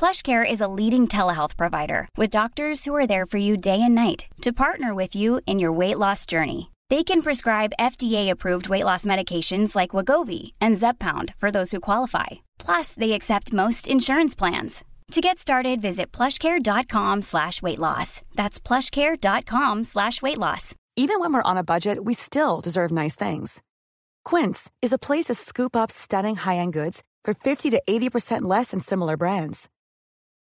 PlushCare is a leading telehealth provider with doctors who are there for you day and night to partner with you in your weight loss journey. They can prescribe FDA-approved weight loss medications like Wagovi and Zepbound for those who qualify. Plus, they accept most insurance plans. To get started, visit plushcare.com slash weight loss. That's plushcare.com slash weight loss. Even when we're on a budget, we still deserve nice things. Quince is a place to scoop up stunning high-end goods for 50 to 80% less than similar brands.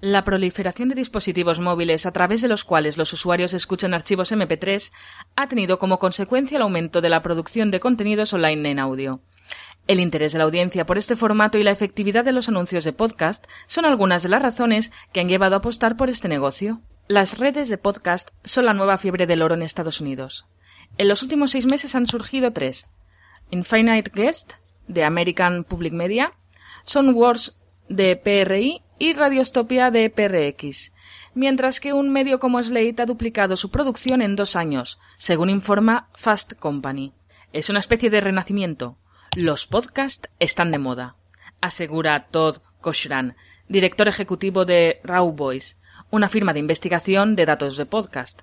La proliferación de dispositivos móviles a través de los cuales los usuarios escuchan archivos MP3 ha tenido como consecuencia el aumento de la producción de contenidos online en audio. El interés de la audiencia por este formato y la efectividad de los anuncios de podcast son algunas de las razones que han llevado a apostar por este negocio. Las redes de podcast son la nueva fiebre del oro en Estados Unidos. En los últimos seis meses han surgido tres. Infinite Guest, de American Public Media, Soundwars de PRI y Radiostopia de PRX, mientras que un medio como Slate ha duplicado su producción en dos años, según informa Fast Company. Es una especie de renacimiento. Los podcasts están de moda, asegura Todd Koshran, director ejecutivo de Raw Voice, una firma de investigación de datos de podcast.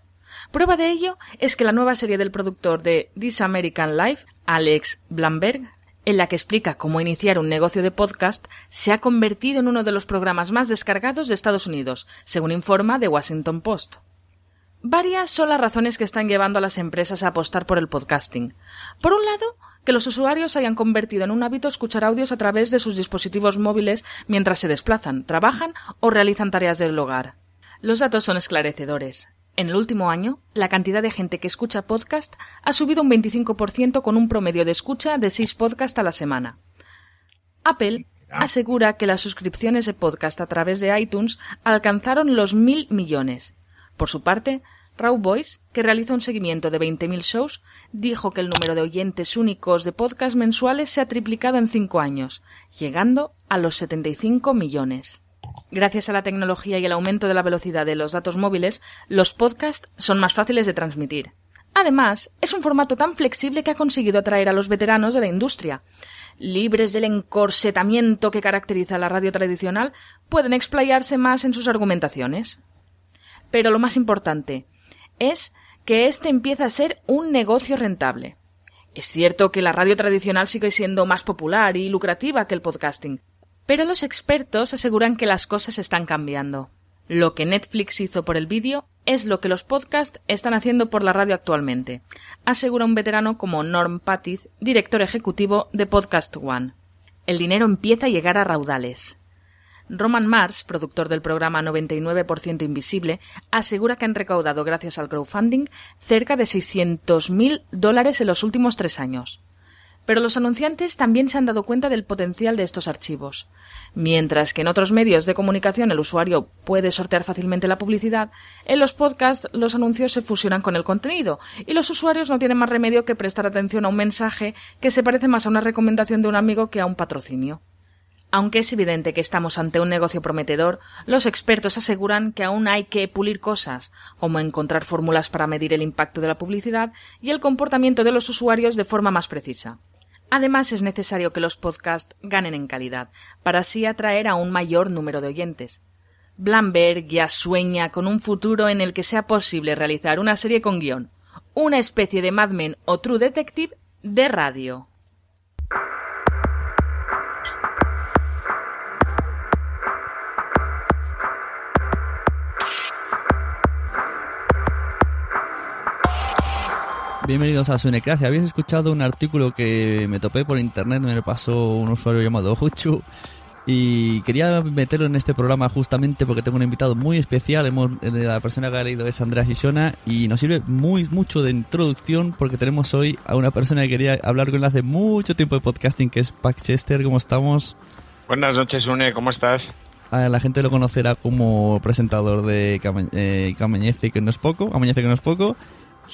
Prueba de ello es que la nueva serie del productor de This American Life, Alex Blamberg, en la que explica cómo iniciar un negocio de podcast, se ha convertido en uno de los programas más descargados de Estados Unidos, según informa The Washington Post. Varias son las razones que están llevando a las empresas a apostar por el podcasting. Por un lado, que los usuarios hayan convertido en un hábito escuchar audios a través de sus dispositivos móviles mientras se desplazan, trabajan o realizan tareas del hogar. Los datos son esclarecedores. En el último año, la cantidad de gente que escucha podcast ha subido un 25% con un promedio de escucha de 6 podcasts a la semana. Apple asegura que las suscripciones de podcast a través de iTunes alcanzaron los mil millones. Por su parte, Raw Voice, que realiza un seguimiento de 20.000 shows, dijo que el número de oyentes únicos de podcast mensuales se ha triplicado en cinco años, llegando a los 75 millones. Gracias a la tecnología y el aumento de la velocidad de los datos móviles, los podcasts son más fáciles de transmitir. Además, es un formato tan flexible que ha conseguido atraer a los veteranos de la industria. Libres del encorsetamiento que caracteriza a la radio tradicional, pueden explayarse más en sus argumentaciones. Pero lo más importante es que este empieza a ser un negocio rentable. Es cierto que la radio tradicional sigue siendo más popular y lucrativa que el podcasting, pero los expertos aseguran que las cosas están cambiando. Lo que Netflix hizo por el vídeo es lo que los podcasts están haciendo por la radio actualmente, asegura un veterano como Norm Patiz, director ejecutivo de Podcast One. El dinero empieza a llegar a raudales. Roman Mars, productor del programa 99% Invisible, asegura que han recaudado gracias al crowdfunding cerca de 600.000 dólares en los últimos tres años. Pero los anunciantes también se han dado cuenta del potencial de estos archivos. Mientras que en otros medios de comunicación el usuario puede sortear fácilmente la publicidad, en los podcasts los anuncios se fusionan con el contenido y los usuarios no tienen más remedio que prestar atención a un mensaje que se parece más a una recomendación de un amigo que a un patrocinio. Aunque es evidente que estamos ante un negocio prometedor, los expertos aseguran que aún hay que pulir cosas, como encontrar fórmulas para medir el impacto de la publicidad y el comportamiento de los usuarios de forma más precisa. Además, es necesario que los podcasts ganen en calidad, para así atraer a un mayor número de oyentes. Blamberg ya sueña con un futuro en el que sea posible realizar una serie con guion, una especie de Mad Men o True Detective de radio. Bienvenidos a Sunecracia. Habéis escuchado un artículo que me topé por internet, me lo pasó un usuario llamado Huchu y quería meterlo en este programa justamente porque tengo un invitado muy especial. Hemos, eh, la persona que ha leído es Andrea Sisona y nos sirve muy mucho de introducción porque tenemos hoy a una persona que quería hablar con él hace mucho tiempo de podcasting, que es Pac Chester. ¿Cómo estamos? Buenas noches, Une. ¿Cómo estás? A la gente lo conocerá como presentador de Camañece, que no es poco, Amañece, que no es poco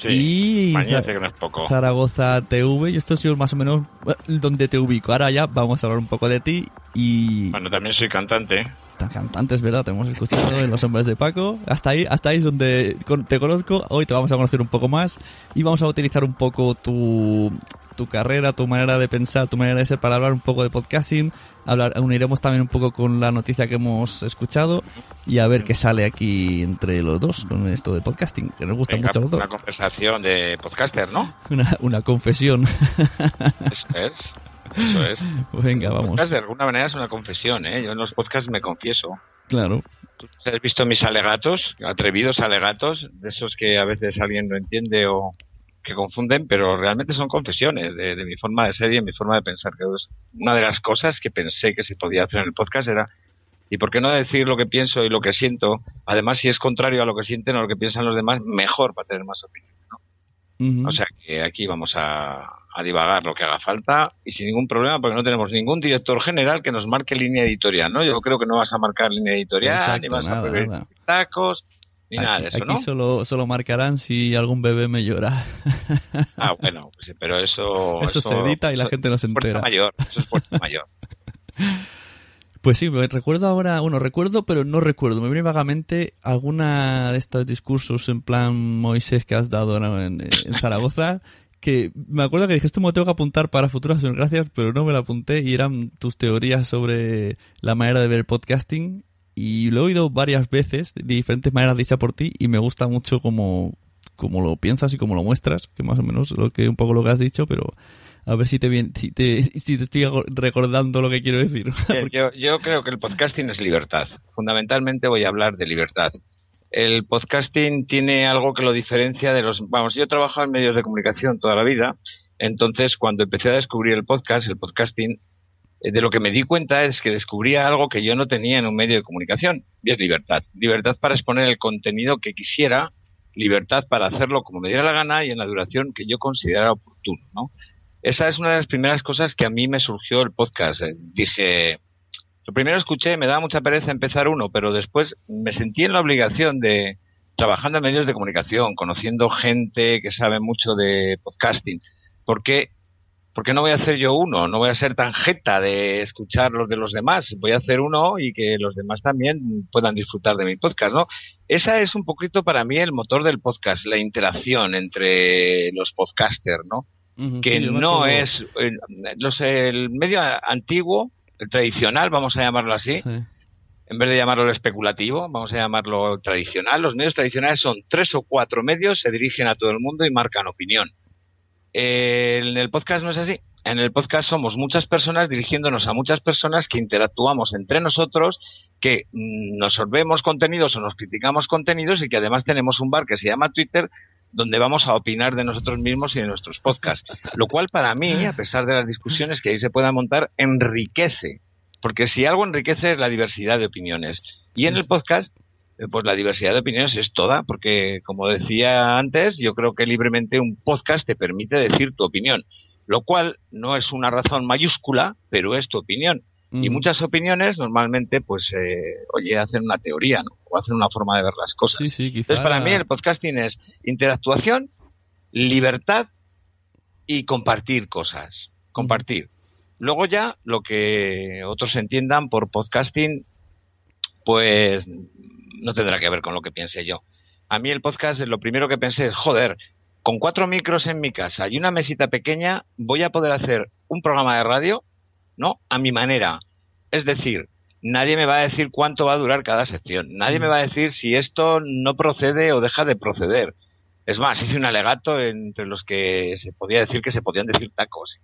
y que no es poco. Zaragoza TV, y esto ha sido más o menos eh, donde te ubico. Ahora ya vamos a hablar un poco de ti y... Bueno, también soy cantante. Cantante, es verdad, te hemos escuchado en Los Hombres de Paco. Hasta ahí, hasta ahí es donde te conozco. Hoy te vamos a conocer un poco más y vamos a utilizar un poco tu, tu carrera, tu manera de pensar, tu manera de ser para hablar un poco de podcasting. Hablar, uniremos también un poco con la noticia que hemos escuchado y a ver qué sale aquí entre los dos con esto de podcasting, que nos gusta mucho a los dos. Una conversación de podcaster, ¿no? Una, una confesión. Eso es. Eso es. Venga, vamos. de alguna manera es una confesión, ¿eh? Yo en los podcasts me confieso. Claro. ¿Tú has visto mis alegatos, atrevidos alegatos, de esos que a veces alguien no entiende o, que confunden, pero realmente son confesiones de, mi forma de ser y de mi forma de pensar. Que una de las cosas que pensé que se podía hacer en el podcast era, ¿y por qué no decir lo que pienso y lo que siento? Además, si es contrario a lo que sienten o lo que piensan los demás, mejor para tener más opinión. O sea que aquí vamos a, divagar lo que haga falta y sin ningún problema porque no tenemos ningún director general que nos marque línea editorial, ¿no? Yo creo que no vas a marcar línea editorial, ni vas a poner tacos, aquí, solo, solo marcarán si algún bebé me llora. Ah, bueno, pues pero eso... Eso, se edita y la gente no se entera. mayor, eso es fuerza mayor. Pues sí, recuerdo ahora, bueno, recuerdo, pero no recuerdo. Me viene vagamente alguna de estos discursos en plan Moisés que has dado en, Zaragoza, que me acuerdo que dijiste, me tengo que apuntar para futuras gracias, pero no me la apunté y eran tus teorías sobre la manera de ver el podcasting y lo he oído varias veces de diferentes maneras dicha por ti y me gusta mucho como, como lo piensas y como lo muestras, que más o menos lo que un poco lo que has dicho, pero a ver si te, bien, si te, si te estoy recordando lo que quiero decir. yo, yo creo que el podcasting es libertad. Fundamentalmente voy a hablar de libertad. El podcasting tiene algo que lo diferencia de los... Vamos, yo he trabajado en medios de comunicación toda la vida, entonces cuando empecé a descubrir el podcast, el podcasting, eh, de lo que me di cuenta es que descubría algo que yo no tenía en un medio de comunicación, y es libertad. Libertad para exponer el contenido que quisiera, libertad para hacerlo como me diera la gana y en la duración que yo considerara oportuno, ¿no? Esa es una de las primeras cosas que a mí me surgió el podcast. Eh, dije, lo primero escuché, me daba mucha pereza empezar uno, pero después me sentí en la obligación de, trabajando en medios de comunicación, conociendo gente que sabe mucho de podcasting, porque ¿por qué no voy a hacer yo uno? No voy a ser tan jeta de escuchar los de los demás. Voy a hacer uno y que los demás también puedan disfrutar de mi podcast, ¿no? Esa es un poquito para mí el motor del podcast, la interacción entre los podcasters, ¿no? que no es eh, el medio antiguo, el tradicional, vamos a llamarlo así. En vez de llamarlo especulativo, vamos a llamarlo tradicional. Los medios tradicionales son tres o cuatro medios, se dirigen a todo el mundo y marcan opinión en el podcast no es así. En el podcast somos muchas personas dirigiéndonos a muchas personas que interactuamos entre nosotros, que mm, nos sorbemos contenidos o nos criticamos contenidos y que además tenemos un bar que se llama Twitter donde vamos a opinar de nosotros mismos y de nuestros podcasts. Lo cual para mí, a pesar de las discusiones que ahí se puedan montar, enriquece. Porque si algo enriquece es la diversidad de opiniones. Y en el podcast eh, pues la diversidad de opiniones es toda, porque como decía antes, yo creo que libremente un podcast te permite decir tu opinión. lo cual no es una razón mayúscula, pero es tu opinión. Y muchas opiniones normalmente, pues, eh, oye, hacen una teoría, ¿no? O hacen una forma de ver las cosas. Sí, sí, quizá... Entonces, para mí el podcasting es interactuación, libertad y compartir cosas. Compartir. Luego ya, lo que otros entiendan por podcasting, pues no tendrá que ver con lo que piense yo. A mí el podcast, lo primero que pensé es, joder, con cuatro micros en mi casa y una mesita pequeña, voy a poder hacer un programa de radio, ¿no? A mi manera. Es decir, nadie me va a decir cuánto va a durar cada sección. Nadie me va a decir si esto no procede o deja de proceder. Es más, hice un alegato entre los que se podía decir que se podían decir tacos.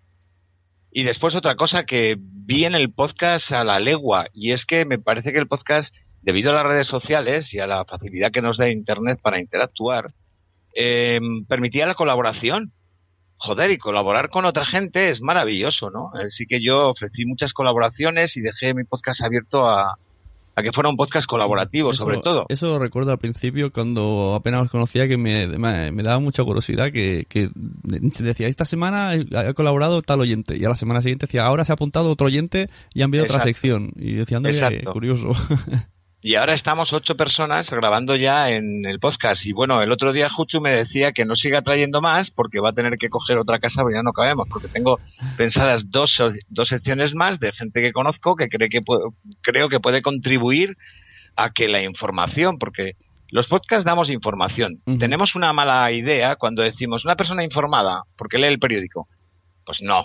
Y después otra cosa que vi en el podcast a la legua, y es que me parece que el podcast, debido a las redes sociales y a la facilidad que nos da Internet para interactuar, Em, permitía la colaboración. Joder, y colaborar con otra gente es maravilloso, ¿no? Así que yo ofrecí muchas colaboraciones y dejé mi podcast abierto a, que fuera un podcast colaborativo, sobre todo. Eso recuerdo al principio, cuando apenas os conocía, que me, daba mucha curiosidad, que, que decía, esta semana ha colaborado tal oyente, y a la semana siguiente decía, ahora se ha apuntado otro oyente y ha enviado otra sección. Y decía, anda, curioso. Y ahora estamos ocho personas grabando ya en el podcast. Y bueno, el otro día Juchu me decía que no siga trayendo más porque va a tener que coger otra casa porque ya no cabemos. Porque tengo pensadas dos, dos secciones más de gente que conozco que, cree que creo que puede contribuir a que la información, porque los podcasts damos información. Tenemos una mala idea cuando decimos una persona informada porque lee el periódico. Pues no,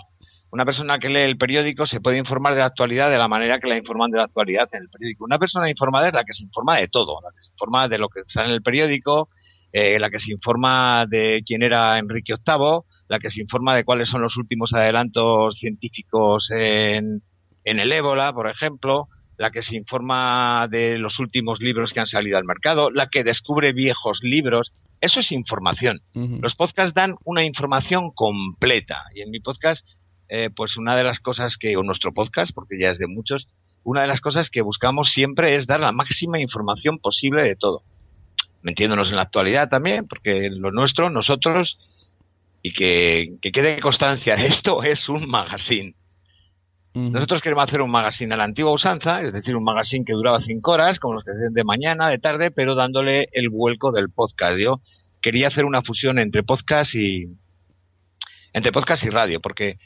una persona que lee el periódico se puede informar de la actualidad de la manera que la informan de la actualidad en el periódico. Una persona informada es la que se informa de todo, la que se informa de lo que sale en el periódico, eh, la que se informa de quién era Enrique VIII, la que se informa de cuáles son los últimos adelantos científicos en, el ébola, por ejemplo, la que se informa de los últimos libros que han salido al mercado, la que descubre viejos libros. Eso es información. Los podcasts dan una información completa. Y en mi podcast eh, pues una de las cosas que, o nuestro podcast, porque ya es de muchos, una de las cosas que buscamos siempre es dar la máxima información posible de todo. Metiéndonos en la actualidad también, porque lo nuestro, nosotros, y que, quede constancia, esto es un magazine. Nosotros queremos hacer un magazine a la antigua usanza, es decir, un magazine que duraba cinco horas, como los que hacen de mañana, de tarde, pero dándole el vuelco del podcast. Yo quería hacer una fusión entre podcast y entre podcast y radio, porque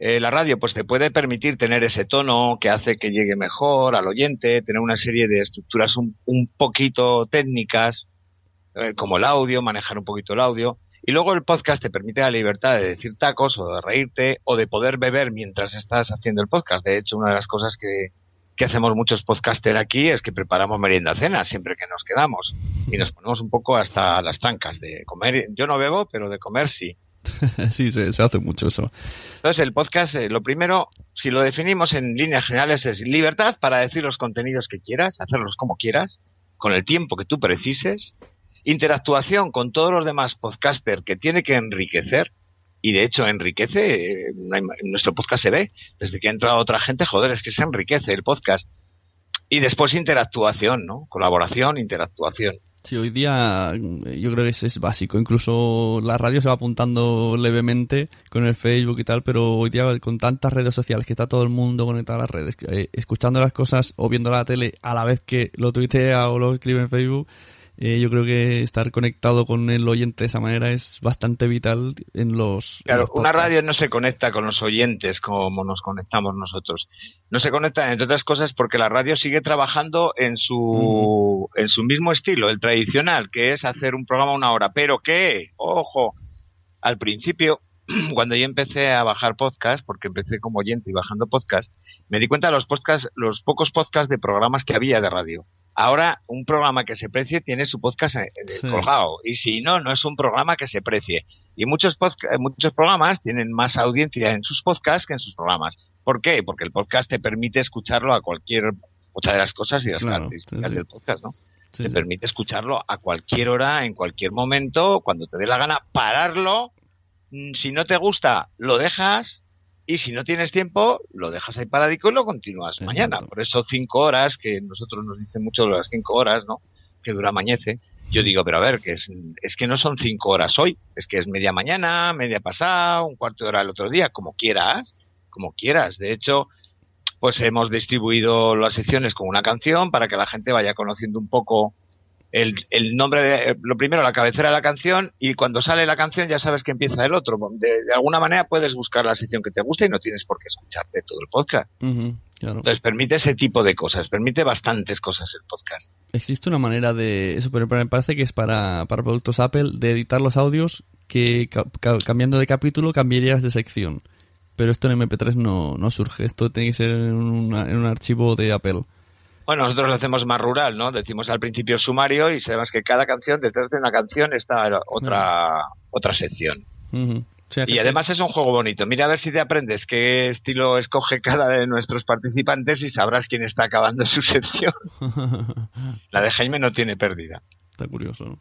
eh, la radio pues te puede permitir tener ese tono que hace que llegue mejor al oyente, tener una serie de estructuras un, poquito técnicas, eh, como el audio, manejar un poquito el audio. Y luego el podcast te permite la libertad de decir tacos o de reírte o de poder beber mientras estás haciendo el podcast. De hecho, una de las cosas que, que hacemos muchos podcasters aquí es que preparamos merienda cena siempre que nos quedamos y nos ponemos un poco hasta las trancas de comer. Yo no bebo, pero de comer sí. sí, se, hace mucho eso. Entonces, el podcast, eh, lo primero, si lo definimos en líneas generales, es libertad para decir los contenidos que quieras, hacerlos como quieras, con el tiempo que tú precises, interactuación con todos los demás podcasters que tiene que enriquecer, y de hecho enriquece, eh, nuestro podcast se ve, desde que ha entrado otra gente, joder, es que se enriquece el podcast. Y después interactuación, ¿no? Colaboración, interactuación. Sí, hoy día mm, yo creo que es, es, básico. Incluso la radio se va apuntando levemente con el Facebook y tal, pero hoy día con tantas redes sociales que está todo el mundo conectado a las redes, eh, escuchando las cosas o viendo la tele a la vez que lo tuitea o lo escribe en Facebook, eh, yo creo que estar conectado con el oyente de esa manera es bastante vital en los. Claro, una radio no se conecta con los oyentes como nos conectamos nosotros. No se conecta, entre otras cosas, porque la radio sigue trabajando en su, en su mismo estilo, el tradicional, que es hacer un programa una hora. Pero que, ojo, al principio, cuando yo empecé a bajar podcast, porque empecé como oyente y bajando podcast, me di cuenta de los podcasts, los pocos podcasts de programas que había de radio. Ahora, un programa que se precie tiene su podcast colgado. Y si no, no es un programa que se precie. Y muchos, muchos programas tienen más audiencia en sus podcasts que en sus programas. ¿Por qué? Porque el podcast te permite escucharlo a cualquier. Muchas de las cosas y las características del podcast, ¿no? te permite escucharlo a cualquier hora, en cualquier momento, cuando te dé la gana, pararlo. Mm, si no te gusta, lo dejas y si no tienes tiempo, lo dejas ahí paradico y lo continúas mañana. Por eso cinco horas, que nosotros nos dicen mucho las cinco horas, ¿no? Que dura mañece. yo digo, pero a ver, que es, es que no son cinco horas hoy, es que es media mañana, media pasada, un cuarto de hora el otro día, como quieras, como quieras. De hecho, pues hemos distribuido las secciones con una canción para que la gente vaya conociendo un poco el, el nombre, de, lo primero, la cabecera de la canción y cuando sale la canción ya sabes que empieza el otro. De, de alguna manera puedes buscar la sección que te gusta y no tienes por qué escucharte todo el podcast. Claro. Entonces permite ese tipo de cosas, permite bastantes cosas el podcast. Existe una manera de. Eso, pero me parece que es para, para productos Apple de editar los audios que ca- ca- cambiando de capítulo cambiarías de sección. Pero esto en MP3 no, no surge. Esto tiene que ser en, una- en un archivo de Apple. Bueno, nosotros lo hacemos más rural, ¿no? Decimos al principio sumario y sabemos que cada canción, detrás de una canción está otra, otra sección. Ujú. O sea, Y además es un juego bonito. Mira a ver si te aprendes qué estilo escoge cada de nuestros participantes y sabrás quién está acabando su sección. La de Jaime no tiene pérdida. Está curioso, ¿no?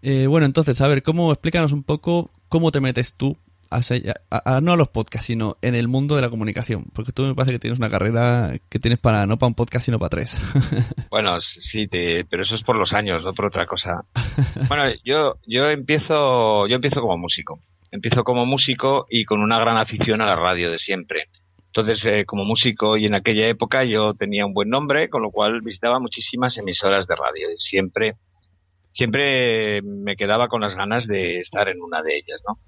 Eh, bueno, entonces, a ver, ¿cómo explícanos un poco cómo te metes tú, a- a- no a los podcasts, sino en el mundo de la comunicación? Porque tú me parece que tienes una carrera que tienes para no para un podcast, sino para tres. Bueno, sí, te- pero eso es por los años, no por otra cosa. Bueno, yo, yo empiezo, yo empiezo como músico. Empiezo como músico y con una gran afición a la radio de siempre. Entonces, eh, como músico y en aquella época yo tenía un buen nombre, con lo cual visitaba muchísimas emisoras de radio y siempre, siempre me quedaba con las ganas de estar en una de ellas, ¿no?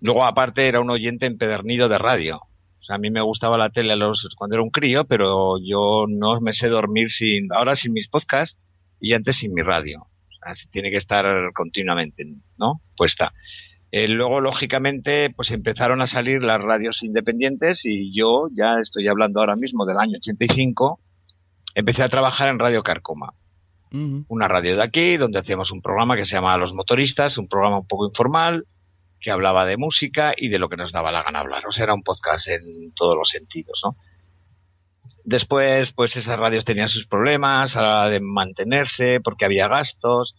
Luego, aparte, era un oyente empedernido de radio. O sea, a mí me gustaba la tele a los, cuando era un crío, pero yo no me sé dormir sin, ahora sin mis podcasts y antes sin mi radio. O sea, tiene que estar continuamente, ¿no? Puesta. Eh, luego, lógicamente, pues empezaron a salir las radios independientes y yo, ya estoy hablando ahora mismo del año 85, empecé a trabajar en Radio Carcoma una radio de aquí, donde hacíamos un programa que se llamaba Los Motoristas, un programa un poco informal, que hablaba de música y de lo que nos daba la gana hablar. O sea, era un podcast en todos los sentidos, ¿no? Después, pues esas radios tenían sus problemas a la hora de mantenerse, porque había gastos,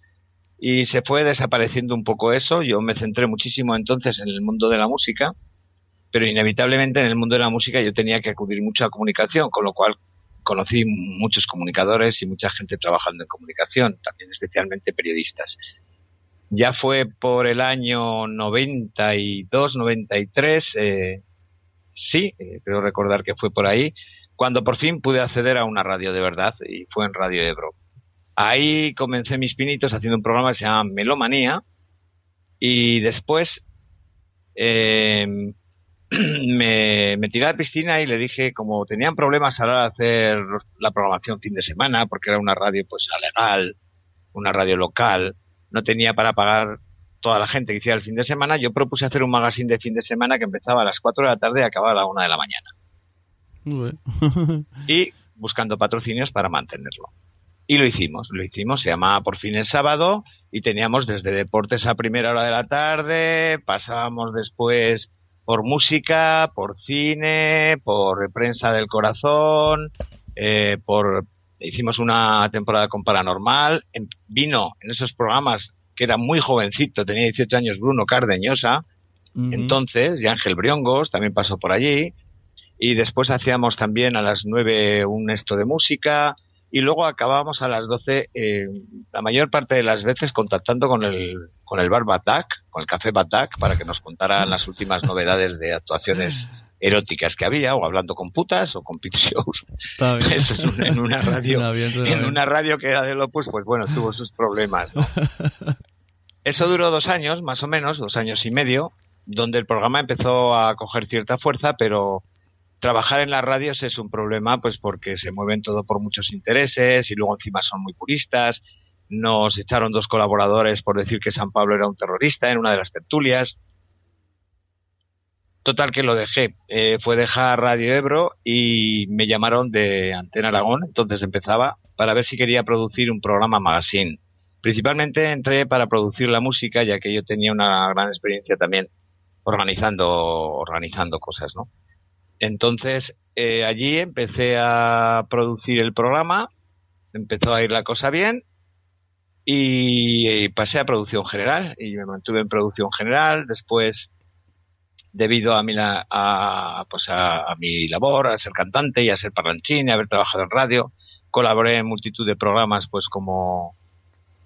y se fue desapareciendo un poco eso. Yo me centré muchísimo entonces en el mundo de la música, pero inevitablemente en el mundo de la música yo tenía que acudir mucho a comunicación, con lo cual conocí muchos comunicadores y mucha gente trabajando en comunicación, también especialmente periodistas. Ya fue por el año 92, 93, eh, sí, eh, creo recordar que fue por ahí, cuando por fin pude acceder a una radio de verdad y fue en Radio Ebro. Ahí comencé mis pinitos haciendo un programa que se llama Melomanía y después eh, me, tiré a la piscina y le dije, como tenían problemas a la hora de hacer la programación fin de semana, porque era una radio pues legal, una radio local, no tenía para pagar toda la gente que hiciera el fin de semana, yo propuse hacer un magazine de fin de semana que empezaba a las 4 de la tarde y acababa a la 1 de la mañana. Y buscando patrocinios para mantenerlo. Y lo hicimos, lo hicimos, se llamaba Por fin el sábado y teníamos desde deportes a primera hora de la tarde, pasábamos después por música, por cine, por prensa del corazón, eh, por hicimos una temporada con Paranormal, en- vino en esos programas que era muy jovencito, tenía 18 años Bruno Cardeñosa, entonces, y Ángel Briongos también pasó por allí. Y después hacíamos también a las 9 un esto de música. Y luego acabábamos a las 12, eh, la mayor parte de las veces contactando con el, con el bar Batak, con el café Batak, para que nos contaran las últimas novedades de actuaciones eróticas que había, o hablando con putas, o con pit shows. Está bien. Eso es un- en una radio. Suena bien, suena en bien. una radio que era del Opus, pues bueno, tuvo sus problemas. ¿no? Eso duró dos años, más o menos, dos años y medio, donde el programa empezó a coger cierta fuerza, pero trabajar en las radios es un problema, pues porque se mueven todo por muchos intereses y luego encima son muy puristas. Nos echaron dos colaboradores por decir que San Pablo era un terrorista en una de las tertulias. Total que lo dejé. Eh, fue dejar Radio Ebro y me llamaron de Antena Aragón, entonces empezaba, para ver si quería producir un programa magazine. Principalmente entré para producir la música, ya que yo tenía una gran experiencia también organizando, organizando cosas, ¿no? Entonces, eh, allí empecé a producir el programa, empezó a ir la cosa bien y, y pasé a producción general y me mantuve en producción general. Después, debido a mi, la- a, pues a, a mi labor, a ser cantante y a ser parlanchín y a haber trabajado en radio, colaboré en multitud de programas, pues como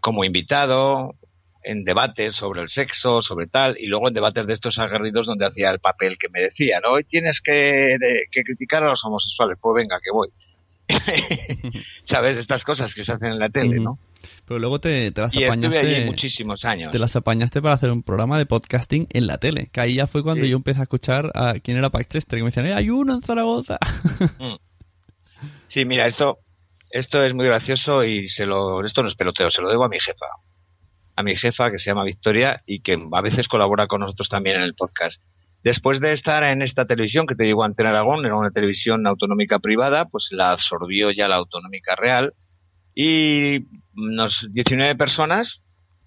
como invitado, en debates sobre el sexo, sobre tal, y luego en debates de estos aguerridos donde hacía el papel que me decía, ¿no? Hoy tienes que, que criticar a los homosexuales, pues venga, que voy. ¿Sabes? Estas cosas que se hacen en la tele, ¿no? Pero luego te, te las y apañaste. Estuve allí muchísimos años. Te las apañaste para hacer un programa de podcasting en la tele. Que ahí ya fue cuando Sí. yo empecé a escuchar a quién era Chester. Que me decían, "Eh, hay uno en Zaragoza. Mm. Sí, mira, esto, esto es muy gracioso y se lo, esto no es peloteo, se lo debo a mi jefa. A mi jefa que se llama Victoria y que a veces colabora con nosotros también en el podcast. Después de estar en esta televisión que te digo Antena Aragón, era una televisión autonómica privada, pues la absorbió ya la autonómica real y unos 19 personas,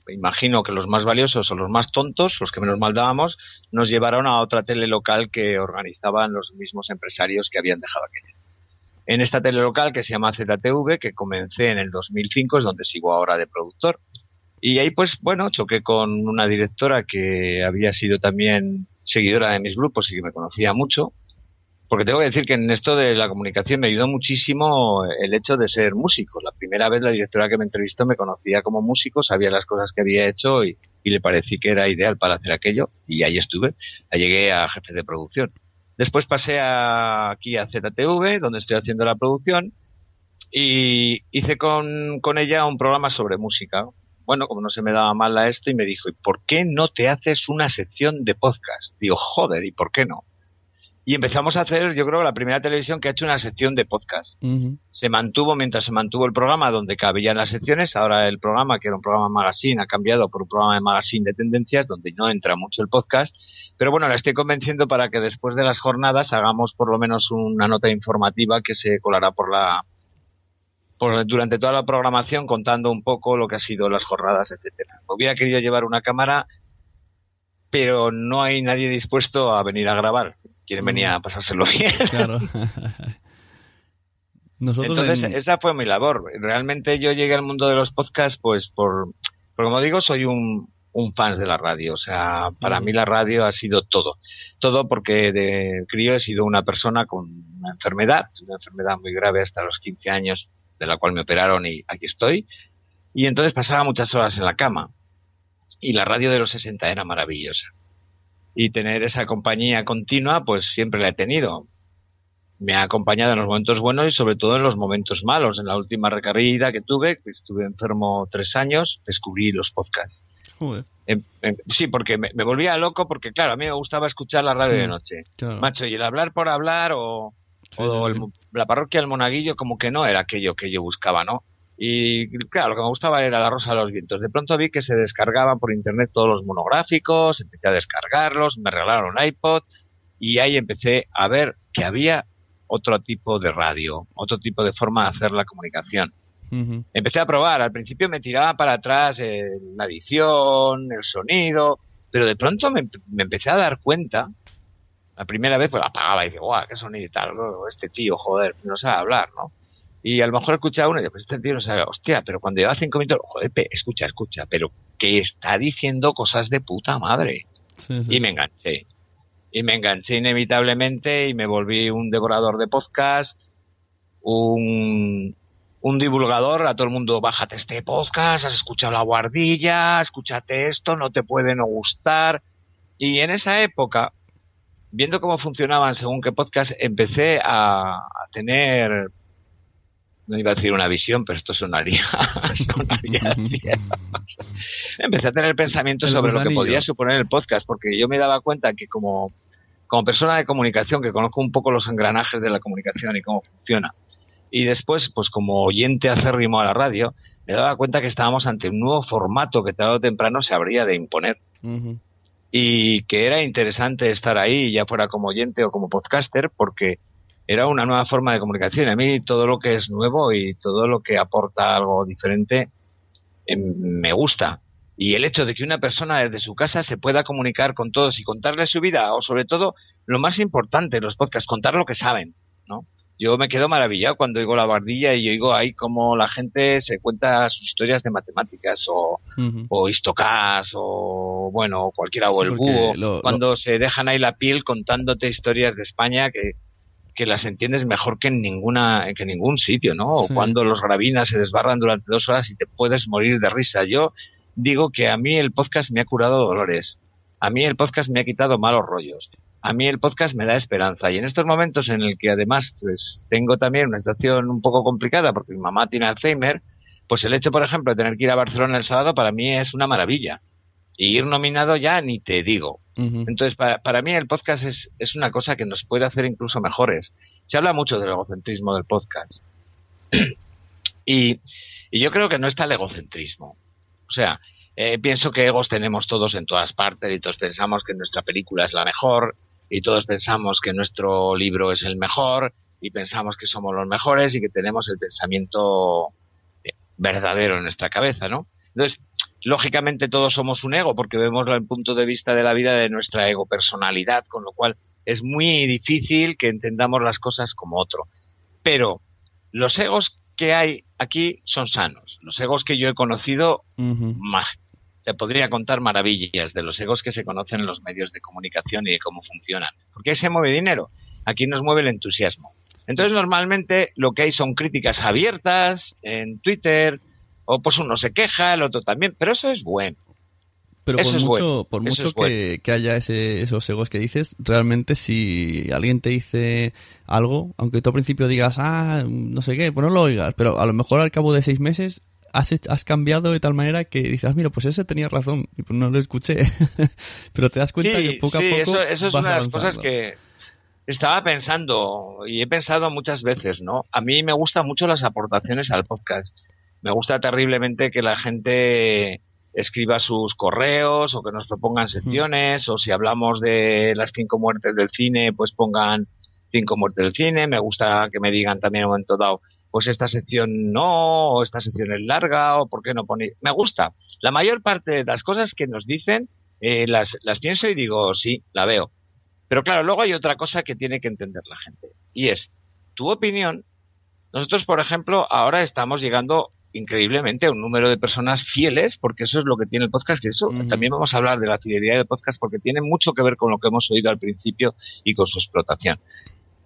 imagino que los más valiosos o los más tontos, los que menos mal dábamos, nos llevaron a otra tele local que organizaban los mismos empresarios que habían dejado aquella. En esta tele local que se llama ZTV, que comencé en el 2005, es donde sigo ahora de productor. Y ahí, pues, bueno, choqué con una directora que había sido también seguidora de mis grupos y que me conocía mucho. Porque tengo que decir que en esto de la comunicación me ayudó muchísimo el hecho de ser músico. La primera vez la directora que me entrevistó me conocía como músico, sabía las cosas que había hecho y, le parecí que era ideal para hacer aquello. Y ahí estuve. Llegué a jefe de producción. Después pasé aquí a ZTV, donde estoy haciendo la producción, y hice con, con ella un programa sobre música. Bueno, como no se me daba mal a esto, y me dijo, ¿y por qué no te haces una sección de podcast? Digo, joder, ¿y por qué no? Y empezamos a hacer, yo creo, la primera televisión que ha hecho una sección de podcast. Se mantuvo mientras se mantuvo el programa donde cabían las secciones. Ahora el programa, que era un programa magazine, ha cambiado por un programa de magazine de tendencias donde no entra mucho el podcast. Pero bueno, la estoy convenciendo para que después de las jornadas hagamos por lo menos una nota informativa que se colará por la por, durante toda la programación contando un poco lo que ha sido las jornadas, etcétera. Hubiera querido llevar una cámara, pero no hay nadie dispuesto a venir a grabar. Quieren venir a pasárselo bien. Claro. Nosotros Entonces, en- esa fue mi labor. Realmente yo llegué al mundo de los podcasts, pues por, por como digo, soy un, un fan de la radio. O sea, para mí la radio ha sido todo. Todo porque de crío he sido una persona con una enfermedad, una enfermedad muy grave hasta los 15 años, de la cual me operaron y aquí estoy. Y entonces pasaba muchas horas en la cama. Y la radio de los 60 era maravillosa. Y tener esa compañía continua, pues siempre la he tenido me ha acompañado en los momentos buenos y sobre todo en los momentos malos. En la última recaída que tuve, que estuve enfermo tres años, descubrí los podcasts. Joder, Em- em- sí, porque me, me volvía loco porque, claro, a mí me gustaba escuchar la radio de Mm, noche. claro. Macho, y el hablar por hablar o, Sí, o sí, el sí. mo- la parroquia del Monaguillo como que no era aquello que yo buscaba, ¿no? Y claro, lo que me gustaba era la Rosa de los Vientos. De pronto vi que se descargaban por internet todos los monográficos, empecé a descargarlos, me regalaron un iPod y ahí empecé a ver que había otro tipo de radio, otro tipo de forma de hacer la comunicación. Empecé a probar, al principio me tiraba para atrás eh, la edición, el sonido, pero de pronto me, me empecé a dar cuenta, la primera vez pues apagaba y dije, guau, qué sonido y tal, luego, este tío, joder, no sabe hablar, ¿no? Y a lo mejor escuchaba uno y digo, pues este tío no sabe, hostia, pero cuando lleva cinco minutos, joder, pe, escucha, escucha, pero que está diciendo cosas de puta madre. Sí, sí. Y me enganché. Y me enganché inevitablemente y me volví un devorador de podcast, un, un divulgador. A todo el mundo, bájate este podcast, has escuchado La Guardilla, escúchate esto, no te puede no gustar. Y en esa época, viendo cómo funcionaban según qué podcast, empecé a, a tener, no iba a decir una visión, pero esto sonaría, sonaría. Empecé a tener pensamientos El sobre lo que podía suponer el podcast, porque yo me daba cuenta que como, como persona de comunicación, que conozco un poco los engranajes de la comunicación y cómo funciona, y después, pues como oyente acérrimo a la radio, me daba cuenta que estábamos ante un nuevo formato que tarde o temprano se habría de imponer. Y que era interesante estar ahí, ya fuera como oyente o como podcaster, porque era una nueva forma de comunicación. A mí todo lo que es nuevo y todo lo que aporta algo diferente em, me gusta. Y el hecho de que una persona desde su casa se pueda comunicar con todos y contarles su vida, o sobre todo, lo más importante en los podcasts, contar lo que saben, ¿no? Yo me quedo maravillado cuando oigo la bardilla y oigo ahí cómo la gente se cuenta sus historias de matemáticas o, Ujú. o Istocas o bueno cualquiera o Sí, el búho lo- lo- cuando se dejan ahí la piel contándote historias de España que que las entiendes mejor que en ninguna que en ningún sitio, ¿no? O cuando los gravinas se desbarran durante dos horas y te puedes morir de risa. Yo digo que a mí el podcast me ha curado dolores. A mí el podcast me ha quitado malos rollos. A mí el podcast me da esperanza. Y en estos momentos en el que además pues, tengo también una situación un poco complicada porque mi mamá tiene Alzheimer, pues el hecho, por ejemplo, de tener que ir a Barcelona el sábado para mí es una maravilla. Y ir nominado ya ni te digo. Entonces, para, para, mí el podcast es, es una cosa que nos puede hacer incluso mejores. Se habla mucho del egocentrismo del podcast. y, y yo creo que no está el egocentrismo. O sea, eh, pienso que egos tenemos todos en todas partes y todos pensamos que nuestra película es la mejor y todos pensamos que nuestro libro es el mejor y pensamos que somos los mejores y que tenemos el pensamiento eh, verdadero en nuestra cabeza, ¿no? Entonces, lógicamente todos somos un ego porque vemos el punto de vista de la vida de nuestra ego personalidad, con lo cual es muy difícil que entendamos las cosas como otro. Pero los egos que hay aquí son sanos. Los egos que yo he conocido, más. Se podría contar maravillas de los egos que se conocen en los medios de comunicación y de cómo funcionan. Porque ahí se mueve dinero. Aquí nos mueve el entusiasmo. Entonces, normalmente lo que hay son críticas abiertas en Twitter, o pues uno se queja, el otro también, pero eso es bueno. Pero por mucho, por mucho que, haya esos egos que dices, realmente si alguien te dice algo, aunque tú al principio digas, ah, no sé qué, pues no lo oigas, pero a lo mejor al cabo de seis meses has, has cambiado de tal manera que dices, ah, mira, pues ese tenía razón, y pues no lo escuché. pero te das cuenta que poco a poco. Eso, eso es una de las cosas que estaba pensando, y he pensado muchas veces, ¿no? A mí me gustan mucho las aportaciones al podcast. Me gusta terriblemente que la gente escriba sus correos o que nos propongan secciones o si hablamos de las cinco muertes del cine, pues pongan cinco muertes del cine. Me gusta que me digan también en un momento dado, pues esta sección no, o esta sección es larga, o por qué no pone. Me gusta. La mayor parte de las cosas que nos dicen eh, las, las pienso y digo, sí, la veo. Pero claro, luego hay otra cosa que tiene que entender la gente y es tu opinión. Nosotros, por ejemplo, ahora estamos llegando increíblemente un número de personas fieles, porque eso es lo que tiene el podcast, y eso también vamos a hablar de la fidelidad del podcast, porque tiene mucho que ver con lo que hemos oído al principio y con su explotación.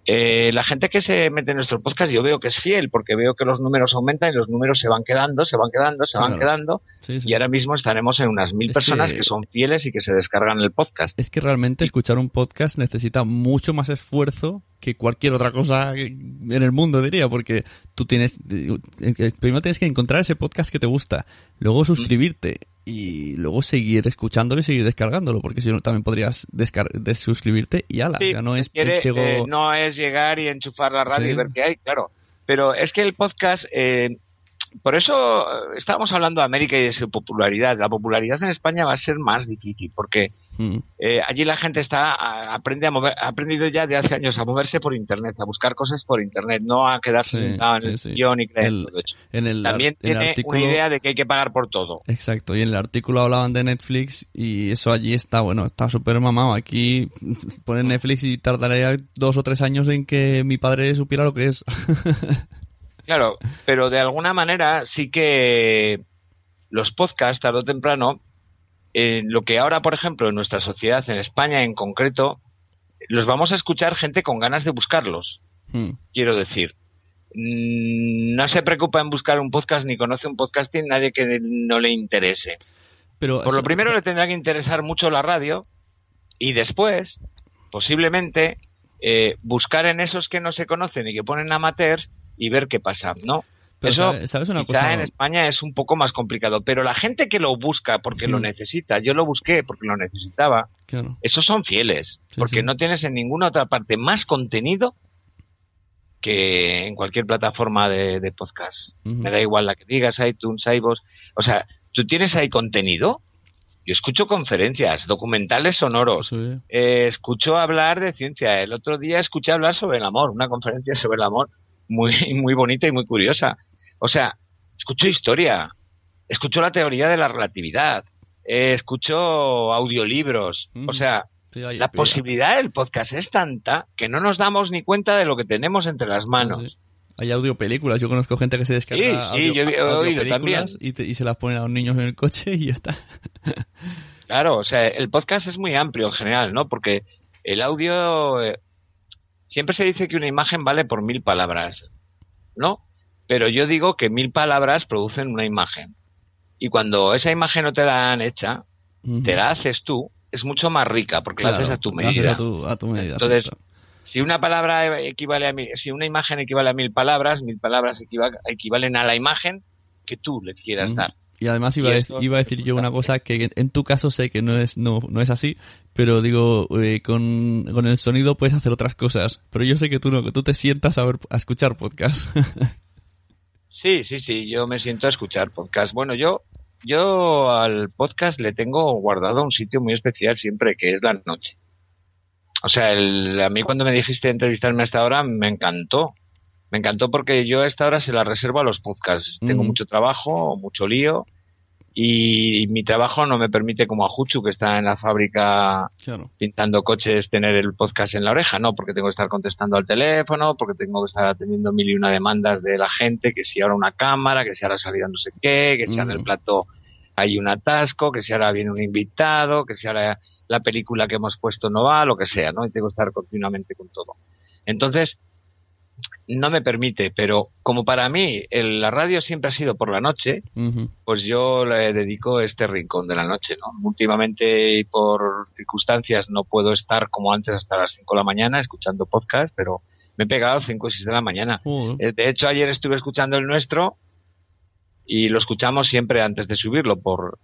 Eh, la gente que se mete en nuestro podcast yo veo que es fiel porque veo que los números aumentan y los números se van quedando, se van quedando, se van quedando. Y ahora mismo estaremos en unas mil personas que... son fieles y que se descargan el podcast. Es que realmente escuchar un podcast necesita mucho más esfuerzo que cualquier otra cosa en el mundo, diría, porque tú tienes, eh, primero tienes que encontrar ese podcast que te gusta, luego suscribirte y luego seguir escuchándolo y seguir descargándolo, porque si no también podrías desuscribirte y ala, no es eh, no es llegar y enchufar la radio y ver qué hay, claro. Pero es que el podcast eh, por eso eh, estábamos hablando de América y de su popularidad. La popularidad en España va a ser más difícil porque mm. eh, allí la gente está aprende a mover, ha aprendido ya de hace años a moverse por internet, a buscar cosas por internet, no a quedarse en el sillón y creer todo hecho. También tiene una idea de que hay que pagar por todo. Exacto. Y en el artículo hablaban de Netflix y eso allí está bueno, está súper mamado. Aquí ponen Netflix y tardaría dos o tres años en que mi padre supiera lo que es. Claro, pero de alguna manera sí que los podcasts, tarde o temprano, eh, lo que ahora, por ejemplo, en nuestra sociedad, en España en concreto, los vamos a escuchar gente con ganas de buscarlos. Hmm. Quiero decir, mm, no se preocupa en buscar un podcast ni conoce un podcasting nadie que no le interese. Pero, por lo primero le tendrá que interesar mucho la radio y después, posiblemente, eh, buscar en esos que no se conocen y que ponen amateurs y ver qué pasa, ¿no? Eso ¿sabes una cosa? en España es un poco más complicado, pero la gente que lo busca porque lo necesita, yo lo busqué porque lo necesitaba, esos son fieles, porque no tienes en ninguna otra parte más contenido que en cualquier plataforma de, podcast. Me da igual la que digas, iTunes, iVoox, o sea, tú tienes ahí contenido. Yo escucho conferencias, documentales sonoros, eh, escucho hablar de ciencia. El otro día escuché hablar sobre el amor, una conferencia sobre el amor muy, muy bonita y muy curiosa. O sea, escucho historia, escucho la teoría de la relatividad, eh, escucho audiolibros, o sea, la posibilidad del podcast es tanta que no nos damos ni cuenta de lo que tenemos entre las manos. Hay audiopelículas, yo conozco gente que se descarga sí, yo he oído también. Y, y, se las pone a los niños en el coche y ya está. claro, o sea, el podcast es muy amplio en general, ¿no? Porque el audio, eh, siempre se dice que una imagen vale por mil palabras, ¿no? Pero yo digo que mil palabras producen una imagen. Y cuando esa imagen no te la han hecha, te la haces tú, es mucho más rica porque la haces a tu medida. A tu, a tu medida Entonces, si una palabra equivale a mil, si una imagen equivale a mil palabras, mil palabras equivalen a la imagen que tú le quieras dar. Y además iba, a, iba a decir yo una cosa que en tu caso sé que no es, no, no es así, pero digo, eh, con, con, el sonido puedes hacer otras cosas. Pero yo sé que tú no, que tú te sientas a, ver, a escuchar podcast. sí, sí, sí, yo me siento a escuchar podcast. Bueno, yo, yo al podcast le tengo guardado un sitio muy especial siempre, que es la noche. O sea, el, a mí cuando me dijiste entrevistarme a esta hora me encantó. Me encantó porque yo a esta hora se la reservo a los podcasts. Tengo mucho trabajo, mucho lío y mi trabajo no me permite como a Juchu que está en la fábrica pintando coches tener el podcast en la oreja, no, porque tengo que estar contestando al teléfono, porque tengo que estar atendiendo mil y una demandas de la gente, que si ahora una cámara, que si ahora salida no sé qué, que si ahora en el plato hay un atasco, que si ahora viene un invitado, que si ahora la película que hemos puesto no va, lo que sea, ¿no? Y tengo que estar continuamente con todo. Entonces, no me permite, pero como para mí la radio siempre ha sido por la noche, pues yo le dedico este rincón de la noche, ¿no? Últimamente y por circunstancias no puedo estar como antes hasta las 5 de la mañana escuchando podcast, pero me he pegado 5 o 6 de la mañana. Eh, de hecho, ayer estuve escuchando el nuestro y lo escuchamos siempre antes de subirlo por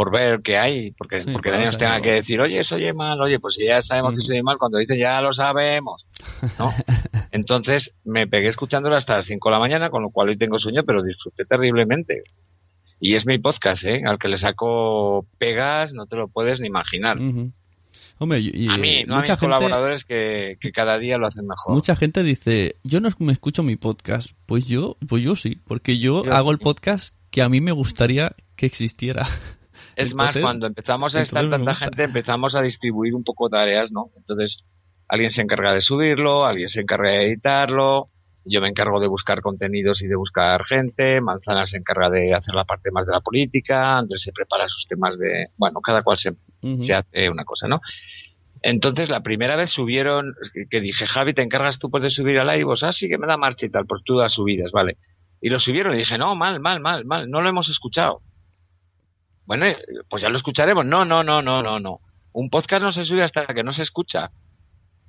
por ver qué hay, porque, porque nadie nos tenga que decir, oye, eso oye mal, oye, pues si ya sabemos que se oye mal, cuando dice ya lo sabemos, ¿no? Entonces me pegué escuchándolo hasta las 5 de la mañana, con lo cual hoy tengo sueño, pero disfruté terriblemente. Y es mi podcast, ¿eh? Al que le saco pegas, no te lo puedes ni imaginar. Hombre, y, a mí, no mucha a mis colaboradores que, que, cada día lo hacen mejor. Mucha gente dice, yo no me escucho mi podcast. Pues yo, pues yo sí, porque yo hago el podcast que a mí me gustaría que existiera. Es más, cuando empezamos a estar tanta gente, empezamos a distribuir un poco tareas, ¿no? Entonces, alguien se encarga de subirlo, alguien se encarga de editarlo, yo me encargo de buscar contenidos y de buscar gente, Manzana se encarga de hacer la parte más de la política, Andrés se prepara sus temas de, bueno, cada cual se, se hace una cosa, ¿no? Entonces, la primera vez subieron, que dije, Javi, ¿te encargas tú pues, de subir a live? Ah, sí, que me da marcha y tal, pues tú das subidas, vale. Y lo subieron y dije, no, mal, mal, mal, mal, no lo hemos escuchado. Bueno, pues ya lo escucharemos. No, no, no, no, no, no. Un podcast no se sube hasta que no se escucha.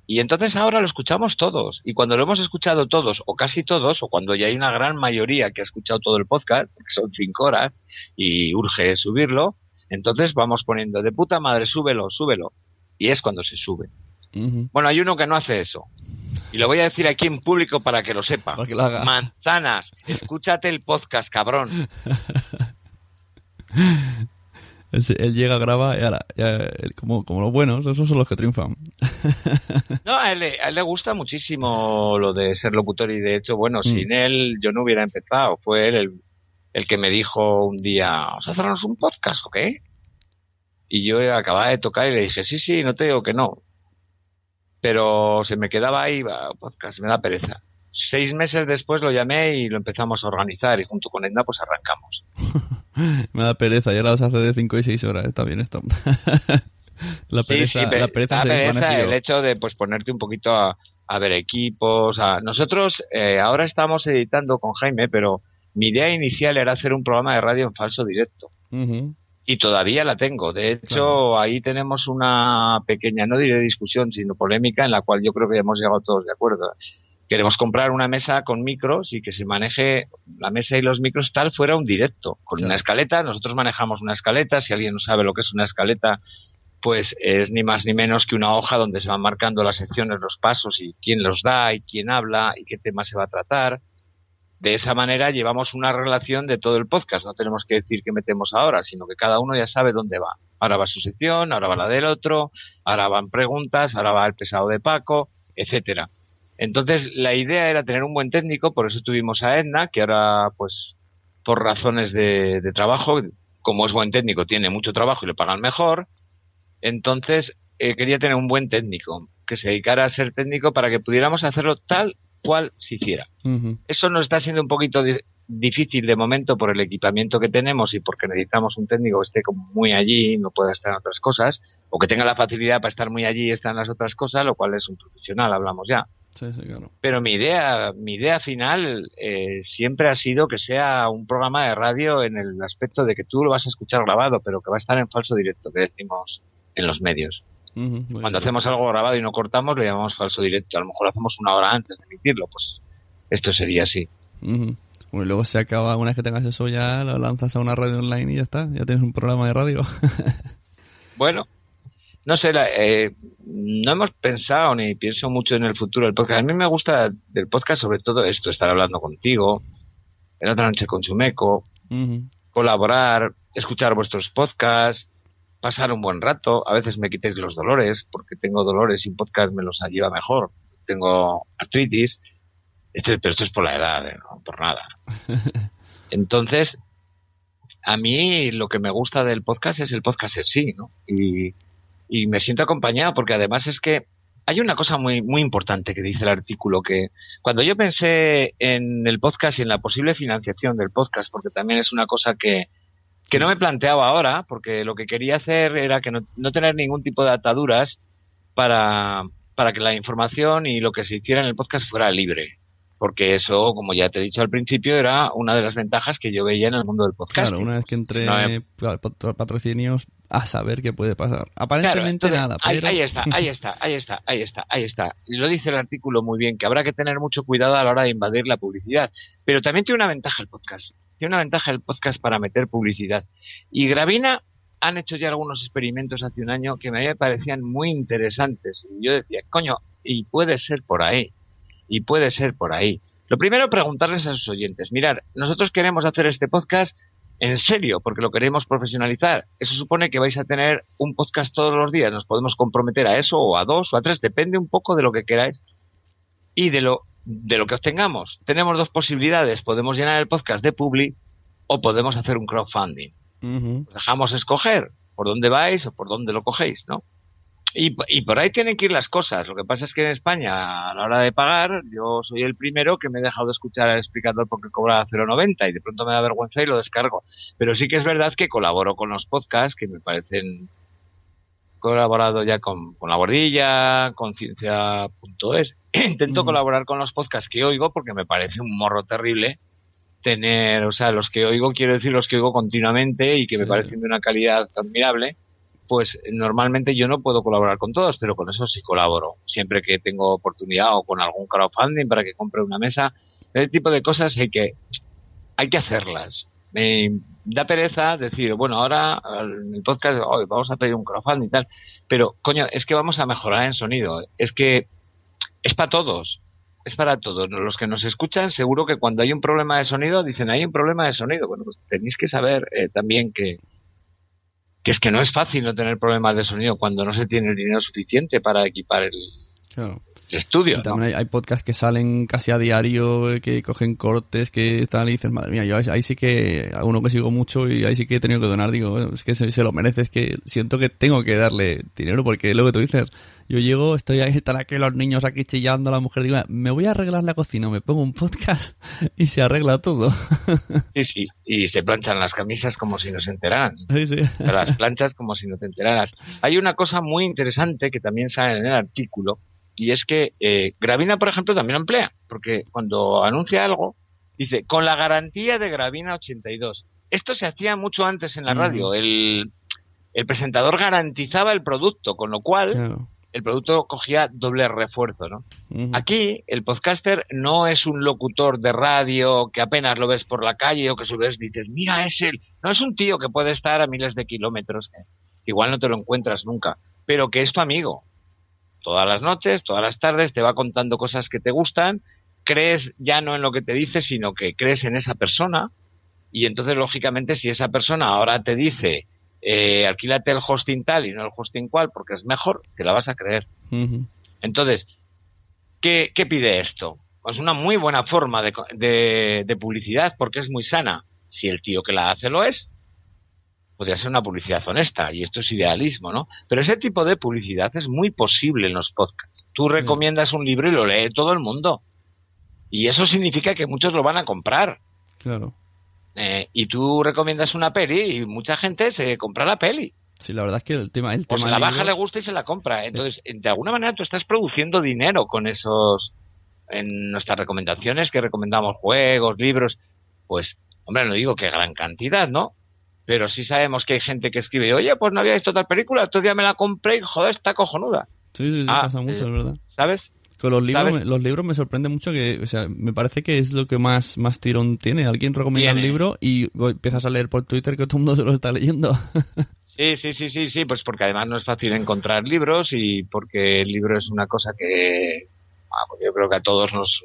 Y entonces ahora lo escuchamos todos. Y cuando lo hemos escuchado todos, o casi todos, o cuando ya hay una gran mayoría que ha escuchado todo el podcast, que son cinco horas, y urge subirlo, entonces vamos poniendo de puta madre, súbelo, súbelo. Y es cuando se sube. Bueno, hay uno que no hace eso. Y lo voy a decir aquí en público para que lo sepa. Manzanas, escúchate el podcast, cabrón. él, llega, graba y ahora, como, como los buenos, esos son los que triunfan. no, a él, le gusta muchísimo lo de ser locutor y de hecho, bueno, mm. sin él yo no hubiera empezado. Fue él el, que me dijo un día, ¿vamos a hacernos un podcast o qué? Y yo acababa de tocar y le dije, sí, sí, no te digo que no. Pero se me quedaba ahí, podcast, me da pereza. Seis meses después lo llamé y lo empezamos a organizar y junto con Edna pues arrancamos. Me da pereza, ya las hace de 5 y 6 horas, está bien esto. la pereza, la pereza, el hecho de pues ponerte un poquito a, ver equipos. A... Nosotros eh, ahora estamos editando con Jaime, pero mi idea inicial era hacer un programa de radio en falso directo. Y todavía la tengo. De hecho, ahí tenemos una pequeña, no diré discusión, sino polémica, en la cual yo creo que hemos llegado todos de acuerdo queremos comprar una mesa con micros y que se maneje la mesa y los micros tal fuera un directo, con una escaleta. Nosotros manejamos una escaleta. Si alguien no sabe lo que es una escaleta, pues es ni más ni menos que una hoja donde se van marcando las secciones, los pasos y quién los da y quién habla y qué tema se va a tratar. De esa manera llevamos una relación de todo el podcast. No tenemos que decir qué metemos ahora, sino que cada uno ya sabe dónde va. Ahora va su sección, ahora va la del otro, ahora van preguntas, ahora va el pesado de Paco, etcétera. Entonces, la idea era tener un buen técnico, por eso tuvimos a Edna, que ahora, pues, por razones de, trabajo, como es buen técnico, tiene mucho trabajo y le pagan mejor. Entonces, eh, quería tener un buen técnico, que se dedicara a ser técnico para que pudiéramos hacerlo tal cual se hiciera. Eso nos está siendo un poquito difícil de momento por el equipamiento que tenemos y porque necesitamos un técnico que esté como muy allí, no pueda estar en otras cosas, o que tenga la facilidad para estar muy allí y estar en las otras cosas, lo cual es un profesional, hablamos ya. Sí, sí, claro. Pero mi idea, mi idea final eh, siempre ha sido que sea un programa de radio en el aspecto de que tú lo vas a escuchar grabado, pero que va a estar en falso directo, que decimos en los medios. Cuando hacemos algo grabado y no cortamos, lo llamamos falso directo. A lo mejor lo hacemos una hora antes de emitirlo, pues esto sería así. Bueno, y luego se acaba, una vez que tengas eso ya lo lanzas a una radio online y ya está, ya tienes un programa de radio. bueno, no sé, eh, no hemos pensado ni pienso mucho en el futuro del podcast. A mí me gusta del podcast sobre todo esto, estar hablando contigo, en otra noche con Chumeco, colaborar, escuchar vuestros podcasts, pasar un buen rato. A veces me quitéis los dolores, porque tengo dolores y un podcast me los lleva mejor. Tengo artritis, pero esto es por la edad, ¿eh? no por nada. Entonces, a mí lo que me gusta del podcast es el podcast en sí, ¿no? Y, y me siento acompañado porque además es que hay una cosa muy, muy importante que dice el artículo, que cuando yo pensé en el podcast y en la posible financiación del podcast, porque también es una cosa que, que no me planteaba ahora, porque lo que quería hacer era que no, no tener ningún tipo de ataduras para, para que la información y lo que se hiciera en el podcast fuera libre porque eso, como ya te he dicho al principio, era una de las ventajas que yo veía en el mundo del podcast. Claro, una vez que entré patrocinios, a saber qué puede pasar. Aparentemente nada, pero... Ahí, está, ahí está, ahí está, ahí está, ahí está. Y lo dice el artículo muy bien, que habrá que tener mucho cuidado a la hora de invadir la publicidad. Pero también tiene una ventaja el podcast. Tiene una ventaja el podcast para meter publicidad. Y Gravina han hecho ya algunos experimentos hace un año que me parecían muy interesantes. Y yo decía, coño, y puede ser por ahí y puede ser por ahí. Lo primero, preguntarles a sus oyentes, mirar, nosotros queremos hacer este podcast en serio, porque lo queremos profesionalizar. Eso supone que vais a tener un podcast todos los días. Nos podemos comprometer a eso, o a dos, o a tres, depende un poco de lo que queráis y de lo, de lo que obtengamos. Tenemos dos posibilidades. Podemos llenar el podcast de Publi o podemos hacer un crowdfunding. dejamos escoger por dónde vais o por dónde lo cogéis, ¿no? Y, y, por ahí tienen que ir las cosas. Lo que pasa es que en España, a la hora de pagar, yo soy el primero que me he dejado de escuchar al explicador porque cobra 0,90 y de pronto me da vergüenza y lo descargo. Pero sí que es verdad que colaboro con los podcasts que me parecen colaborado ya con, con La Bordilla, con Ciencia.es. Intento colaborar con los podcasts que oigo porque me parece un morro terrible tener, o sea, los que oigo, quiero decir los que oigo continuamente y que me parecen de una calidad admirable pues normalmente yo no puedo colaborar con todos, pero con eso sí colaboro. Siempre que tengo oportunidad o con algún crowdfunding para que compre una mesa, ese tipo de cosas hay que, hay que hacerlas. Me da pereza decir, bueno, ahora en el podcast hoy vamos a pedir un crowdfunding y tal, pero coño, es que vamos a mejorar en sonido. Es que es para todos. Es para todos. Los que nos escuchan, seguro que cuando hay un problema de sonido, dicen, hay un problema de sonido. Bueno, pues tenéis que saber eh, también que, que es que no es fácil no tener problemas de sonido cuando no se tiene el dinero suficiente para equipar el, estudio. también hay, podcasts que salen casi a diario, que cogen cortes, que tal, y dices, madre mía, yo ahí sí que, a uno que sigo mucho y ahí sí que he tenido que donar, digo, es que se, se lo merece, es que siento que tengo que darle dinero porque lo que tú dices, yo llego, estoy ahí, están aquí los niños aquí chillando, la mujer digo, me voy a arreglar la cocina, me pongo un podcast y se arregla todo. Sí, sí, y se planchan las camisas como si no se enteraran. Sí, sí. Las planchas como si no te enteraras. Hay una cosa muy interesante que también sale en el artículo, y es que eh, Gravina, por ejemplo, también lo emplea, porque cuando anuncia algo, dice, con la garantía de Gravina 82. Esto se hacía mucho antes en la radio. El, el presentador garantizaba el producto, con lo cual el producto cogía doble refuerzo, ¿no? Aquí el podcaster no es un locutor de radio que apenas lo ves por la calle o que su vez dices, mira, es él. No es un tío que puede estar a miles de kilómetros, que igual no te lo encuentras nunca, pero que es tu amigo. Todas las noches, todas las tardes te va contando cosas que te gustan, crees ya no en lo que te dice, sino que crees en esa persona y entonces lógicamente si esa persona ahora te dice eh, alquílate el hosting tal y no el hosting cual porque es mejor, te la vas a creer. Entonces, ¿qué, pide esto? Pues una muy buena forma de, de, publicidad porque es muy sana. Si el tío que la hace lo es, podría ser una publicidad honesta y esto es idealismo, ¿no? Pero ese tipo de publicidad es muy posible en los podcasts. Tú recomiendas un libro y lo lee todo el mundo. Y eso significa que muchos lo van a comprar. Claro. Eh, y tú recomiendas una peli y mucha gente se compra la peli. Sí, la verdad es que el tema... El pues tema la baja le gusta y se la compra. Entonces, de alguna manera tú estás produciendo dinero con esos en nuestras recomendaciones, que recomendamos juegos, libros, pues, hombre, no digo que gran cantidad, ¿no? Pero sí sabemos que hay gente que escribe, oye, pues no había visto tal película, otro día me la compré y joder, está cojonuda. Sí, sí, sí Ah, pasa mucho, eh, es verdad. ¿Sabes? Con los libros, ¿sabes? me- los libros me sorprende mucho que, o sea, me parece que es lo que más, más tirón tiene. Alguien recomienda un libro y empiezas a leer por Twitter que todo el mundo se lo está leyendo. Sí, sí, sí, sí, sí, pues porque además no es fácil encontrar libros y porque el libro es una cosa que ah, pues yo creo que a todos nos,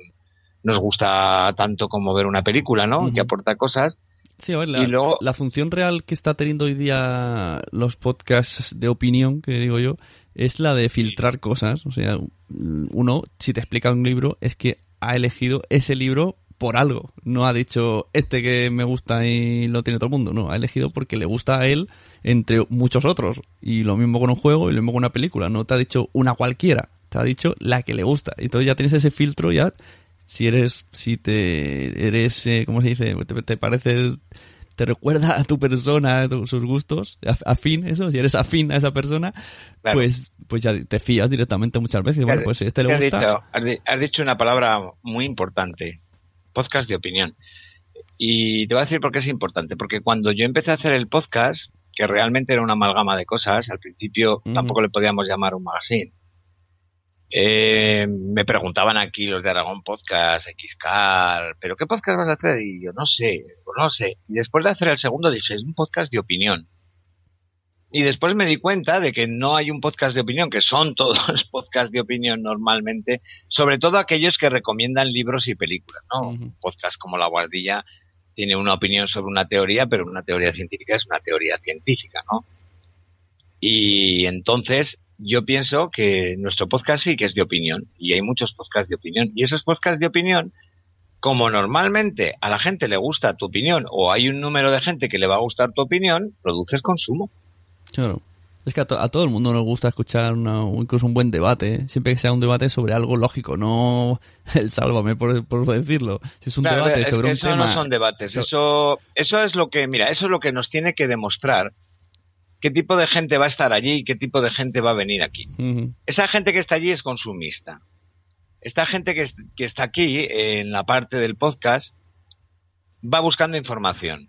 nos gusta tanto como ver una película, ¿no? Que aporta cosas. Sí, a ver, la, Y luego- la función real que está teniendo hoy día los podcasts de opinión, que digo yo, es la de filtrar cosas. O sea, uno, si te explica un libro, es que ha elegido ese libro por algo. No ha dicho este que me gusta y lo tiene todo el mundo. No, ha elegido porque le gusta a él entre muchos otros. Y lo mismo con un juego y lo mismo con una película. No te ha dicho una cualquiera, te ha dicho la que le gusta. Entonces ya tienes ese filtro ya si eres, si te eres, eh, ¿cómo se dice? Te, te parece, te recuerda a tu persona, a sus gustos, af- afín, eso, si eres afín a esa persona, Claro. pues, pues ya te fías directamente muchas veces. Bueno, pues este le gusta. dicho, has, di- has dicho una palabra muy importante, podcast de opinión. Y te voy a decir por qué es importante. Porque cuando yo empecé a hacer el podcast, que realmente era una amalgama de cosas, al principio tampoco le podíamos llamar un magazine. Eh, me preguntaban aquí los de Aragón Podcast, XCAR, ¿pero qué podcast vas a hacer? Y yo no sé, pues no sé. Y después de hacer el segundo dije, es un podcast de opinión. Y después me di cuenta de que no hay un podcast de opinión, que son todos podcasts de opinión normalmente, sobre todo aquellos que recomiendan libros y películas, ¿no? Un podcast como La Guardilla tiene una opinión sobre una teoría, pero una teoría científica es una teoría científica, ¿no? Y entonces yo pienso que nuestro podcast sí que es de opinión, y hay muchos podcasts de opinión, y esos podcasts de opinión, como normalmente a la gente le gusta tu opinión, o hay un número de gente que le va a gustar tu opinión, produces consumo. Claro. Es que a, to- a todo el mundo nos gusta escuchar una, incluso un buen debate, ¿eh? siempre que sea un debate sobre algo lógico, no el sálvame, por, por decirlo. Si es un Claro, debate es sobre que un eso tema... no son debates. so- Eso, eso es lo que, mira, eso es lo que nos tiene que demostrar qué tipo de gente va a estar allí y qué tipo de gente va a venir aquí. Esa gente que está allí es consumista. Esta gente que, es- que está aquí en la parte del podcast va buscando información,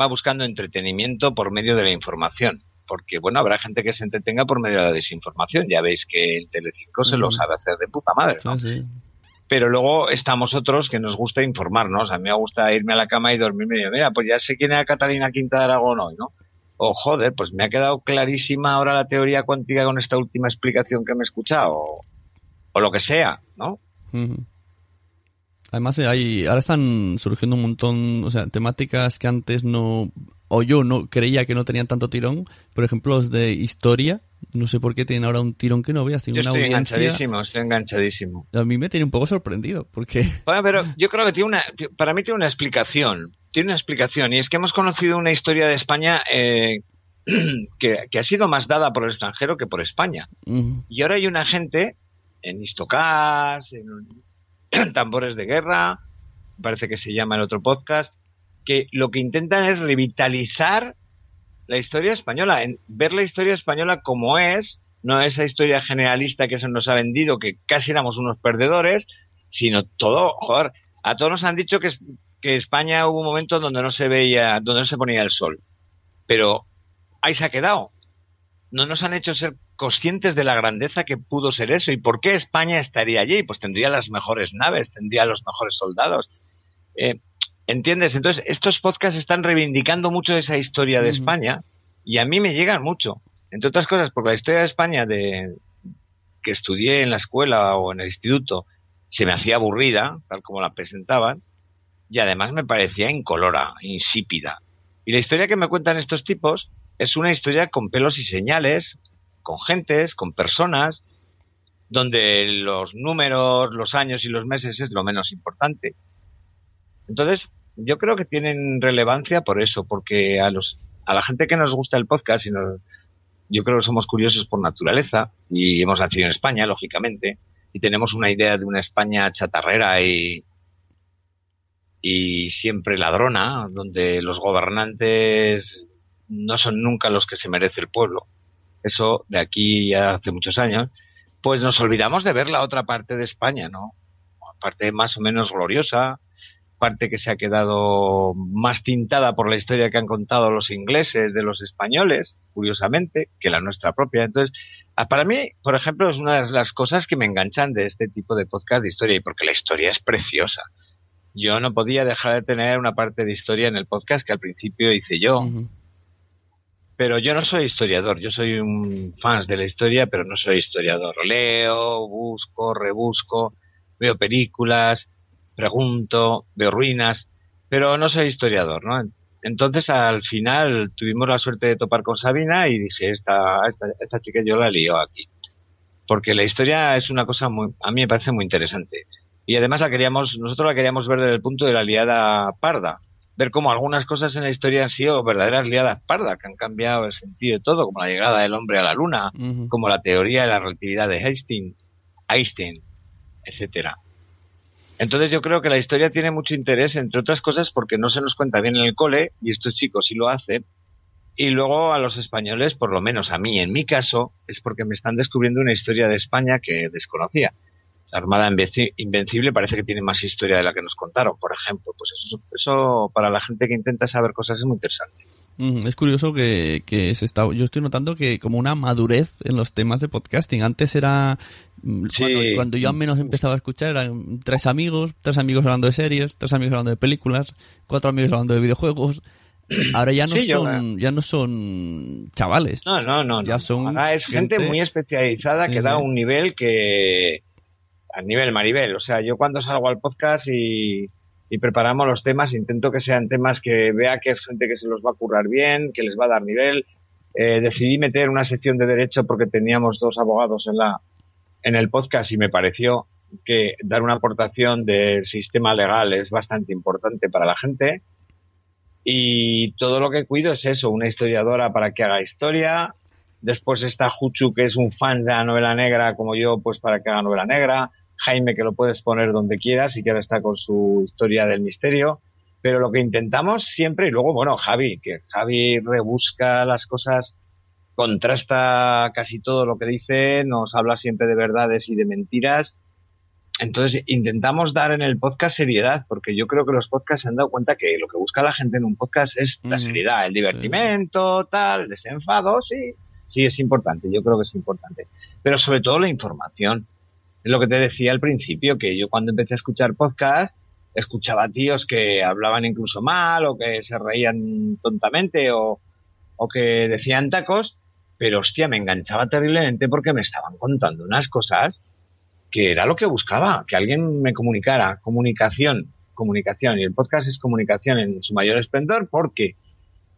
va buscando entretenimiento por medio de la información. Porque, bueno, habrá gente que se entretenga por medio de la desinformación. Ya veis que el Telecinco se lo sabe hacer de puta madre, ¿no? Sí, sí. pero luego estamos otros que nos gusta informarnos. A mí me gusta irme a la cama y dormirme y digo, mira, pues ya sé quién era Catalina Quinta de Aragón hoy, ¿no? O joder, pues me ha quedado clarísima ahora la teoría cuántica con esta última explicación que me he escuchado. O, lo que sea, ¿no? Además, eh, hay, ahora están surgiendo un montón, o sea, temáticas que antes no, o yo no creía que no tenían tanto tirón. Por ejemplo, los de historia, no sé por qué tienen ahora un tirón que no veas, Yo tienen una audiencia. enganchadísimo, estoy enganchadísimo. A mí me tiene un poco sorprendido, porque Bueno, pero yo creo que tiene una, para mí tiene una explicación, tiene una explicación, y es que hemos conocido una historia de España eh, que, que ha sido más dada por el extranjero que por España. Y ahora hay una gente en Histocast, en Tambores de Guerra, parece que se llama el otro podcast, que lo que intentan es revitalizar la historia española, en ver la historia española como es, no esa historia generalista que se nos ha vendido, que casi éramos unos perdedores, sino todo, joder, a todos nos han dicho que, que España hubo un momento donde no se veía, donde no se ponía el sol. Pero ahí se ha quedado. No nos han hecho ser conscientes de la grandeza que pudo ser eso y por qué España estaría allí. Pues tendría las mejores naves, tendría los mejores soldados. Eh, ¿Entiendes? Entonces, estos podcasts están reivindicando mucho esa historia de. España y a mí me llegan mucho. Entre otras cosas, porque la historia de España de, que estudié en la escuela o en el instituto se me hacía aburrida, tal como la presentaban, y además me parecía incolora, insípida. Y la historia que me cuentan estos tipos es una historia con pelos y señales, con gentes, con personas, donde los números, los años y los meses es lo menos importante. Entonces, yo creo que tienen relevancia por eso, porque a los a la gente que nos gusta el podcast y nos, yo creo que somos curiosos por naturaleza y hemos nacido en España, lógicamente, y tenemos una idea de una España chatarrera y y siempre ladrona, donde los gobernantes no son nunca los que se merece el pueblo. Eso de aquí hace muchos años, pues nos olvidamos de ver la otra parte de España, ¿no? parte más o menos gloriosa, parte que se ha quedado más tintada por la historia que han contado los ingleses de los españoles, curiosamente, que la nuestra propia. Entonces, para mí, por ejemplo, es una de las cosas que me enganchan de este tipo de podcast de historia, y porque la historia es preciosa. Yo no podía dejar de tener una parte de historia en el podcast que al principio hice yo. Pero yo no soy historiador, yo soy un fan de la historia, pero no soy historiador. Leo, busco, rebusco, veo películas, pregunto, veo ruinas, pero no soy historiador, ¿no? Entonces al final tuvimos la suerte de topar con Sabina y dije, esta, esta, chica yo la lío aquí. Porque la historia es una cosa muy, a mí me parece muy interesante. Y además la queríamos, nosotros la queríamos ver desde el punto de la liada parda. Ver cómo algunas cosas en la historia han sido verdaderas liadas pardas, que han cambiado el sentido de todo, como la llegada del hombre a la luna, como la teoría de la relatividad de Einstein, Einstein, etcétera. Entonces yo creo que la historia tiene mucho interés, entre otras cosas, porque no se nos cuenta bien en el cole, y estos chicos sí lo hacen, y luego a los españoles, por lo menos a mí, en mi caso, es porque me están descubriendo una historia de España que desconocía. La Armada Invencible parece que tiene más historia de la que nos contaron, por ejemplo. Pues eso, eso para la gente que intenta saber cosas es muy interesante. Es curioso que, que se está, yo estoy notando que como una madurez en los temas de podcasting. Antes era mm, cuando, yo al menos empezaba a escuchar eran tres amigos, tres amigos hablando de series, tres amigos hablando de películas, cuatro amigos hablando de videojuegos. Ahora ya no son, ya no son chavales. No, no, no. Ya son Ahora es gente, muy especializada que da un nivel que a nivel Maribel. O sea, yo cuando salgo al podcast y y preparamos los temas. Intento que sean temas que vea que es gente que se los va a currar bien, que les va a dar nivel. Eh, decidí meter una sección de derecho porque teníamos dos abogados en la en el podcast y me pareció que dar una aportación del sistema legal es bastante importante para la gente. Y todo lo que cuido es eso, una historiadora para que haga historia. Después está Juchu, que es un fan de la novela negra como yo, pues para que haga novela negra. Jaime, que lo puedes poner donde quieras y que ahora está con su historia del misterio. Pero lo que intentamos siempre, y luego, bueno, Javi, que Javi rebusca las cosas, contrasta casi todo lo que dice, nos habla siempre de verdades y de mentiras. Entonces, intentamos dar en el podcast seriedad, porque yo creo que los podcasts se han dado cuenta que lo que busca la gente en un podcast es la seriedad, el divertimento, tal, el desenfado, sí, sí es importante, yo creo que es importante. Pero sobre todo la información. Es lo que te decía al principio, que yo cuando empecé a escuchar podcast, escuchaba tíos que hablaban incluso mal o que se reían tontamente o, o que decían tacos, pero hostia, me enganchaba terriblemente porque me estaban contando unas cosas que era lo que buscaba, que alguien me comunicara, comunicación, comunicación, y el podcast es comunicación en su mayor esplendor porque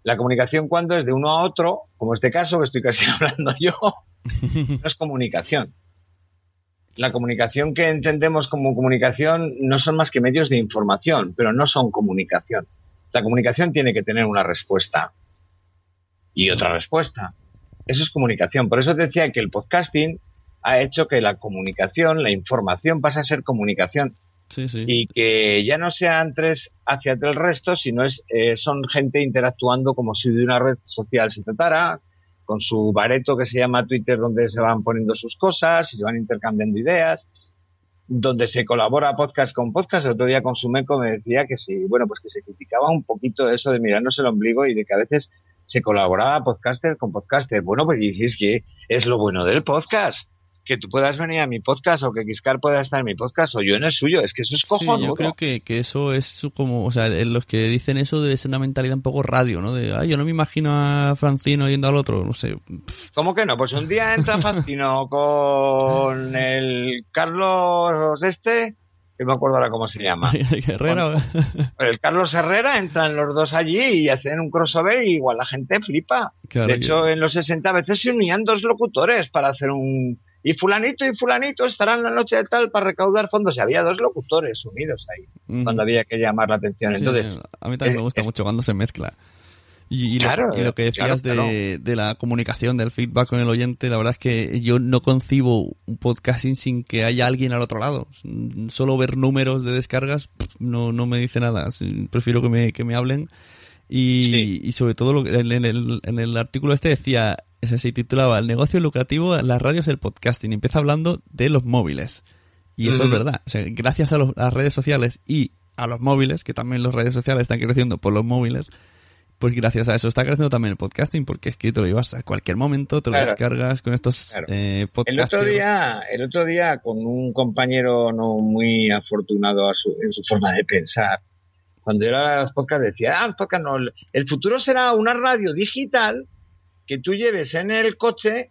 la comunicación cuando es de uno a otro, como este caso que estoy casi hablando yo, no es comunicación la comunicación que entendemos como comunicación no son más que medios de información, pero no son comunicación. La comunicación tiene que tener una respuesta y otra respuesta. Eso es comunicación. Por eso decía que el podcasting ha hecho que la comunicación, la información pase a ser comunicación. Y que ya no sean tres hacia el resto, sino es, eh, son gente interactuando como si de una red social se tratara, con su bareto que se llama Twitter, donde se van poniendo sus cosas y se van intercambiando ideas, donde se colabora podcast con podcast. El otro día con Sumeco me decía que sí, bueno, pues que se criticaba un poquito eso de mirarnos el ombligo y de que a veces se colaboraba podcaster con podcaster. Bueno, pues y es que es lo bueno del podcast que tú puedas venir a mi podcast o que Kiscar pueda estar en mi podcast o yo en el suyo. Es que eso es cojonudo. Sí, yo creo que, que, eso es como, o sea, los que dicen eso debe ser una mentalidad un poco radio, ¿no? De, ay, yo no me imagino a Francino yendo al otro, no sé. ¿Cómo que no? Pues un día entra Francino con el Carlos este, que me acuerdo ahora cómo se llama. Herrera. el Carlos Herrera entran los dos allí y hacen un crossover y igual la gente flipa. de hecho, en los 60 veces se unían dos locutores para hacer un y fulanito y fulanito estarán la noche de tal para recaudar fondos. Y había dos locutores unidos ahí, cuando había que llamar la atención. Entonces, a mí también me gusta mucho cuando se mezcla. Y, lo, que decías de, la comunicación, del feedback con el oyente, la verdad es que yo no concibo un podcasting sin que haya alguien al otro lado. Solo ver números de descargas no, no me dice nada. Prefiero que me, que me hablen. Y, sobre todo lo, en, el, en el artículo este decía se titulaba El negocio lucrativo, las radios, el podcasting. Y empieza hablando de los móviles. Y eso es verdad. O sea, gracias a, las redes sociales y a los móviles, que también las redes sociales están creciendo por los móviles, pues gracias a eso está creciendo también el podcasting, porque es que te lo llevas a cualquier momento, te lo descargas con estos eh, podcasts. El otro, día, el otro día, con un compañero no muy afortunado en su forma de pensar, cuando yo era podcasts decía, ah, podcast no, el futuro será una radio digital que tú lleves en el coche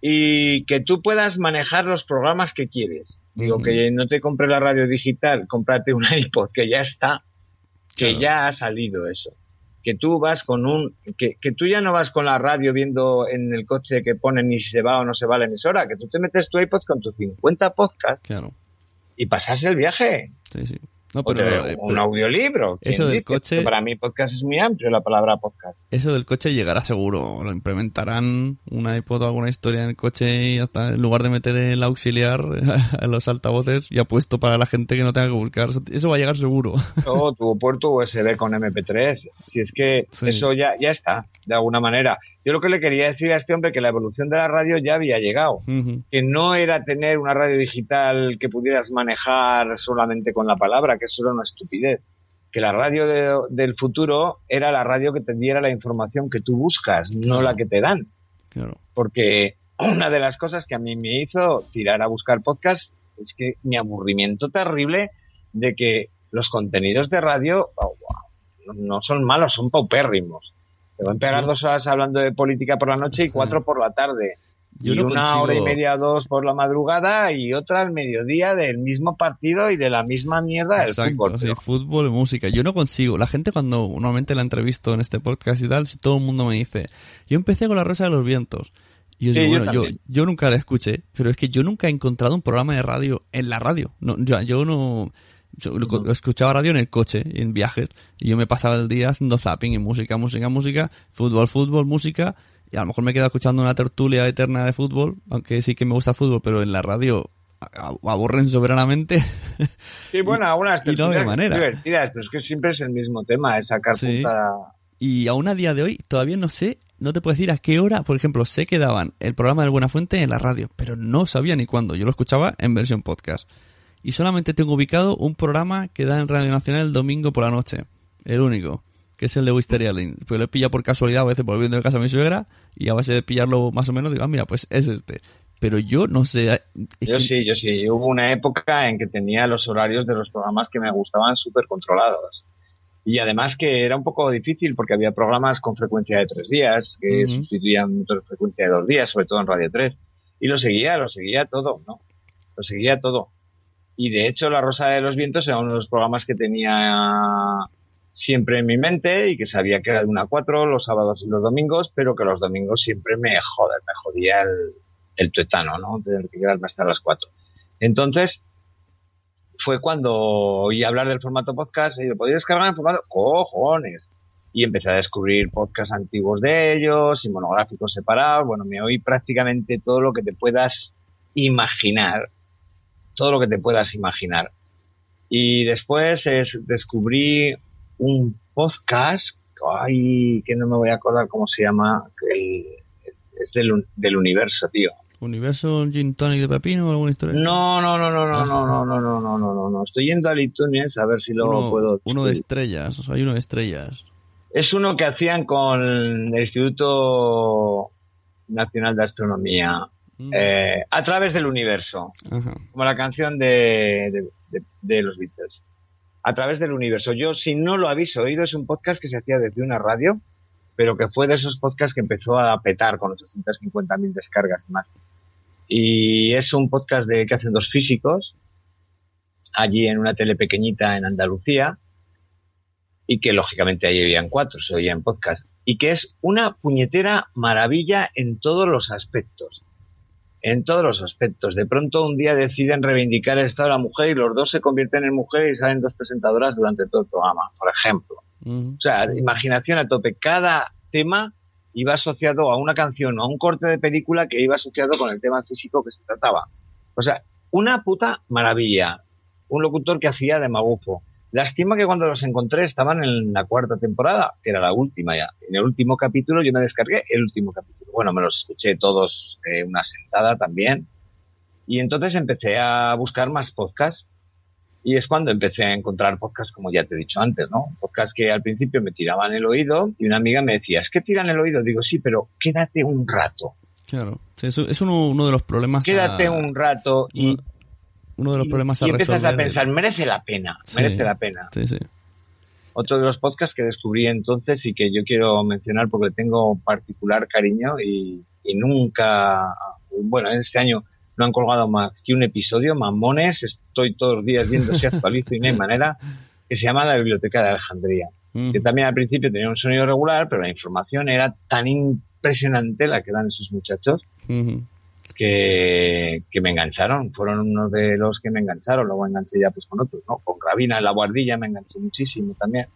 y que tú puedas manejar los programas que quieres. Digo, que no te compres la radio digital, cómprate un iPod, que ya está, que ya ha salido eso que tú vas con un, que, que, tú ya no vas con la radio viendo en el coche que ponen ni si se va o no se va la emisora, que tú te metes tu iPod con tus 50 podcasts claro. y pasas el viaje. Sí, sí. No, pero, eh, un audiolibro. Eso del coche. Para mí, podcast es muy amplio la palabra podcast. Eso del coche llegará seguro. Lo implementarán una iPod o alguna historia en el coche y hasta en lugar de meter el auxiliar en los altavoces, ya puesto para la gente que no tenga que buscar. Eso va a llegar seguro. O tu puerto USB con MP3. Si es que eso ya, ya está, de alguna manera. Yo lo que le quería decir a este hombre que la evolución de la radio ya había llegado, que no era tener una radio digital que pudieras manejar solamente con la palabra, que eso era una estupidez, que la radio del futuro era la radio que te diera la información que tú buscas, no la que te dan. Porque una de las cosas que a mí me hizo tirar a buscar podcast es que mi aburrimiento terrible de que los contenidos de radio oh, no son malos, son paupérrimos te van a pegar dos horas hablando de política por la noche y cuatro por la tarde. y una hora y media, dos por la madrugada y otra al mediodía del mismo partido y de la misma mierda del fútbol. Sí, fútbol música. Yo no consigo. La gente cuando normalmente la entrevisto en este podcast y tal, si todo el mundo me dice, yo empecé con la Rosa de los Vientos. Y yo digo, bueno, yo, yo, nunca la escuché, pero es que yo nunca he encontrado un programa de radio en la radio. No, yo, yo no escuchaba radio en el coche, en viajes, y yo me pasaba el día haciendo zapping y música, música, música, fútbol, fútbol, música, y a lo mejor me quedo escuchando una tertulia eterna de fútbol, aunque sí que me gusta el fútbol, pero en la radio aburren soberanamente. Sí, bueno, algunas tertulias divertidas, pero es que siempre es el mismo tema, es sacar Y aún a día de hoy todavía no sé, no te puedo decir a qué hora, por ejemplo, sé que daban el programa de Buena Fuente en la radio, pero no sabía ni cuándo. Yo lo escuchaba en versión podcast y solamente tengo ubicado un programa que da en Radio Nacional el domingo por la noche. El único. Que es el de Wisteria Lane. Pues lo he pillado por casualidad a veces volviendo de casa a mi suegra y a base de pillarlo más o menos digo, ah, mira, pues es este. Pero yo no sé. Yo sí, yo sí. Hubo una época en que tenía los horarios de los programas que me gustaban súper controlados. Y además que era un poco difícil porque había programas con frecuencia de tres días que sustituían otra frecuencia de dos días, sobre todo en Radio 3. Y lo seguía, lo seguía todo, ¿no? Lo seguía todo. Y de hecho, La Rosa de los Vientos era uno de los programas que tenía siempre en mi mente y que sabía que era de una a cuatro los sábados y los domingos, pero que los domingos siempre me joder, me jodía el, el tuetano, ¿no? Tener que quedarme hasta las cuatro. Entonces, fue cuando oí hablar del formato podcast y yo ¿podía descargar en formato? ¡Cojones! Y empecé a descubrir podcasts antiguos de ellos y monográficos separados. Bueno, me oí prácticamente todo lo que te puedas imaginar todo lo que te puedas imaginar. Y después es, descubrí un podcast, ay, que no me voy a acordar cómo se llama, que es del, del universo, tío. ¿Universo Gin Tonic de Pepino o alguna historia? No, no, no, no, no, no, no, no, no, no, no, no, no. Estoy yendo al iTunes a ver si lo puedo. Uno de estrellas, hay uno de estrellas. Es uno que hacían con el Instituto Nacional de Astronomía. Eh, a través del universo, como la canción de, de, los Beatles. A través del universo. Yo, si no lo habéis oído, es un podcast que se hacía desde una radio, pero que fue de esos podcasts que empezó a petar con 850.000 descargas y más. Y es un podcast de que hacen dos físicos, allí en una tele pequeñita en Andalucía, y que lógicamente ahí habían cuatro, se oían podcast, y que es una puñetera maravilla en todos los aspectos en todos los aspectos. De pronto un día deciden reivindicar el estado de la mujer y los dos se convierten en mujer y salen dos presentadoras durante todo el programa, por ejemplo. O sea, imaginación a tope. Cada tema iba asociado a una canción o a un corte de película que iba asociado con el tema físico que se trataba. O sea, una puta maravilla. Un locutor que hacía de magufo. Lástima que cuando los encontré estaban en la cuarta temporada, que era la última ya. En el último capítulo yo me descargué el último capítulo. Bueno, me los escuché todos una sentada también. Y entonces empecé a buscar más podcasts y es cuando empecé a encontrar podcasts como ya te he dicho antes, ¿no? Podcasts que al principio me tiraban el oído y una amiga me decía, es que tiran el oído. Digo, sí, pero quédate un rato. Claro, es uno, de los problemas. Quédate un rato y... Uno, de los problemas a y empiezas a pensar, merece la pena, merece la pena. Sí, sí. Otro de los podcasts que descubrí entonces y que yo quiero mencionar porque tengo particular cariño y, y nunca, bueno, en este año no han colgado más que un episodio, mamones, estoy todos los días viendo si actualizo y no hay manera, que se llama La Biblioteca de Alejandría. Que también al principio tenía un sonido regular, pero la información era tan impresionante la que dan esos muchachos que, que, me engancharon. Fueron uno de los que me engancharon. Luego enganché ya pues con otros, ¿no? Con Rabina en la guardilla me enganché muchísimo también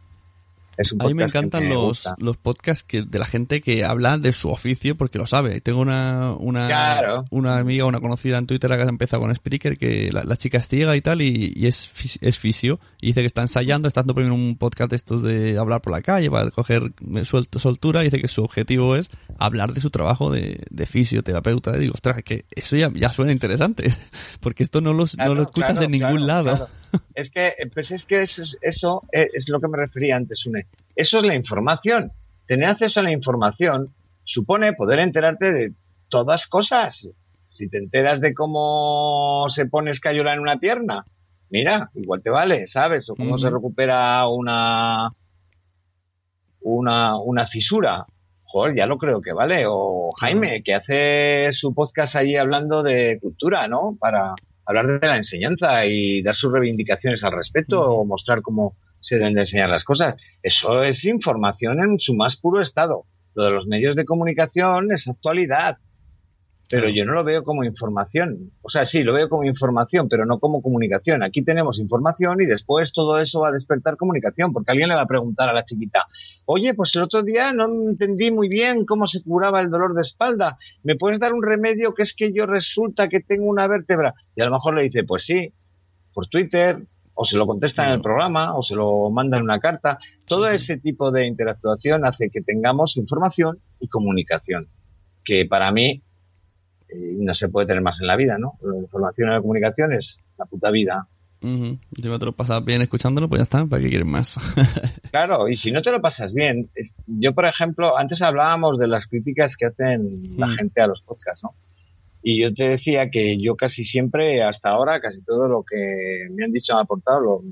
a mí me encantan los, los podcasts que, de la gente que habla de su oficio porque lo sabe. Tengo una, una, una amiga, una conocida en Twitter que ha empezado con Spreaker, que la, chica es ciega y tal, y, es, es fisio. Y dice que está ensayando, está dando primero un podcast de estos de hablar por la calle para coger suelto, soltura. Y dice que su objetivo es hablar de su trabajo de, de fisioterapeuta. Y digo, ostras, que eso ya, ya suena interesante, porque esto no, los, no lo escuchas en ningún lado. Es que, pues es que eso, eso es lo que me refería antes, Une eso es la información. Tener acceso a la información supone poder enterarte de todas cosas. Si te enteras de cómo se pone escayola en una pierna, mira, igual te vale, ¿sabes? O cómo se recupera una, una, una fisura. Joder, ya lo creo que vale. O Jaime, que hace su podcast allí hablando de cultura, ¿no? Para hablar de la enseñanza y dar sus reivindicaciones al respecto o mostrar cómo se deben de enseñar las cosas. Eso es información en su más puro estado. Lo de los medios de comunicación es actualidad, pero yo no lo veo como información. O sea, sí, lo veo como información, pero no como comunicación. Aquí tenemos información y después todo eso va a despertar comunicación, porque alguien le va a preguntar a la chiquita, oye, pues el otro día no entendí muy bien cómo se curaba el dolor de espalda. ¿Me puedes dar un remedio que es que yo resulta que tengo una vértebra? Y a lo mejor le dice, pues sí, por Twitter, o se lo contesta en el programa, o se lo manda en una carta. Todo ese tipo de interactuación hace que tengamos información y comunicación, que para mí eh, no se puede tener más en la vida, ¿no? La información y la comunicación es la puta vida. Si no te lo pasas bien escuchándolo, pues ya está, ¿para qué quieres más? claro, y si no te lo pasas bien, yo por ejemplo, antes hablábamos de las críticas que hacen la gente a los podcasts, ¿no? Y yo te decía que yo casi siempre, hasta ahora, casi todo lo que me han dicho, me ha aportado, lo,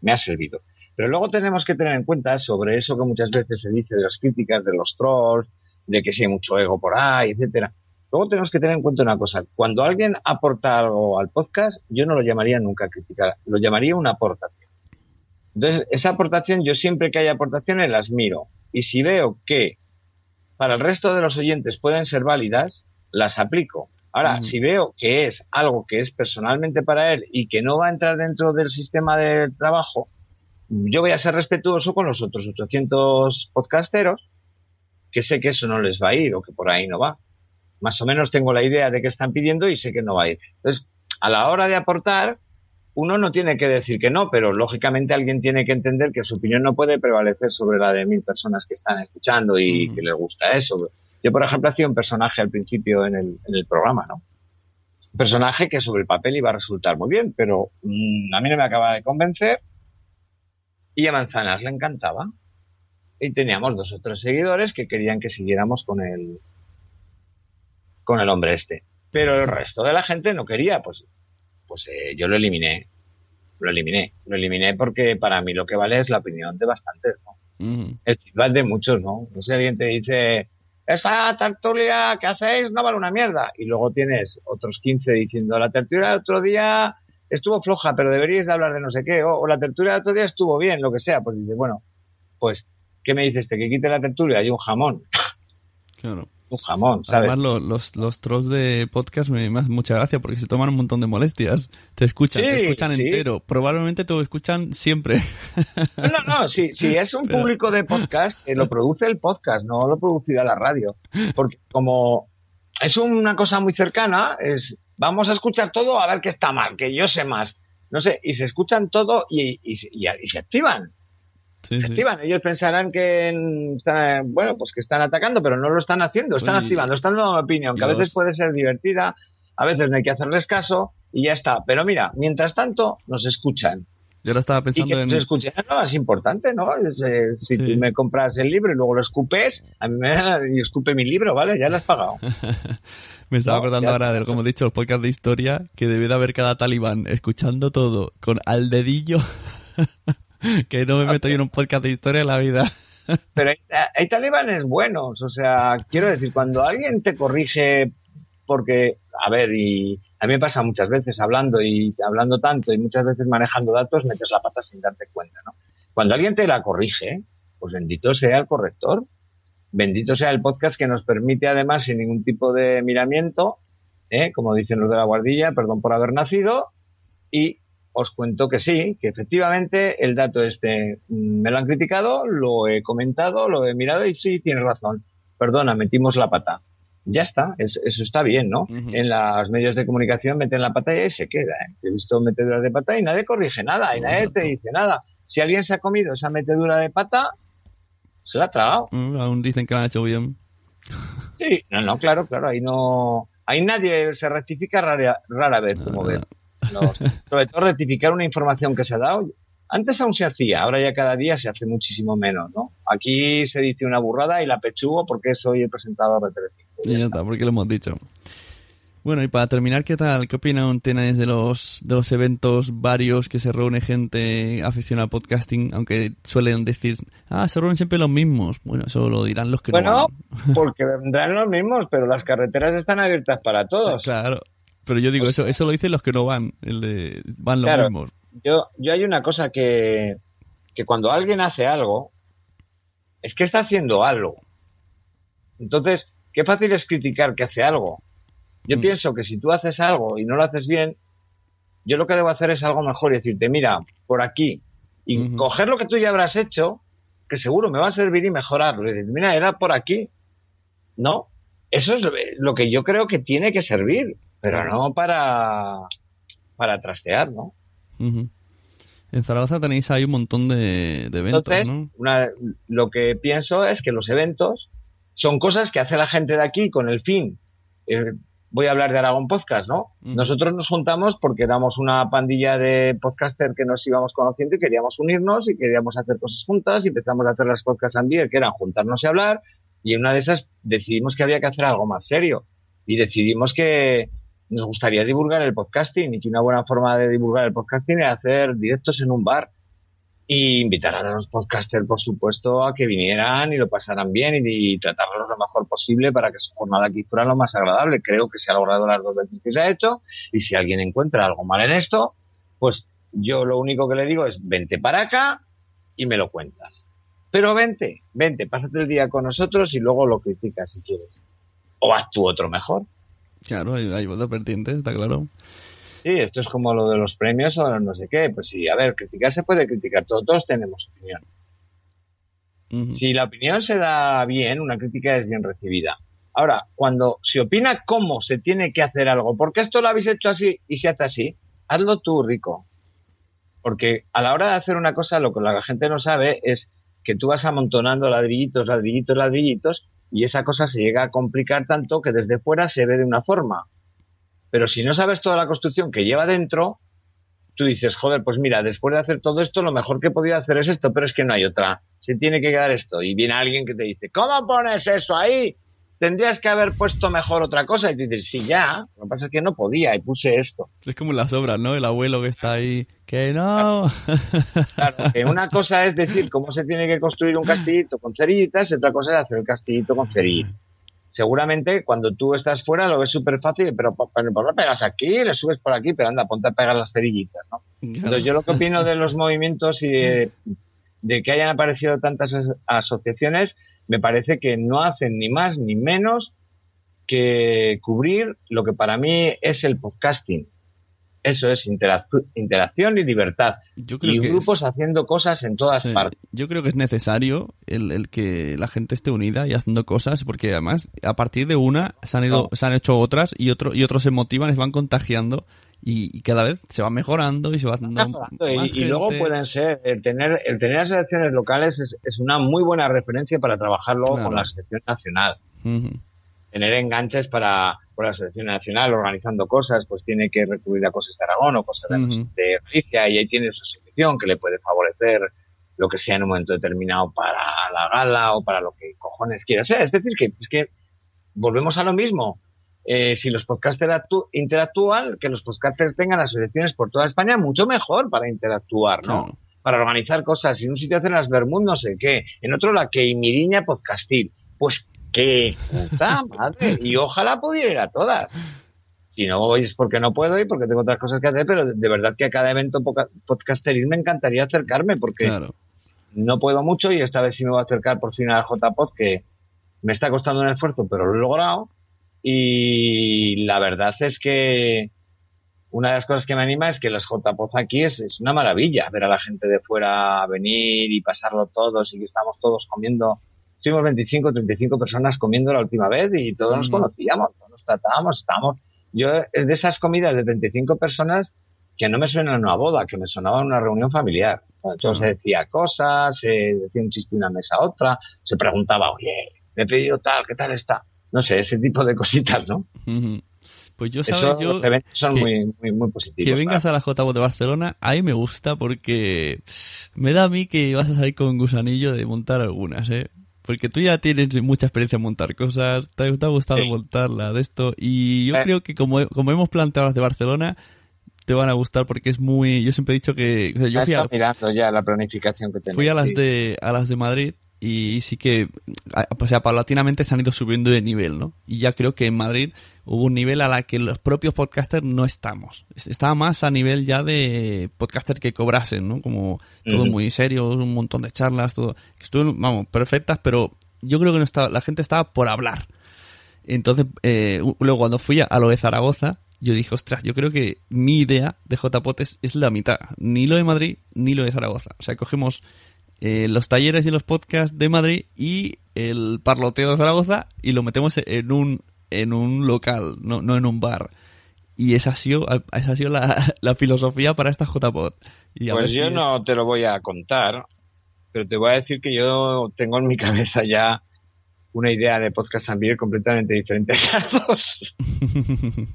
me ha servido. Pero luego tenemos que tener en cuenta sobre eso que muchas veces se dice de las críticas, de los trolls, de que si hay mucho ego por ahí, etcétera. Luego tenemos que tener en cuenta una cosa. Cuando alguien aporta algo al podcast, yo no lo llamaría nunca criticar, lo llamaría una aportación. Entonces, esa aportación, yo siempre que hay aportaciones las miro. Y si veo que para el resto de los oyentes pueden ser válidas, las aplico. Ahora, si veo que es algo que es personalmente para él y que no va a entrar dentro del sistema de trabajo, yo voy a ser respetuoso con los otros 800 podcasteros que sé que eso no les va a ir o que por ahí no va. Más o menos tengo la idea de que están pidiendo y sé que no va a ir. Entonces, a la hora de aportar, uno no tiene que decir que no, pero lógicamente alguien tiene que entender que su opinión no puede prevalecer sobre la de mil personas que están escuchando y que les gusta eso. Yo, por ejemplo, hacía un personaje al principio en el, en el programa, ¿no? Un personaje que sobre el papel iba a resultar muy bien, pero mm, a mí no me acaba de convencer y a Manzanas le encantaba. Y teníamos dos o tres seguidores que querían que siguiéramos con el, con el hombre este. Pero el resto de la gente no quería, pues, pues eh, yo lo eliminé. Lo eliminé. Lo eliminé porque para mí lo que vale es la opinión de bastantes, ¿no? El feedback de muchos, ¿no? No sé, alguien te dice, esa tertulia que hacéis no vale una mierda. Y luego tienes otros 15 diciendo, la tertulia del otro día estuvo floja, pero deberíais de hablar de no sé qué. O, la tertulia del otro día estuvo bien, lo que sea. Pues dices, bueno, pues, ¿qué me dices? ¿Te que quite la tertulia y un jamón? Claro un jamón, ¿sabes? Además, los, los, trolls de podcast me, hacen mucha gracia porque se toman un montón de molestias. Te escuchan, te escuchan entero. Probablemente te lo escuchan siempre. No, no, no. Si, es un público de podcast, lo produce el podcast, no lo producirá la radio. Porque como es una cosa muy cercana, es vamos a escuchar todo a ver qué está mal, que yo sé más. No sé, y se escuchan todo y, y se activan. Ellos pensarán que están, bueno, pues que están atacando, pero no lo están haciendo, están activando, están dando una opinión que a veces puede ser divertida a veces no hay que hacerles caso y ya está. Pero mira, mientras tanto, nos escuchan. Yo ahora estaba pensando y que en... nos escuchen, no, es importante, ¿no? Es, eh, si Sí. tú me compras el libro y luego lo escupes, a mí me y escupe mi libro, ¿vale? Ya lo has pagado. Me estaba No, acordando ahora de, como he dicho, los podcasts de historia, que debe de haber cada talibán escuchando todo con al dedillo, que no me meto yo en un podcast de historia en la vida. Pero hay, hay talibanes buenos, o sea, quiero decir, cuando alguien te corrige porque, a ver, y a mí me pasa muchas veces hablando y hablando tanto y muchas veces manejando datos, metes la pata sin darte cuenta, ¿no? Cuando alguien te la corrige, pues bendito sea el corrector, bendito sea el podcast que nos permite además sin ningún tipo de miramiento, ¿eh? como dicen los de la guardilla, perdón por haber nacido, y os cuento que sí, que efectivamente el dato este mm, me lo han criticado, lo he comentado, lo he mirado y sí, tienes razón. Perdona, metimos la pata. Ya está, es- eso está bien, ¿no? En los medios de comunicación meten la pata y ahí se queda. ¿eh? He visto meteduras de pata y nadie corrige nada y nadie Exacto. te dice nada. Si alguien se ha comido esa metedura de pata, se la ha tragado. Mm, Aún dicen que lo han hecho bien. Sí, no, no, claro, claro, ahí no, ahí nadie se rectifica rara, rara vez, como Nada. ves. No, sobre todo rectificar una información que se ha dado. Antes aún se hacía, ahora ya cada día se hace muchísimo menos, ¿no? Aquí se dice una burrada y la pechugo porque soy el presentador de Telecinco. Y ya está, porque lo hemos dicho. Bueno, y para terminar, ¿qué tal? ¿Qué opinan tenéis de los, de los eventos varios que se reúne gente aficionada al podcasting? Aunque suelen decir, ah, se reúnen siempre los mismos. Bueno, eso lo dirán los que no Bueno, porque vendrán los mismos, pero las carreteras están abiertas para todos. Claro. Pero yo digo, eso eso lo dicen los que no van. El de, van los Claro. mismos. Yo, yo hay una cosa que, que cuando alguien hace algo, es que está haciendo algo. Entonces, qué fácil es criticar que hace algo. Yo Mm. pienso que si tú haces algo y no lo haces bien, yo lo que debo hacer es algo mejor y decirte, mira, por aquí. Y coger lo que tú ya habrás hecho, que seguro me va a servir y mejorarlo. Y decir, mira, era por aquí. No, eso es lo que yo creo que tiene que servir, pero no para, para trastear, ¿no? En Zaragoza tenéis ahí un montón de, de eventos, Entonces, ¿no? una- lo que pienso es que los eventos son cosas que hace la gente de aquí con el fin. eh, voy a hablar de Aragón Podcast, ¿no? Nosotros nos juntamos porque éramos una pandilla de podcaster que nos íbamos conociendo y queríamos unirnos y queríamos hacer cosas juntas y empezamos a hacer las podcasts en que eran juntarnos y hablar y en una de esas decidimos que había que hacer algo más serio y decidimos que nos gustaría divulgar el podcasting y que una buena forma de divulgar el podcasting era hacer directos en un bar y invitar a los podcasters, por supuesto, a que vinieran y lo pasaran bien y, y tratarlos lo mejor posible para que su jornada aquí fuera lo más agradable. Creo que se ha logrado las dos veces que se ha hecho y si alguien encuentra algo mal en esto, pues yo lo único que le digo es vente para acá y me lo cuentas. Pero vente, vente, pásate el día con nosotros y luego lo criticas si quieres. O haz tú otro mejor. Claro, hay, hay dos vertientes, está claro. Sí, esto es como lo de los premios o no sé qué. Pues sí, a ver, criticar se puede criticar, todos, todos tenemos opinión. Si la opinión se da bien, una crítica es bien recibida. Ahora, cuando se opina cómo se tiene que hacer algo, porque esto lo habéis hecho así y se hace así, hazlo tú, rico. Porque a la hora de hacer una cosa, lo que la gente no sabe es que tú vas amontonando ladrillitos, ladrillitos, ladrillitos, y esa cosa se llega a complicar tanto que desde fuera se ve de una forma. Pero si no sabes toda la construcción que lleva dentro, tú dices, joder, pues mira, después de hacer todo esto, lo mejor que he podido hacer es esto, pero es que no hay otra. Se tiene que quedar esto. Y viene alguien que te dice, ¿cómo pones eso ahí? Tendrías que haber puesto mejor otra cosa. Y dices, sí, ya. Lo que pasa es que no podía y puse esto. Es como las obras, ¿no? El abuelo que está ahí, que no. Claro, que una cosa es decir cómo se tiene que construir un castillito con cerillitas y otra cosa es hacer el castillito con cerillitas. Seguramente cuando tú estás fuera lo ves súper fácil, pero ¿por qué pegas aquí? Le subes por aquí, pero anda, ponte a pegar las cerillitas, ¿no? Entonces, yo lo que opino de los movimientos y de, de que hayan aparecido tantas as- asociaciones, me parece que no hacen ni más ni menos que cubrir lo que para mí es el podcasting. Eso es interac- interacción y libertad. Yo creo Y que grupos es- haciendo cosas en todas Sí, partes. Yo creo que es necesario el, el que la gente esté unida y haciendo cosas, porque además a partir de una se han ido, No. se han hecho otras y otro, y otros se motivan y se van contagiando y, y cada vez se va mejorando y se va haciendo y, luego pueden ser, el tener, el tener las elecciones locales es, es una muy buena referencia para trabajarlo Claro. con la selección nacional. Tener enganches para por la selección nacional organizando cosas, pues tiene que recurrir a cosas de Aragón o cosas de, de Galicia y ahí tiene su selección que le puede favorecer lo que sea en un momento determinado para la gala o para lo que cojones quiera ser. Es decir, que es que volvemos a lo mismo. Eh, si los podcasters interactúan, que los podcasters tengan asociaciones por toda España, mucho mejor para interactuar, ¿no? Para organizar cosas. En un sitio hacen las Bermud, no sé qué. En otro la que Miriña Podcastil. Pues qué puta madre. Y ojalá pudiera ir a todas. Si no voy es porque no puedo y porque tengo otras cosas que hacer, pero de verdad que a cada evento podcasteril me encantaría acercarme porque no puedo mucho y esta vez sí me voy a acercar por fin a la JPod que me está costando un esfuerzo, pero lo he logrado. Y la verdad es que una de las cosas que me anima es que las JPod aquí es, es una maravilla ver a la gente de fuera venir y pasarlo todos y que estamos todos comiendo. Estuvimos 25, 35 personas comiendo la última vez y todos nos conocíamos, todos nos tratábamos, estábamos yo es de esas comidas de 35 personas que no me suenan a una boda, que me sonaba a una reunión familiar. Entonces se decía cosas, se decía un chiste de una mesa a otra, se preguntaba, oye, me he pedido tal, ¿qué tal está? No sé, ese tipo de cositas, ¿no? Pues yo sabes, yo son muy, muy, muy, positivos. Que vengas a la JBO de Barcelona, ahí me gusta porque me da a mí que vas a salir con gusanillo de montar algunas, ¿eh? Porque tú ya tienes mucha experiencia en montar cosas, te, ha gustado montarla de esto. Y yo eh. creo que como, como hemos planteado las de Barcelona, te van a gustar porque es muy. Yo siempre he dicho que. yo fui a, mirando ya la planificación que tenés. Fui a las, de, a las de Madrid y sí que, o sea, paulatinamente se han ido subiendo de nivel, ¿no? Y ya creo que en Madrid hubo un nivel a la que los propios podcasters no estamos. Estaba más a nivel ya de podcasters que cobrasen, ¿no? Como todo muy serio, un montón de charlas, todo. Estuvieron, vamos, perfectas, pero yo creo que no estaba, la gente estaba por hablar. Entonces, eh, luego cuando fui a lo de Zaragoza, yo dije, ostras, yo creo que mi idea de JPOT es, es la mitad. Ni lo de Madrid, ni lo de Zaragoza. O sea, cogemos eh, los talleres y los podcasts de Madrid y el parloteo de Zaragoza y lo metemos en un, en un local, no, no en un bar. Y esa ha sido, esa ha sido la, la filosofía para esta JPod. Y pues yo no te lo voy a contar, pero te voy a decir que yo tengo en mi cabeza ya una idea de podcast Ambir completamente diferente a dos.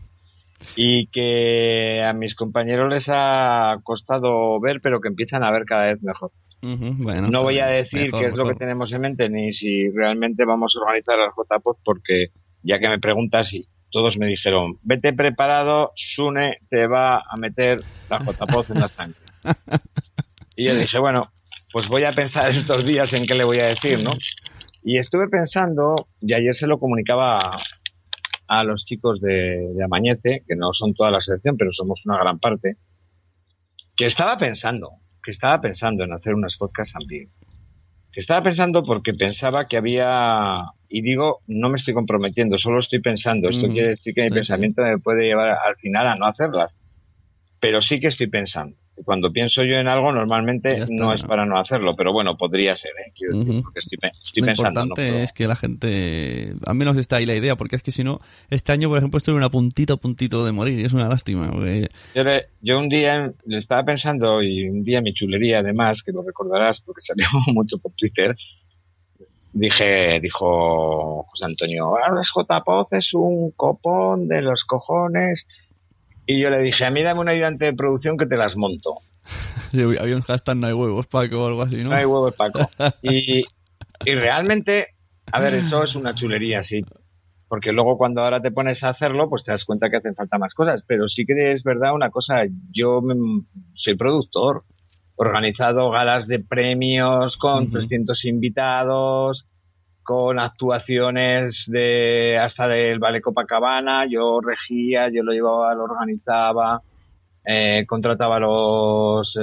y que a mis compañeros les ha costado ver, pero que empiezan a ver cada vez mejor no voy a decir qué es lo que tenemos en mente ni si realmente vamos a organizar el JPOD porque ya que me preguntas y todos me dijeron, vete preparado, Sune te va a meter la JPOD en la sangre. y yo dije, bueno, pues voy a pensar estos días en qué le voy a decir, ¿no? Y estuve pensando, y ayer se lo comunicaba a los chicos de, de Amañece, que no son toda la selección, pero somos una gran parte, que estaba pensando, que estaba pensando en hacer unas podcasts también. Que estaba pensando porque pensaba que había, y digo, no me estoy comprometiendo, solo estoy pensando. Esto quiere decir que mi pensamiento me puede llevar al final a no hacerlas. Pero sí que estoy pensando cuando pienso yo en algo, normalmente no es para no hacerlo, pero bueno, podría ser, ¿eh? porque estoy, Lo importante es que la gente, al menos está ahí la idea, porque es que si no, este año, por ejemplo, estoy en una puntita a puntito de morir, y es una lástima. Yo, un día le estaba pensando, y un día mi chulería, además, que lo recordarás porque salió mucho por Twitter, dije, dijo José Antonio, ahora es JPOZ, es un copón de los cojones y yo le dije, a mí dame un ayudante de producción que te las monto. había un hashtag no hay huevos Paco o algo así, ¿no? No hay huevos Paco. Y, y realmente, a ver, eso es una chulería, sí. Porque luego cuando ahora te pones a hacerlo, pues te das cuenta que hacen falta más cosas. Pero sí que es verdad una cosa, yo soy productor, organizado galas de premios con 300 invitados, con actuaciones de hasta del Vale Copacabana, yo regía, yo lo llevaba, lo organizaba, eh, contrataba los,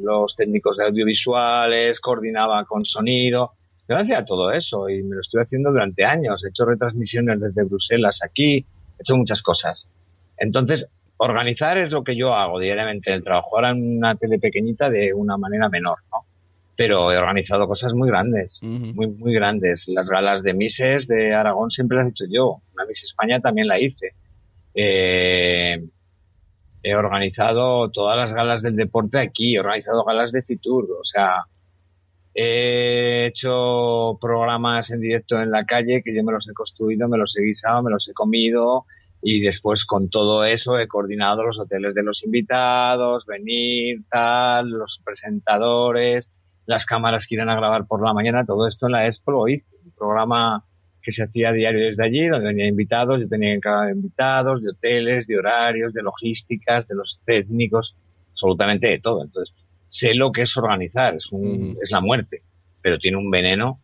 los técnicos de audiovisuales, coordinaba con sonido. Yo hacía todo eso y me lo estoy haciendo durante años. He hecho retransmisiones desde Bruselas aquí, he hecho muchas cosas. Entonces, organizar es lo que yo hago diariamente el trabajo. Ahora en una tele pequeñita de una manera menor, ¿no? Pero he organizado cosas muy grandes, muy, muy grandes. Las galas de Mises de Aragón siempre las he hecho yo. Una Miss España también la hice. Eh, he organizado todas las galas del deporte aquí, he organizado galas de Fitur, o sea, He hecho programas en directo en la calle que yo me los he construido, me los he guisado, me los he comido y después con todo eso he coordinado los hoteles de los invitados, venir, tal, los presentadores, las cámaras que irán a grabar por la mañana, todo esto en la Expo lo hice, un programa que se hacía diario desde allí, donde venía invitados, yo tenía cada invitados, de hoteles, de horarios, de logísticas, de los técnicos, absolutamente de todo. Entonces, sé lo que es organizar, es, un, es la muerte, pero tiene un veneno,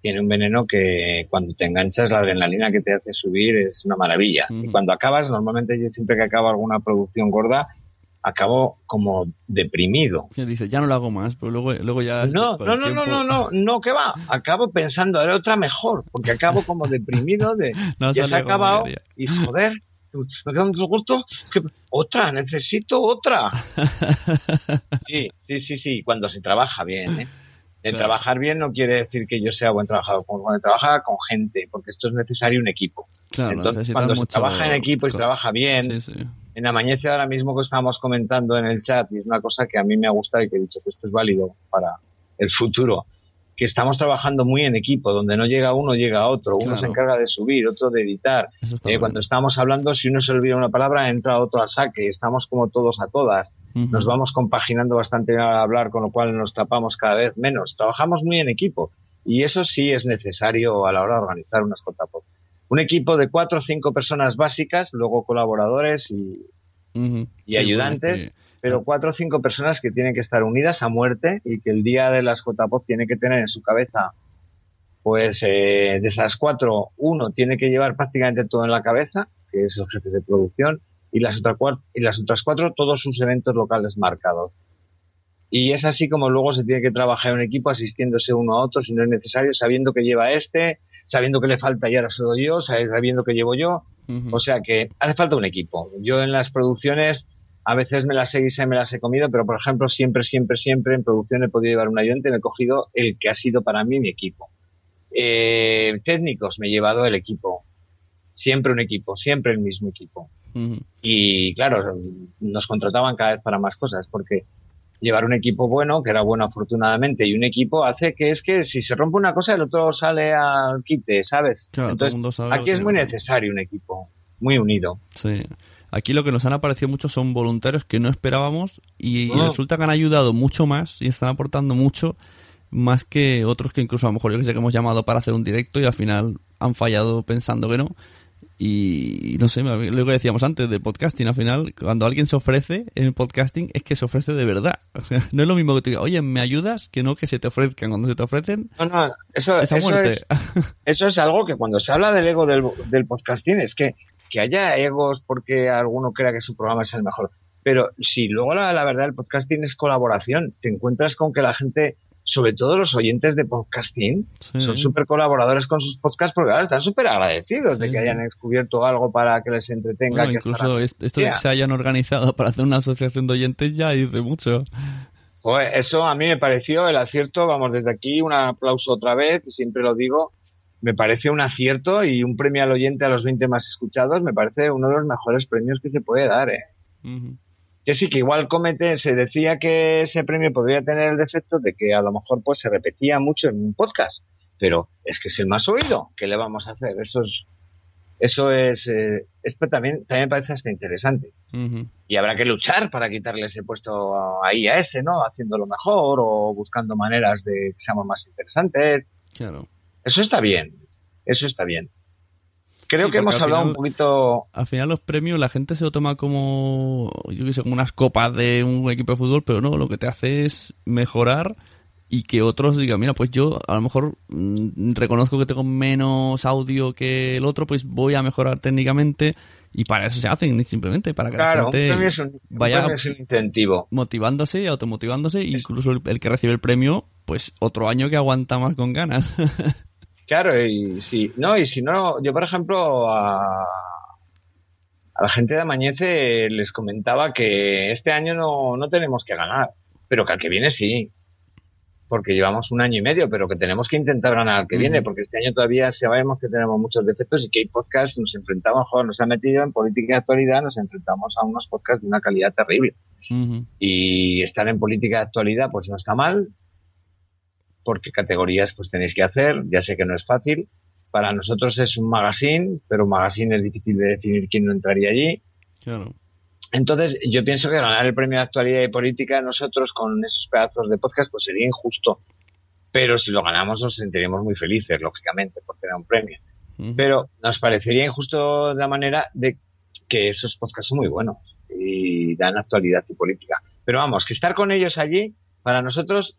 tiene un veneno que cuando te enganchas la adrenalina que te hace subir es una maravilla. Y cuando acabas, normalmente yo siempre que acabo alguna producción gorda, acabo como deprimido. Dice, ya no lo hago más, pero luego, luego ya... No, no, no, no, no, no, no, que va. Acabo pensando, haré otra mejor, porque acabo como deprimido de... ya se ha acabado y joder, me queda un gusto, que otra, necesito otra. Sí, sí, sí, sí, cuando se trabaja bien, ¿eh? El trabajar bien no quiere decir que yo sea buen trabajador, cuando trabaja con gente, porque esto es necesario un equipo. Entonces, cuando se trabaja en equipo y se trabaja bien, en Amañece ahora mismo que estábamos comentando en el chat, y es una cosa que a mí me ha gustado y que he dicho que esto es válido para el futuro, que estamos trabajando muy en equipo, donde no llega uno, llega otro. Uno se encarga de subir, otro de editar. Eh, cuando estamos hablando, si uno se olvida una palabra, entra otro a saque. Estamos como todos a todas. Nos vamos compaginando bastante al hablar, con lo cual nos tapamos cada vez menos. Trabajamos muy en equipo y eso sí es necesario a la hora de organizar unas JPOD. Un equipo de cuatro o cinco personas básicas, luego colaboradores y, y ayudantes pero cuatro o cinco personas que tienen que estar unidas a muerte y que el día de las JPOD tiene que tener en su cabeza, pues eh, de esas cuatro, uno tiene que llevar prácticamente todo en la cabeza, que es el jefe de producción, y las, otras cuatro, y las otras cuatro todos sus eventos locales marcados. Y es así como luego se tiene que trabajar en un equipo asistiéndose uno a otro si no es necesario, sabiendo que lleva este, sabiendo que le falta y ahora solo yo, sabiendo que llevo yo. O sea que hace falta un equipo. Yo en las producciones a veces me las he guisado y me las he comido, pero por ejemplo, siempre, siempre, siempre en producción he podido llevar un ayudante, me he cogido el que ha sido para mí mi equipo. Eh, técnicos, me he llevado el equipo. Siempre un equipo, siempre el mismo equipo. Y claro, nos contrataban cada vez para más cosas, porque llevar un equipo bueno, que era bueno afortunadamente, y un equipo hace que es que si se rompe una cosa, el otro sale al quite, ¿sabes? Entonces, aquí es muy necesario un equipo muy unido. Sí. Aquí lo que nos han aparecido muchos son voluntarios que no esperábamos y ah. resulta que han ayudado mucho más y están aportando mucho más que otros que incluso a lo mejor yo que sé que hemos llamado para hacer un directo y al final han fallado pensando que no. Y, no sé, lo que decíamos antes de podcasting, al final, cuando alguien se ofrece en el podcasting, es que se ofrece de verdad. O sea, no es lo mismo que te diga, oye, ¿me ayudas? Que no que se te ofrezcan. Cuando se te ofrecen, no, no, eso, esa muerte. Es, eso es algo que cuando se habla del ego del, del podcasting, es que que haya egos porque alguno crea que su programa es el mejor. Pero si luego la, verdad el podcasting es colaboración, te encuentras con que la gente, sobre todo los oyentes de podcasting, son súper colaboradores con sus podcasts porque ahora están súper agradecidos de que hayan descubierto algo para que les entretenga. incluso esto de que se hayan organizado para hacer una asociación de oyentes ya dice mucho. Eso a mí me pareció el acierto, vamos, desde aquí un aplauso otra vez, siempre lo digo, me parece un acierto y un premio al oyente a los 20 más escuchados me parece uno de los mejores premios que se puede dar. ¿eh? Que sí, que igual comete, se decía que ese premio podría tener el defecto de que a lo mejor pues se repetía mucho en un podcast, pero es que es el más oído, ¿qué le vamos a hacer? Eso es, eso es, eh, esto también, también parece hasta interesante. Y habrá que luchar para quitarle ese puesto ahí a ese, ¿no? Haciéndolo mejor o buscando maneras de que seamos más interesantes. Claro. Eso está bien, eso está bien. Creo que hemos hablado un poquito. Al final los premios la gente se lo toma como, yo qué sé, como unas copas de un equipo de fútbol, pero no, lo que te hace es mejorar y que otros digan, mira, pues yo a lo mejor mm, reconozco que tengo menos audio que el otro, pues voy a mejorar técnicamente y para eso se hacen simplemente, para que la gente vaya motivándose y automotivándose, incluso el, que recibe el premio, pues otro año que aguanta más con ganas. Claro, y si no, y si no, yo por ejemplo a, la gente de Amañece les comentaba que este año no, no tenemos que ganar, pero que al que viene sí, porque llevamos un año y medio, pero que tenemos que intentar ganar al que viene, porque este año todavía sabemos que tenemos muchos defectos y que hay podcasts, nos enfrentamos, joder, nos ha metido en política de actualidad, nos enfrentamos a unos podcasts de una calidad terrible. Y estar en política de actualidad, pues no está mal, porque categorías pues tenéis que hacer, ya sé que no es fácil. Para nosotros es un magazine, pero un magazine es difícil de definir quién no entraría allí. Claro. Entonces, yo pienso que ganar el premio de actualidad y política nosotros con esos pedazos de podcast pues sería injusto. Pero si lo ganamos nos sentiríamos muy felices, lógicamente, porque era un premio. Pero nos parecería injusto la manera de que esos podcasts son muy buenos y dan actualidad y política. Pero vamos, que estar con ellos allí, para nosotros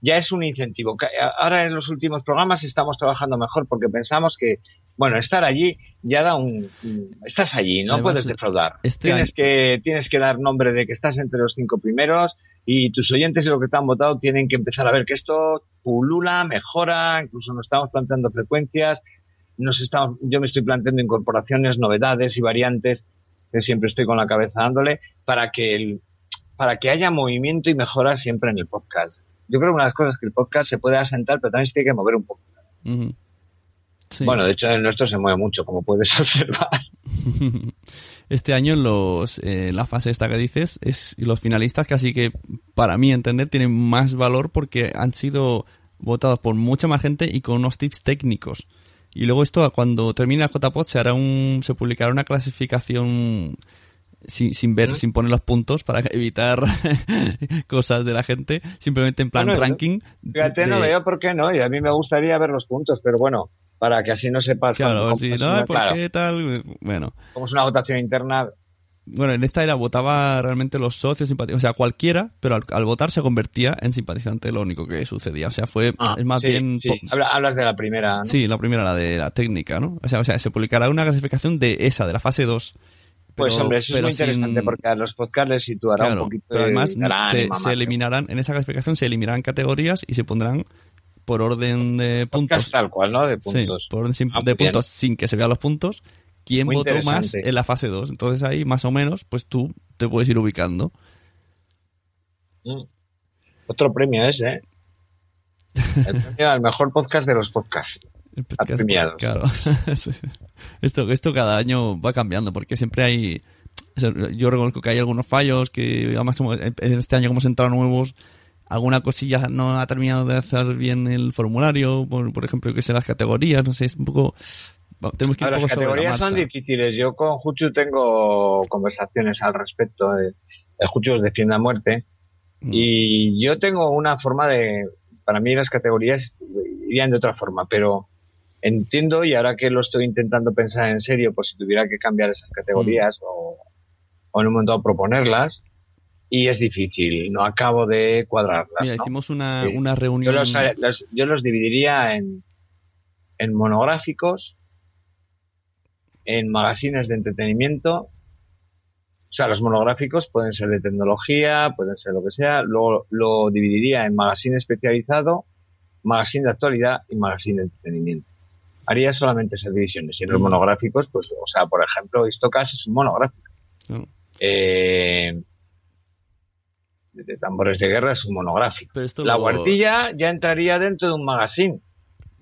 ya es un incentivo. Ahora en los últimos programas estamos trabajando mejor porque pensamos que, bueno, estar allí ya da un... un- Estás allí, no Además, puedes defraudar. este tienes, año- que, tienes que dar nombre de que estás entre los cinco primeros y tus oyentes y los que te han votado tienen que empezar a ver que esto pulula, mejora, incluso nos estamos planteando frecuencias, nos estamos, yo me estoy planteando incorporaciones, novedades y variantes, que siempre estoy con la cabeza dándole, para que el, para que haya movimiento y mejora siempre en el podcast. Yo creo que una de las cosas es que el podcast se puede asentar, pero también se tiene que mover un poco. Sí. Bueno, de hecho el nuestro se mueve mucho, como puedes observar. Este año los, eh, la fase esta que dices es los finalistas casi que para mí entender tienen más valor porque han sido votados por mucha más gente y con unos tips técnicos. Y luego esto cuando termine el JPOD se hará un se publicará una clasificación sin, sin ver, sin poner los puntos para evitar cosas de la gente, simplemente en plan Bueno, ranking. Fíjate, no de- veo por qué no, y a mí me gustaría ver los puntos, pero bueno, para que así no Claro, cuánto- sí, cómo es no, una- ¿por claro, qué tal? Bueno, como es una votación interna, Bueno, en esta era votaba realmente los socios simpatizantes, o sea, cualquiera, pero al, al votar se convertía en simpatizante, lo único que sucedía. O sea, fue, Ah, es más sí, bien... sí. hablas de la primera, ¿no? Sí, la primera, la de la técnica, ¿no? O sea, o sea se publicará una clasificación de esa, de la fase 2. Pues hombre, eso es muy interesante porque a los podcasts les situará Claro, un poquito pero además se, eliminarán, en esa clasificación se eliminarán categorías y se pondrán por orden de Podcast puntos. tal cual, ¿no? De Sí, puntos. por orden sin- Ah, de puntos sin que se vean los puntos. ¿Quién Muy votó más en la fase 2? Entonces ahí, más o menos, pues tú te puedes ir ubicando. Mm. Otro premio ese, ¿eh? El premio al mejor podcast de los podcasts. El podcast, premiado. Claro. Esto, esto cada año va cambiando porque siempre hay... Yo reconozco que hay algunos fallos que además como en este año como hemos entrado nuevos, alguna cosilla no ha terminado de hacer bien el formulario, por, por ejemplo, que sé, las categorías, no sé, es un poco... Tenemos que ir Ahora, un poco las sobre la categorías son difíciles. Yo con Juchu tengo conversaciones al respecto. de- El Juchu os defiende a muerte. Mm. Y yo tengo una forma de... Para mí las categorías irían de otra forma, pero entiendo y ahora que lo estoy intentando pensar en serio, pues si tuviera que cambiar esas categorías Mm. o, o en un momento proponerlas, y es difícil, no acabo de cuadrarlas. Mira, ¿no? hicimos una, Sí. una Yo reunión... los, los- yo los dividiría en, en monográficos, en magazines de entretenimiento. O sea, los monográficos pueden ser de tecnología, pueden ser lo que sea. Luego lo dividiría en magazine especializado, magazine de actualidad y magazine de entretenimiento. Haría solamente esas divisiones. Y en los Mm. monográficos, pues, o sea, por ejemplo, Istocas es un monográfico. No, Eh, de tambores de guerra es un monográfico. La lo- guardilla ya entraría dentro de un magazine,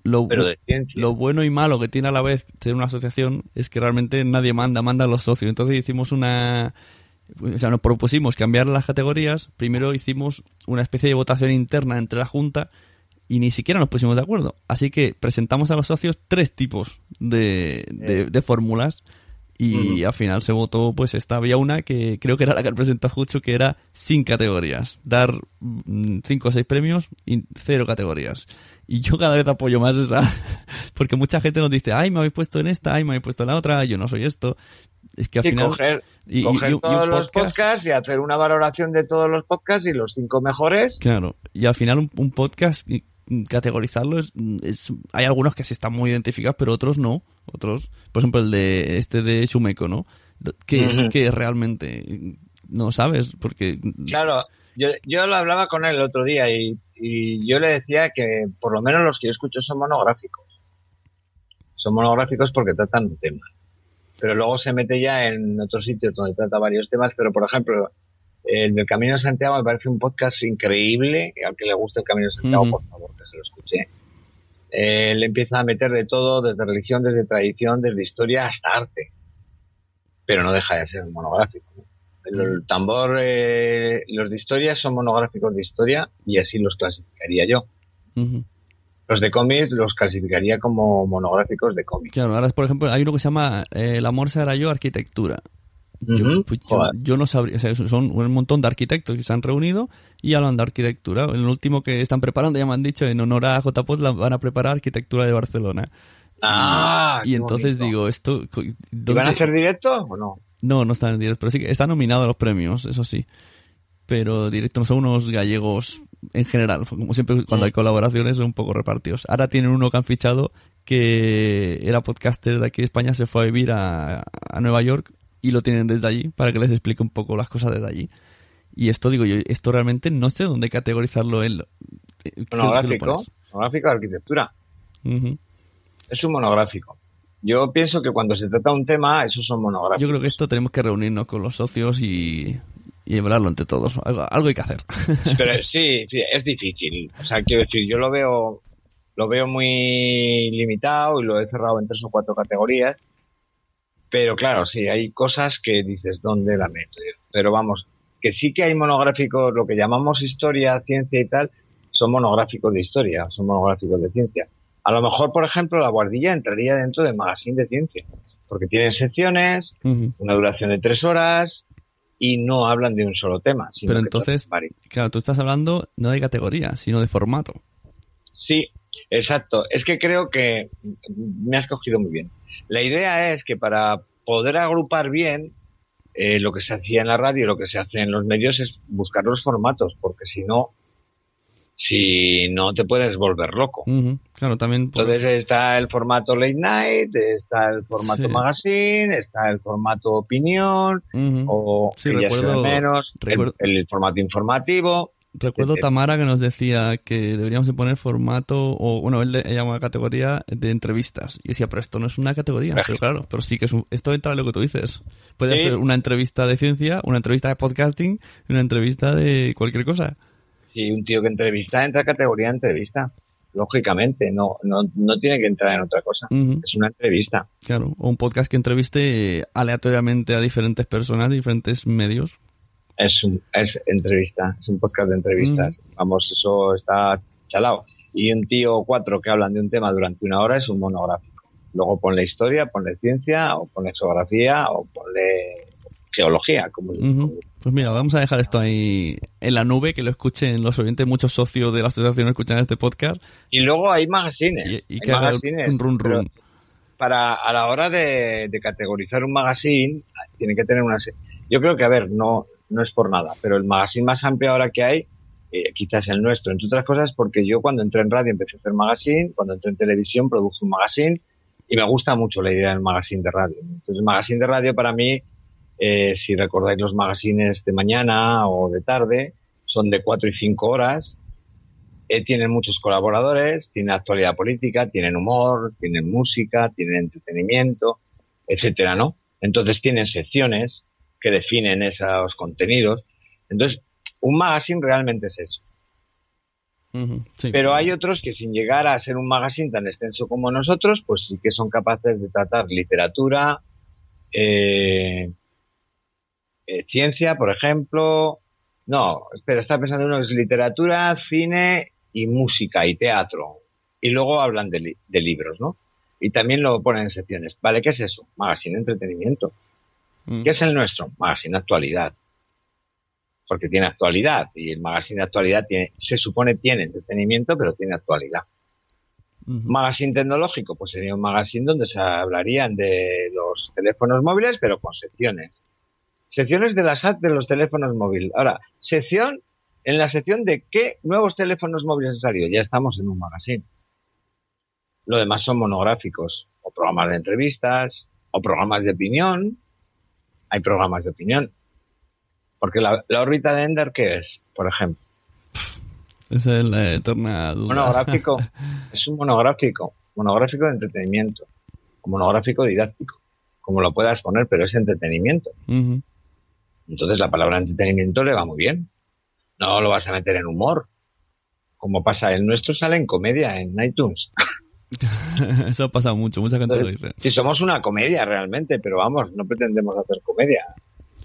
lo, pero de ciencia. Lo bueno y malo que tiene a la vez ser una asociación es que realmente nadie manda, mandan los socios. Entonces hicimos una... O sea, nos propusimos cambiar las categorías. Primero hicimos una especie de votación interna entre la Junta y ni siquiera nos pusimos de acuerdo. Así que presentamos a los socios tres tipos de, de- de fórmulas y Ujú. al final se votó, pues esta había una que creo que era la que presentó Jucho, que era sin categorías. Dar mm, cinco o seis premios y cero categorías. Y yo cada vez apoyo más esa, porque mucha gente nos dice, ay, me habéis puesto en esta, ay, me habéis puesto en la otra, yo no soy esto. Es que al Sí, final... coger, y- y- coger y y un todos los podcast- podcasts y hacer una valoración de todos los podcasts y los cinco mejores. Claro, y al final un, un podcast y- y categorizarlo es, es- hay algunos que sí están muy identificados, pero otros no. Otros, por ejemplo, el de este de Shumeko, ¿no? Que es que realmente no sabes, porque Claro, yo, yo lo hablaba con él el otro día y, y yo le decía que por lo menos los que yo escucho son monográficos. Son monográficos porque tratan un tema. Pero luego se mete ya en otros sitios donde trata varios temas, pero por ejemplo, el del Camino de Santiago me parece un podcast increíble, al que le guste el Camino de Santiago, Ujú. por favor, que se lo escuche. Eh, Él empieza a meter de todo, desde religión, desde tradición, desde historia hasta arte. Pero no deja de ser monográfico. ¿no? El, el tambor, eh, los de historia son monográficos de historia y así los clasificaría yo. Los de cómics los clasificaría como monográficos de cómics. Claro, ahora, por ejemplo, hay uno que se llama eh, El amor será yo, arquitectura. Yo, pues, yo- no sabría, o sea, son un montón de arquitectos que se han reunido y hablan de arquitectura. El último que están preparando, ya me han dicho, en honor a JPOT, la van a preparar arquitectura de Barcelona. Ah, y entonces bonito. digo, esto... co- ¿Y ¿dónde- van a hacer directo o no? No, no están en directo, pero sí que está nominado a los premios, eso sí. Pero directo no son unos gallegos en general, como siempre cuando hay colaboraciones son un poco repartidos. Ahora tienen uno que han fichado que era podcaster de aquí de España, se fue a vivir a, a Nueva York y lo tienen desde allí para que les explique un poco las cosas desde allí. Y esto digo yo, esto realmente no sé dónde categorizarlo él. Monográfico. Monográfico de arquitectura. Es un monográfico. Yo pienso que cuando se trata de un tema, esos son monográficos. Yo creo que esto tenemos que reunirnos con los socios y, y hablarlo entre todos. Algo, algo hay que hacer. Pero sí, sí, es difícil. O sea, quiero decir, yo lo veo, lo veo muy limitado y lo he cerrado en tres o cuatro categorías. Pero claro, sí, hay cosas que dices, ¿dónde la meto? Pero vamos, que sí que hay monográficos, lo que llamamos historia, ciencia y tal, son monográficos de historia, son monográficos de ciencia. A lo mejor, por ejemplo, la guardilla entraría dentro del magazine de ciencia, porque tienen secciones, una duración de tres horas y no hablan de un solo tema. Sino Pero entonces, claro, tú estás hablando no de categoría, sino de formato. Sí, exacto. Es que creo que me has cogido muy bien. La idea es que para poder agrupar bien eh, lo que se hacía en la radio y lo que se hace en los medios es buscar los formatos, porque si no, si no te puedes volver loco. Claro, también. por- Entonces está el formato late night, está el formato Sí. magazine, está el formato opinión, o Sí, recuerdo- menos, el, formato informativo. Recuerdo etcétera. Tamara que nos decía que deberíamos de poner formato, o bueno, él, le- llama categoría de entrevistas. Y decía, pero esto no es una categoría. Pero claro, pero sí que es un- esto entra en lo que tú dices. Puede Sí. ser una entrevista de ciencia, una entrevista de podcasting, una entrevista de cualquier cosa. Si un tío que entrevista entra a categoría de entrevista, lógicamente, no, no, no tiene que entrar en otra cosa. Es una entrevista. Claro, o un podcast que entreviste aleatoriamente a diferentes personas, diferentes medios. Es, un, es entrevista, es un podcast de entrevistas. Vamos, eso está chalado. Y un tío o cuatro que hablan de un tema durante una hora es un monográfico. Luego ponle historia, ponle ciencia, o ponle geografía, o ponle geología. Como. Pues mira, vamos a dejar esto ahí en la nube, que lo escuchen los oyentes, muchos socios de la asociación escuchan este podcast. Y luego hay magazines. Y, y hay que haga el magazines, run, run, para a la hora de, de categorizar un magazine tiene que tener una yo creo que a ver no no es por nada pero el magazine más amplio ahora que hay eh, quizás el nuestro entre otras cosas porque yo cuando entré en radio empecé a hacer magazine cuando entré en televisión produje un magazine y me gusta mucho la idea del magazine de radio entonces el magazine de radio para mí eh, si recordáis los magazines de mañana o de tarde son de cuatro y cinco horas eh, tienen muchos colaboradores, tienen actualidad política, tienen humor, tienen música, tienen entretenimiento, etcétera, ¿no? Entonces tienen secciones que definen esos contenidos. Entonces, un magazine realmente es eso. Sí. Pero hay otros que sin llegar a ser un magazine tan extenso como nosotros, pues sí que son capaces de tratar literatura, eh, eh, ciencia, por ejemplo. No, espera, está pensando uno que es literatura, cine y música y teatro. Y luego hablan de, li- de libros, ¿no? Y también lo ponen en secciones. Vale, ¿qué es eso? Magazine entretenimiento. Mm. ¿Qué es el nuestro? Magazine actualidad. Porque tiene actualidad y el magazine de actualidad tiene, se supone tiene entretenimiento, pero tiene actualidad. Magazine tecnológico, pues sería un magazine donde se hablarían de los teléfonos móviles, pero con secciones. Secciones de las apps de los teléfonos móviles. Ahora, sección, en la sección de qué nuevos teléfonos móviles han salido, ya estamos en un magazine. Lo demás son monográficos, o programas de entrevistas, o programas de opinión. Hay programas de opinión. Porque la, la órbita de Ender, ¿qué es? Por ejemplo. Esa es la eterna duda. monográfico. es un monográfico. Monográfico de entretenimiento. O monográfico didáctico. Como lo puedas poner, pero es entretenimiento. Entonces la palabra entretenimiento le va muy bien. No lo vas a meter en humor. Como pasa, el nuestro sale en comedia en iTunes. Eso ha pasado mucho, mucha gente lo dice. Si somos una comedia realmente, pero vamos, no pretendemos hacer comedia.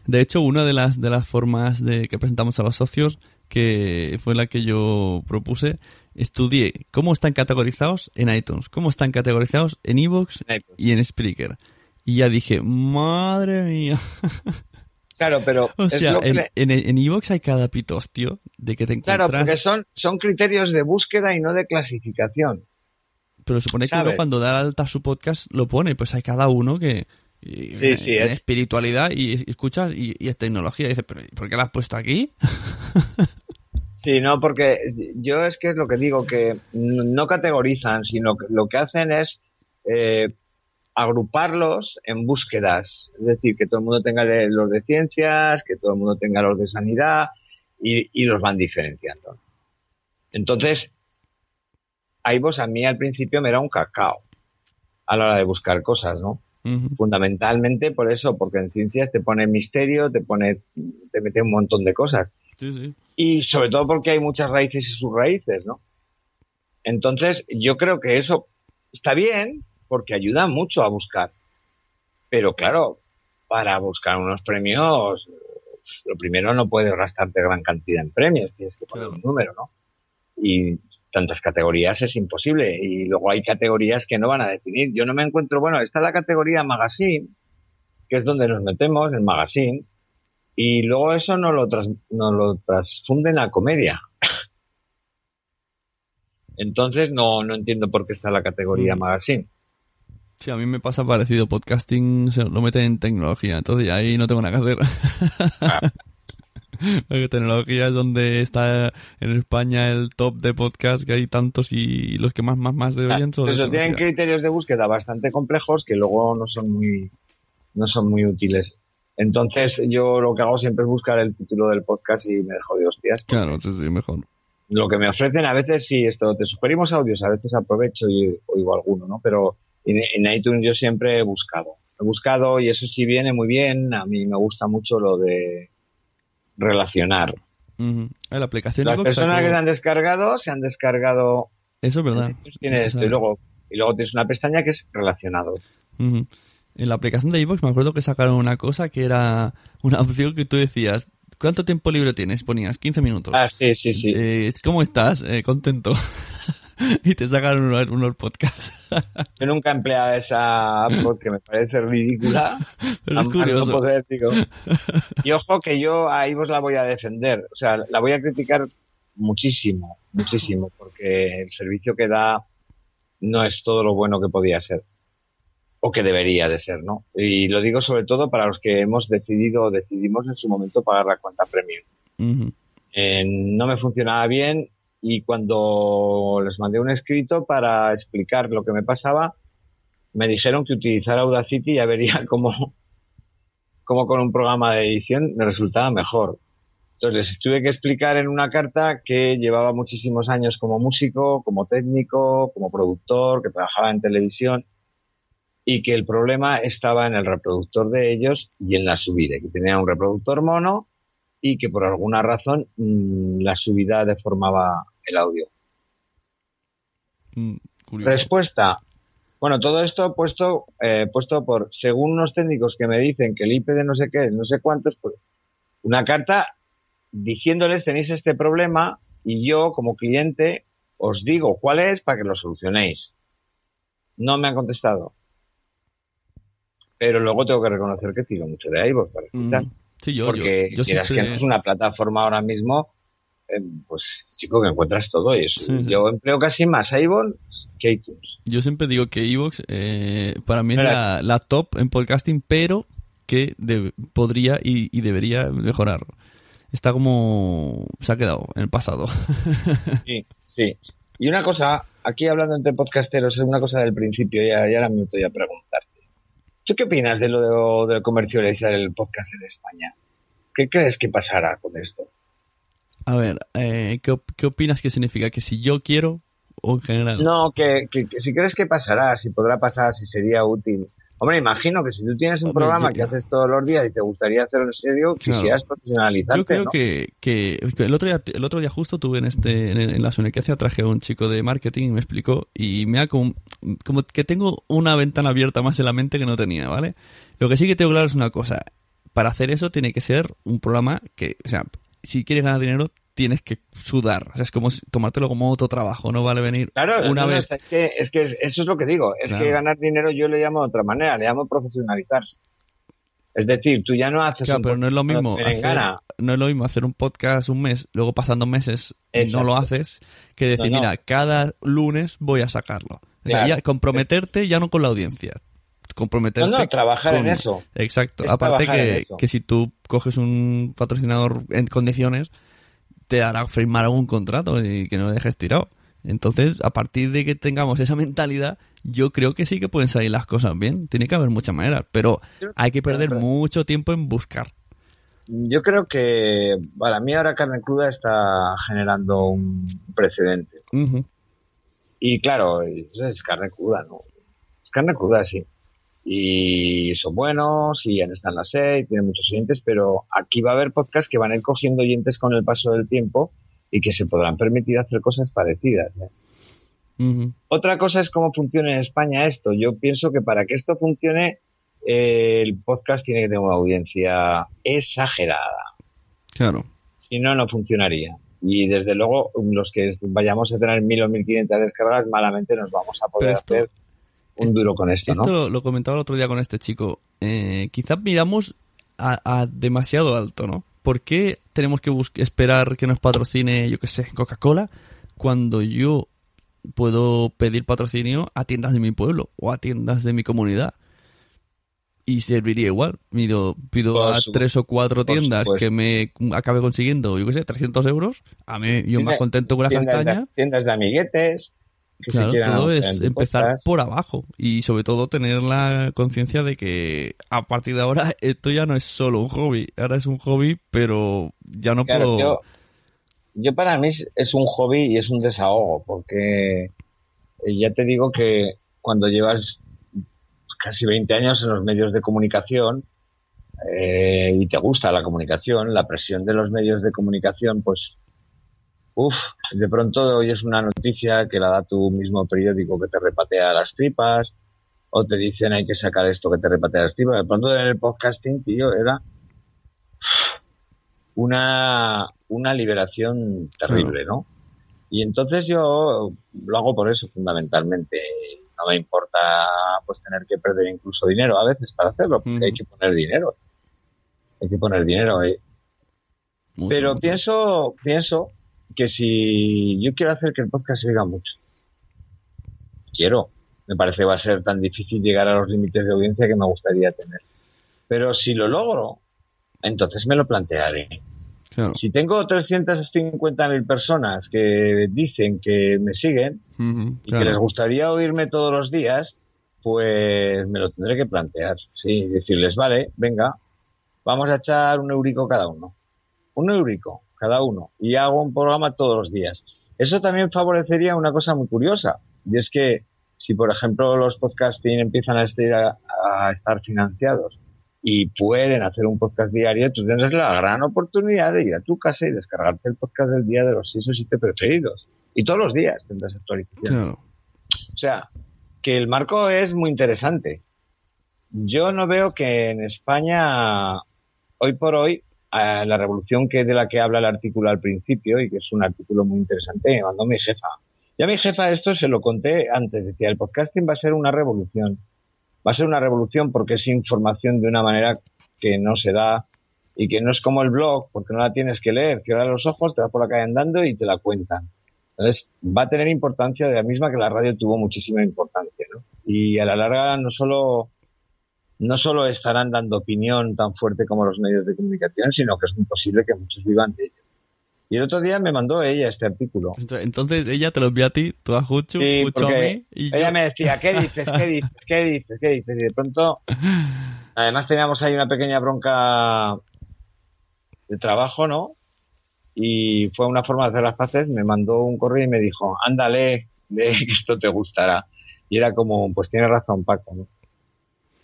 De hecho, una de las, de las formas de que presentamos a los socios que fue la que yo propuse, estudié cómo están categorizados en iTunes, cómo están categorizados en Evox y en Spreaker. Y ya dije, madre mía. Claro, pero... O sea, en, en, Evox hay cada pitos, tío, de que te encuentras... Claro, porque son, son criterios de búsqueda y no de clasificación. Pero supone que uno cuando da alta su podcast lo pone, pues hay cada uno que... Sí, sí, es. espiritualidad y, escuchas y, es tecnología. Y dices, ¿pero por qué la has puesto aquí? Sí, no, porque yo es que es lo que digo, que no categorizan, sino que lo que hacen es eh, agruparlos en búsquedas. Es decir, que todo el mundo tenga los de ciencias, que todo el mundo tenga los de sanidad y, los van diferenciando. Entonces, vos a mí al principio me era un cacao a la hora de buscar cosas, ¿no? Fundamentalmente por eso, porque en ciencias te pone misterio, te pone, te mete un montón de cosas. Y sobre todo porque hay muchas raíces y subraíces, ¿no? Entonces, yo creo que eso está bien, porque ayuda mucho a buscar. Pero claro, para buscar unos premios, lo primero no puedes gastarte gran cantidad en premios, tienes que poner un número, ¿no? Y tantas categorías es imposible. Y luego hay categorías que no van a definir. Yo no me encuentro, bueno, está la categoría magazine, que es donde nos metemos, el magazine, y luego eso no lo, tras, no lo transfunden a comedia. Entonces no, no entiendo por qué está la categoría mm. magazine. Sí, a mí me pasa parecido. Podcasting se lo meten en tecnología, entonces ahí no tengo que hacer. Ah. Tecnología es donde está en España el top de podcast, que hay tantos y los que más, más, más deberían son. Eso tienen criterios de búsqueda bastante complejos que luego no son muy, no son muy útiles. Entonces, yo lo que hago siempre es buscar el título del podcast y me dejo de hostias. Claro, sí, sí, mejor. Lo que me ofrecen a veces, sí, esto, te sugerimos audios, a veces aprovecho y oigo alguno, ¿no? Pero en, iTunes yo siempre he buscado. He buscado y eso sí viene muy bien. A mí me gusta mucho lo de relacionar. La aplicación Las personas que se han descargado se han descargado. Eso es verdad. Tienes y luego y luego tienes una pestaña que es relacionado. En la aplicación de iVoox me acuerdo que sacaron una cosa que era una opción que tú decías, ¿cuánto tiempo libre tienes? Ponías 15 minutos. Ah, sí, sí, sí. Eh, ¿Cómo estás? Eh, contento. y te sacaron unos, podcasts. Yo nunca he empleado esa app porque me parece ridícula. Pero es curioso. y ojo que yo ahí vos la voy a defender. O sea, la voy a criticar muchísimo, muchísimo, porque el servicio que da no es todo lo bueno que podía ser. O que debería de ser, ¿no? Y lo digo sobre todo para los que hemos decidido o decidimos en su momento pagar la cuenta premium. Eh, no me funcionaba bien y cuando les mandé un escrito para explicar lo que me pasaba, me dijeron que utilizara Audacity y ya vería cómo, cómo con un programa de edición me resultaba mejor. Entonces les tuve que explicar en una carta que llevaba muchísimos años como músico, como técnico, como productor, que trabajaba en televisión y que el problema estaba en el reproductor de ellos y en la subida, que tenía un reproductor mono y que por alguna razón mm, la subida deformaba el audio. Mm, Respuesta. Bueno, todo esto puesto, eh, puesto por, según unos técnicos que me dicen que el IP de no sé qué, no sé cuántos, pues una carta diciéndoles tenéis este problema y yo como cliente os digo cuál es para que lo solucionéis. No me han contestado. Pero luego tengo que reconocer que tiro mucho de iVoox para escuchar. Mm, sí, yo, porque yo, que es una plataforma ahora mismo eh, pues chico, que encuentras todo eso. Yo empleo casi más iVoox que iTunes. Yo siempre digo que iVoox eh, para mí es la, top en podcasting, pero que podría y, debería mejorar. Está como... se ha quedado en el pasado. sí, sí. Y una cosa, aquí hablando entre podcasteros, es una cosa del principio, ya, ya ahora me estoy a preguntarte. ¿Tú qué opinas de lo de, de comercializar el podcast en España? ¿Qué crees que pasará con esto? A ver, eh, ¿qué, opinas que significa? ¿Que si yo quiero o en general? No, que, si crees que pasará, si podrá pasar, si sería útil. Hombre, imagino que si tú tienes un programa que haces todos los días y te gustaría hacerlo en serio, quisieras profesionalizarte, Yo creo que, que, el, otro día, el otro día justo tuve en este en, la la hacía traje a un chico de marketing y me explicó y me ha como, como que tengo una ventana abierta más en la mente que no tenía, ¿vale? Lo que sí que tengo claro es una cosa. Para hacer eso tiene que ser un programa que, o sea, si quieres ganar dinero, tienes que sudar. O sea, es como tomártelo como otro trabajo, no vale venir Claro, una no, no, vez. es que, es que eso es lo que digo. Es Claro. que ganar dinero yo le llamo de otra manera, le llamo profesionalizarse. Es decir, tú ya no haces Claro, un pero no es lo mismo hacer, no es lo mismo hacer un podcast un mes, luego pasando meses y no Exacto. lo haces, que decir, No, mira, cada lunes voy a sacarlo. O sea, Claro. ya comprometerte ya no con la audiencia. Comprometerte No, no, trabajar con- en eso. Exacto. Es Aparte que, que si tú coges un patrocinador en condiciones, te hará firmar algún contrato y que no dejes tirado. Entonces, a partir de que tengamos esa mentalidad, yo creo que sí que pueden salir las cosas bien. Tiene que haber muchas maneras, pero hay que perder mucho tiempo en buscar. Yo creo que para mí ahora Carne Cruda está generando un precedente. Y claro, es carne cruda, ¿no? Es carne cruda, sí. Y son buenos, y han estado en la serie, tienen muchos oyentes, pero aquí va a haber podcasts que van a ir cogiendo oyentes con el paso del tiempo y que se podrán permitir hacer cosas parecidas. ¿eh? Otra cosa es cómo funciona en España esto. Yo pienso que para que esto funcione, eh, el podcast tiene que tener una audiencia exagerada. Claro. Si no, no funcionaría. Y desde luego, los que vayamos a tener mil o mil quinientas descargas, malamente nos vamos a poder hacer un duro con esto, Esto ¿no? lo, lo comentaba el otro día con este chico. Eh, quizás miramos a, a demasiado alto, ¿no? ¿Por qué tenemos que esperar que nos patrocine, yo qué sé, Coca-Cola, cuando yo puedo pedir patrocinio a tiendas de mi pueblo o a tiendas de mi comunidad? Y serviría igual. Pido, pido Por a su- tres o cuatro tiendas supuesto. que me acabe consiguiendo, yo qué sé, 300 euros. A mí, yo más contento con la castaña. De, tiendas de amiguetes. Que Claro, todo es empezar por abajo y sobre todo tener la conciencia de que a partir de ahora esto ya no es solo un hobby, ahora es un hobby, pero ya no Claro, puedo... yo, yo para mí es- es un hobby y es un desahogo, porque eh, ya te digo que cuando llevas casi 20 años en los medios de comunicación eh, y te gusta la comunicación, la presión de los medios de comunicación, pues, uff, de pronto oyes una noticia que la da tu mismo periódico que te repatea las tripas, o te dicen hay que sacar esto que te repatea las tripas. De pronto en el podcasting, tío, era una, una liberación terrible, ¿no? Y entonces yo lo hago por eso fundamentalmente. No me importa pues tener que perder incluso dinero a veces para hacerlo, porque hay que poner dinero. Hay que poner dinero. eh. mucho, Pero mucho. pienso, pienso que si yo quiero hacer que el podcast se mucho, quiero. Me parece que va a ser tan difícil llegar a los límites de audiencia que me gustaría tener. Pero si lo logro, entonces me lo plantearé. Claro. Si tengo 350.000 personas que dicen que me siguen y claro. que les gustaría oírme todos los días, pues me lo tendré que plantear. Sí, decirles, vale, venga, vamos a echar un eurico cada uno. Un eurico cada uno. Y hago un programa todos los días. Eso también favorecería una cosa muy curiosa. Y es que si, por ejemplo, los podcasting empiezan a estar, a estar financiados y pueden hacer un podcast diario, tú tendrás la gran oportunidad de ir a tu casa y descargarte el podcast del día de los seis o siete preferidos. Y todos los días tendrás actualización. Claro. O sea, que el marco es muy interesante. Yo no veo que en España, hoy por hoy, eh, la revolución que de la que habla el artículo al principio, y que es un artículo muy interesante, me mandó mi jefa. Ya mi jefa esto se lo conté antes, decía, el podcasting va a ser una revolución. Va a ser una revolución porque es información de una manera que no se da y que no es como el blog, porque no la tienes que leer, cierras los ojos, te vas por la calle andando y te la cuentan. Entonces, va a tener importancia de la misma que la radio tuvo muchísima importancia, ¿no? Y a la larga no solo, no solo estarán dando opinión tan fuerte como los medios de comunicación, sino que es muy posible que muchos vivan de ello. Y el otro día me mandó ella este artículo. Entonces ella te lo envía a ti, tú a Juchu, Sí, Juchu a mí y ella yo... me decía, ¿qué dices? ¿Qué dices? ¿Qué dices? ¿Qué dices? Y de pronto, además teníamos ahí una pequeña bronca de trabajo, ¿no? Y fue una forma de hacer las paces, me mandó un correo y me dijo, ándale, lee que esto te gustará. Y era como, pues tiene razón Paco, ¿no?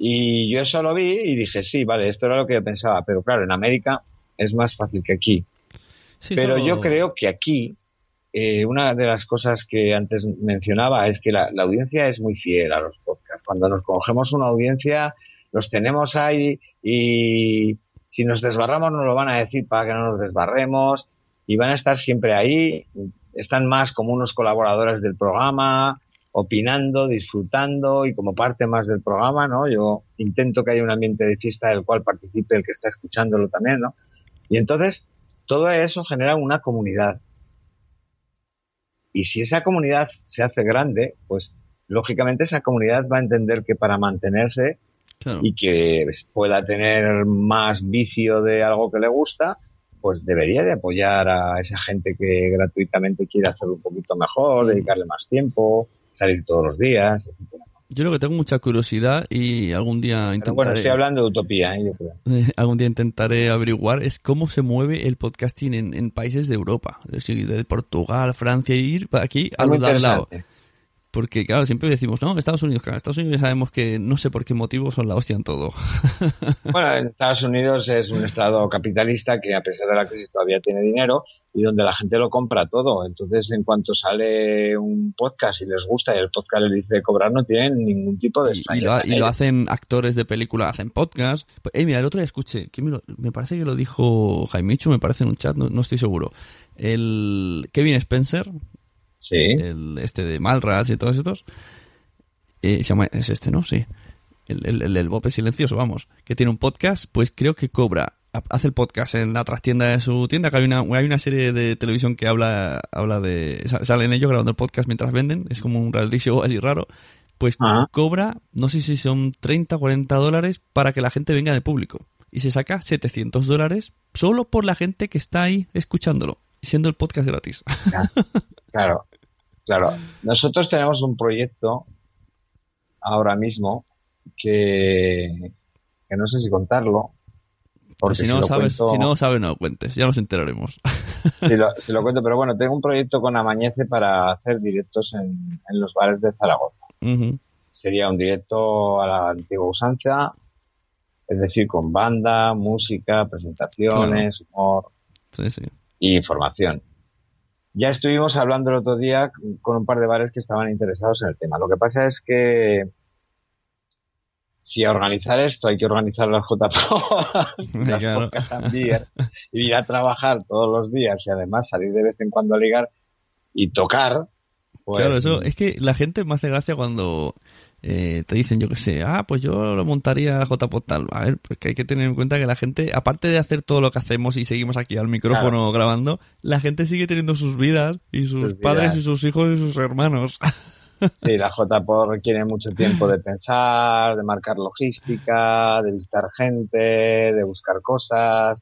Y yo eso lo vi y dije, sí, vale, esto era lo que yo pensaba, pero claro, en América es más fácil que aquí. Sí, Pero solo- yo creo que aquí eh, una de las cosas que antes mencionaba es que la, la audiencia es muy fiel a los podcasts. Cuando nos cogemos una audiencia, los tenemos ahí y si nos desbarramos nos lo van a decir para que no nos desbarremos y van a estar siempre ahí, están más como unos colaboradores del programa, opinando, disfrutando y como parte más del programa, ¿no? Yo intento que haya un ambiente de fiesta del cual participe el que está escuchándolo también, ¿no? Y entonces todo eso genera una comunidad. Y si esa comunidad se hace grande, pues lógicamente esa comunidad va a entender que para mantenerse y que pueda tener más vicio de algo que le gusta, pues debería de apoyar a esa gente que gratuitamente quiere hacerlo un poquito mejor, mm. dedicarle más tiempo, salir todos los días, etc. Yo lo que tengo mucha curiosidad y algún día intentaré... bueno, estoy hablando de utopía, ¿eh? yo creo. algún día intentaré averiguar es cómo se mueve el podcasting en, países de Europa, es decir, de Portugal, Francia, ir aquí al lado. Porque, claro, siempre decimos, no, Estados Unidos, claro, Estados Unidos ya sabemos que no sé por qué motivo son la hostia en todo. bueno, en Estados Unidos es un estado capitalista que a pesar de la crisis todavía tiene dinero y donde la gente lo compra todo. Entonces, en cuanto sale un podcast y les gusta y el podcast les dice cobrar, no tienen ningún tipo de... Y, lo, hacen actores de película, hacen podcast. Eh, mira, el otro día escuché, que me, parece que lo dijo Jaimichu, me parece en un chat, no, no estoy seguro. El Kevin Spencer, el, este de Malras y todos estos. Eh, se llama, es este, ¿no? Sí. El, el, el, Bope Silencioso, vamos. Que tiene un podcast, pues creo que cobra. Hace el podcast en la trastienda de su tienda, que hay una, hay una serie de televisión que habla, habla de... Salen ellos grabando el podcast mientras venden, es como un reality show así raro. Pues cobra, no sé si son 30 o 40 dólares para que la gente venga de público. Y se saca 700 dólares solo por la gente que está ahí escuchándolo, siendo el podcast gratis. Claro, claro. Nosotros tenemos un proyecto ahora mismo que, que no sé si contarlo. Porque si no, sabes, si no sabes, no cuentes, ya nos enteraremos. Si lo, lo, cuento, pero bueno, tengo un proyecto con Amañece para hacer directos en, en los bares de Zaragoza. Sería un directo a la antigua usanza, es decir, con banda, música, presentaciones, humor y información. Ya estuvimos hablando el otro día con un par de bares que estaban interesados en el tema. Lo que pasa es que si a organizar esto hay que organizar las JPO, también, y ir a trabajar todos los días y además salir de vez en cuando a ligar y tocar. Pues, claro, eso es que la gente me hace gracia cuando eh, te dicen, yo que sé, ah, pues yo lo montaría a J-Postal. A ver, porque hay que tener en cuenta que la gente, aparte de hacer todo lo que hacemos y seguimos aquí al micrófono grabando, la gente sigue teniendo sus vidas y sus, padres y sus hijos y sus hermanos. Sí, la JPO requiere mucho tiempo de pensar, de marcar logística, de visitar gente, de buscar cosas,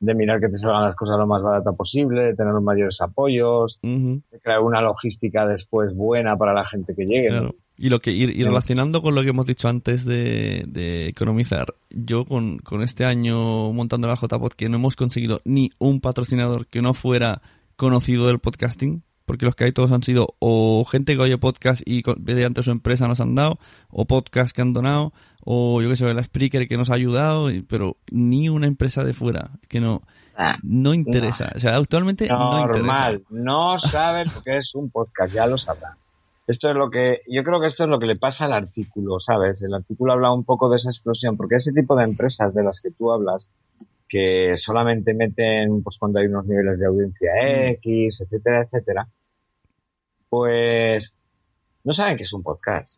de mirar que te salgan las cosas lo más barata posible, de tener los mayores apoyos, de crear una logística después buena para la gente que llegue. Y lo que y, relacionando con lo que hemos dicho antes de, economizar, yo con, este año montando la JPod que no hemos conseguido ni un patrocinador que no fuera conocido del podcasting, porque los que hay todos han sido o gente que oye podcast y mediante su empresa nos han dado, o podcast que han donado, o yo que sé, la Spreaker que nos ha ayudado, pero ni una empresa de fuera que no ah, no interesa. O sea, actualmente no interesa. Normal, no saben lo que es un podcast, ya lo sabrán. Esto es lo que, yo creo que esto es lo que le pasa al artículo, ¿sabes? El artículo habla un poco de esa explosión, porque ese tipo de empresas de las que tú hablas, que solamente meten, pues cuando hay unos niveles de audiencia mm. X, etcétera, etcétera, pues no saben que es un podcast.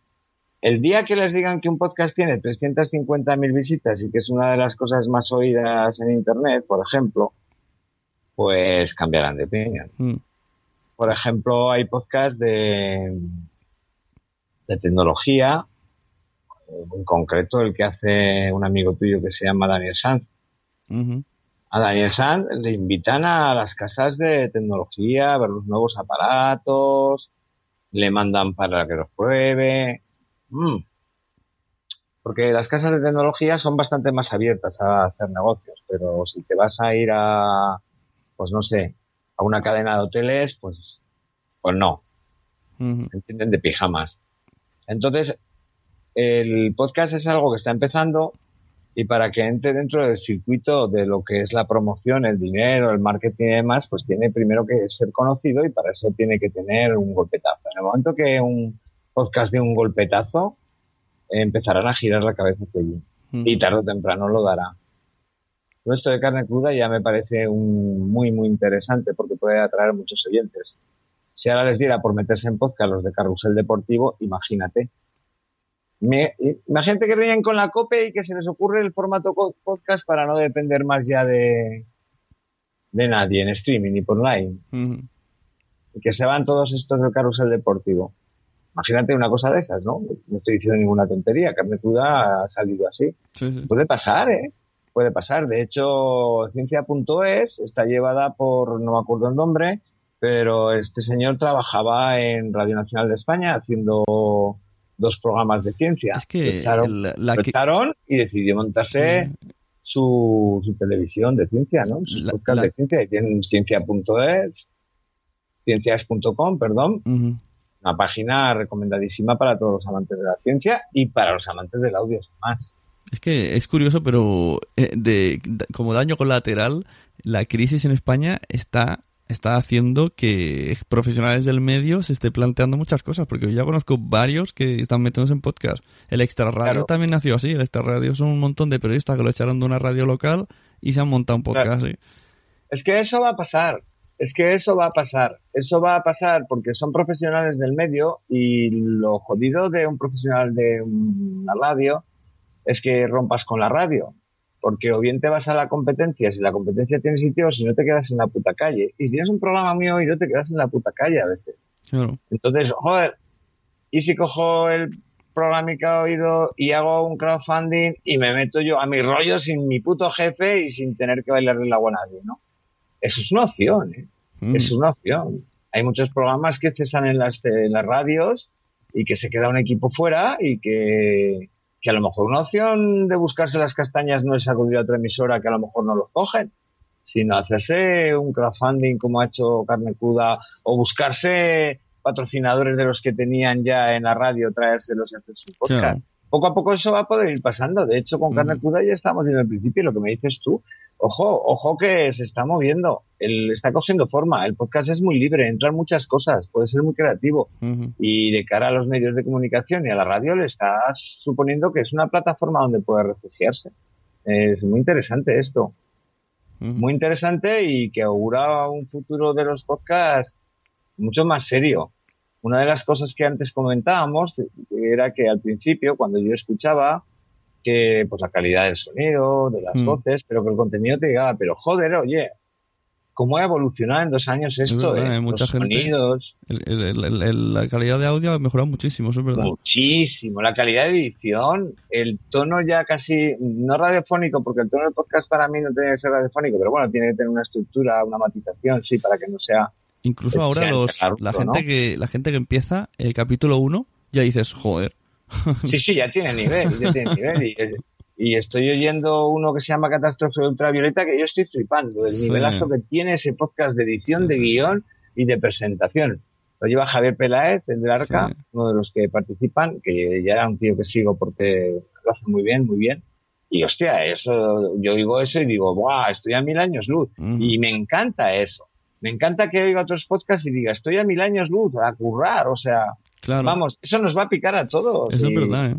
El día que les digan que un podcast tiene 350.000 visitas y que es una de las cosas más oídas en Internet, por ejemplo, pues cambiarán de opinión. Mm. Por ejemplo, hay podcasts de, de tecnología, en concreto el que hace un amigo tuyo que se llama Daniel Sanz. A Daniel Sanz le invitan a las casas de tecnología a ver los nuevos aparatos, le mandan para que los pruebe. Mm. Porque las casas de tecnología son bastante más abiertas a hacer negocios, pero si te vas a ir a, pues no sé, a una cadena de hoteles, pues, pues no. Entienden de pijamas. Entonces, el podcast es algo que está empezando y para que entre dentro del circuito de lo que es la promoción, el dinero, el marketing y demás, pues tiene primero que ser conocido y para eso tiene que tener un golpetazo. En el momento que un podcast de un golpetazo, empezarán a girar la cabeza de allí. Y tarde o temprano lo dará. Esto de carne cruda ya me parece un, muy, muy interesante porque puede atraer muchos oyentes. Si ahora les diera por meterse en podcast los de Carrusel Deportivo, imagínate. Me, imagínate que vienen con la COPE y que se les ocurre el formato podcast para no depender más ya de, de nadie en streaming ni por online. Y que se van todos estos del Carrusel Deportivo. Imagínate una cosa de esas, ¿no? No estoy diciendo ninguna tontería. Carne cruda ha salido así. Puede pasar, ¿eh? Puede pasar. De hecho, ciencia.es está llevada por, no me acuerdo el nombre, pero este señor trabajaba en Radio Nacional de España haciendo dos programas de ciencia. Es que lo echaron, y decidió montarse su, su, televisión de ciencia, ¿no? Su podcast de ciencia. Y tienen ciencia.es, ciencias.com, perdón. Una página recomendadísima para todos los amantes de la ciencia y para los amantes del audio, más. Es que es curioso, pero eh, de, como daño colateral, la crisis en España está, está haciendo que profesionales del medio se esté planteando muchas cosas, porque yo ya conozco varios que están metidos en podcast. El Extra Radio también nació así, el Extra Radio son un montón de periodistas que lo echaron de una radio local y se han montado un podcast Es que eso va a pasar. Es que eso va a pasar, eso va a pasar porque son profesionales del medio y lo jodido de un profesional de una radio es que rompas con la radio. Porque o bien te vas a la competencia, si la competencia tiene sitio, o si no te quedas en la puta calle. Y si tienes un programa mío y no te quedas en la puta calle a veces. Entonces, joder, ¿y si cojo el programa que he oído y hago un crowdfunding y me meto yo a mi rollo sin mi puto jefe y sin tener que bailarle la agua a nadie, ¿no? Eso es una opción, ¿eh? Mm. Es una opción. Hay muchos programas que cesan en las, en las radios y que se queda un equipo fuera y que, que a lo mejor una opción de buscarse las castañas no es acudir a otra emisora que a lo mejor no los cogen, sino hacerse un crowdfunding como ha hecho Carne Cuda o buscarse patrocinadores de los que tenían ya en la radio, traérselos y hacer su podcast. Poco a poco eso va a poder ir pasando. De hecho, con Carne mm. Cuda ya estamos viendo el principio, lo que me dices tú, ojo, ojo que se está moviendo, el, está cogiendo forma, el podcast es muy libre, entran muchas cosas, puede ser muy creativo. Y de cara a los medios de comunicación y a la radio le estás suponiendo que es una plataforma donde puede refugiarse. Es muy interesante esto, muy interesante y que augura un futuro de los podcasts mucho más serio. Una de las cosas que antes comentábamos era que al principio, cuando yo escuchaba, que pues la calidad del sonido, de las hmm. voces, pero que el contenido te llegaba. Pero joder, oye, cómo ha evolucionado en dos años esto, eh? Mucha Los sonidos. la calidad de audio ha mejorado muchísimo, eso es verdad. Muchísimo. La calidad de edición, el tono ya casi, no radiofónico, porque el tono del podcast para mí no tiene que ser radiofónico, pero bueno, tiene que tener una estructura, una matización, sí, para que no sea. Incluso ahora los, la, gente que, la gente que empieza el capítulo 1, ya dices, joder, Sí, sí, ya tiene nivel, ya tiene nivel. Y, estoy oyendo uno que se llama Catástrofe Ultravioleta que yo estoy flipando el nivelazo que tiene ese podcast de edición, de guion y de presentación. Lo lleva Javier Peláez, el del Arca, uno de los que participan, que ya era un tío que sigo porque lo hace muy bien, muy bien. Y hostia, eso, yo digo eso y digo, ¡buah! Estoy a mil años luz. Y me encanta eso. Me encanta que oiga otros podcasts y diga, estoy a mil años luz, a currar, o sea, Vamos, eso nos va a picar a todos. Eso es verdad, ¿eh?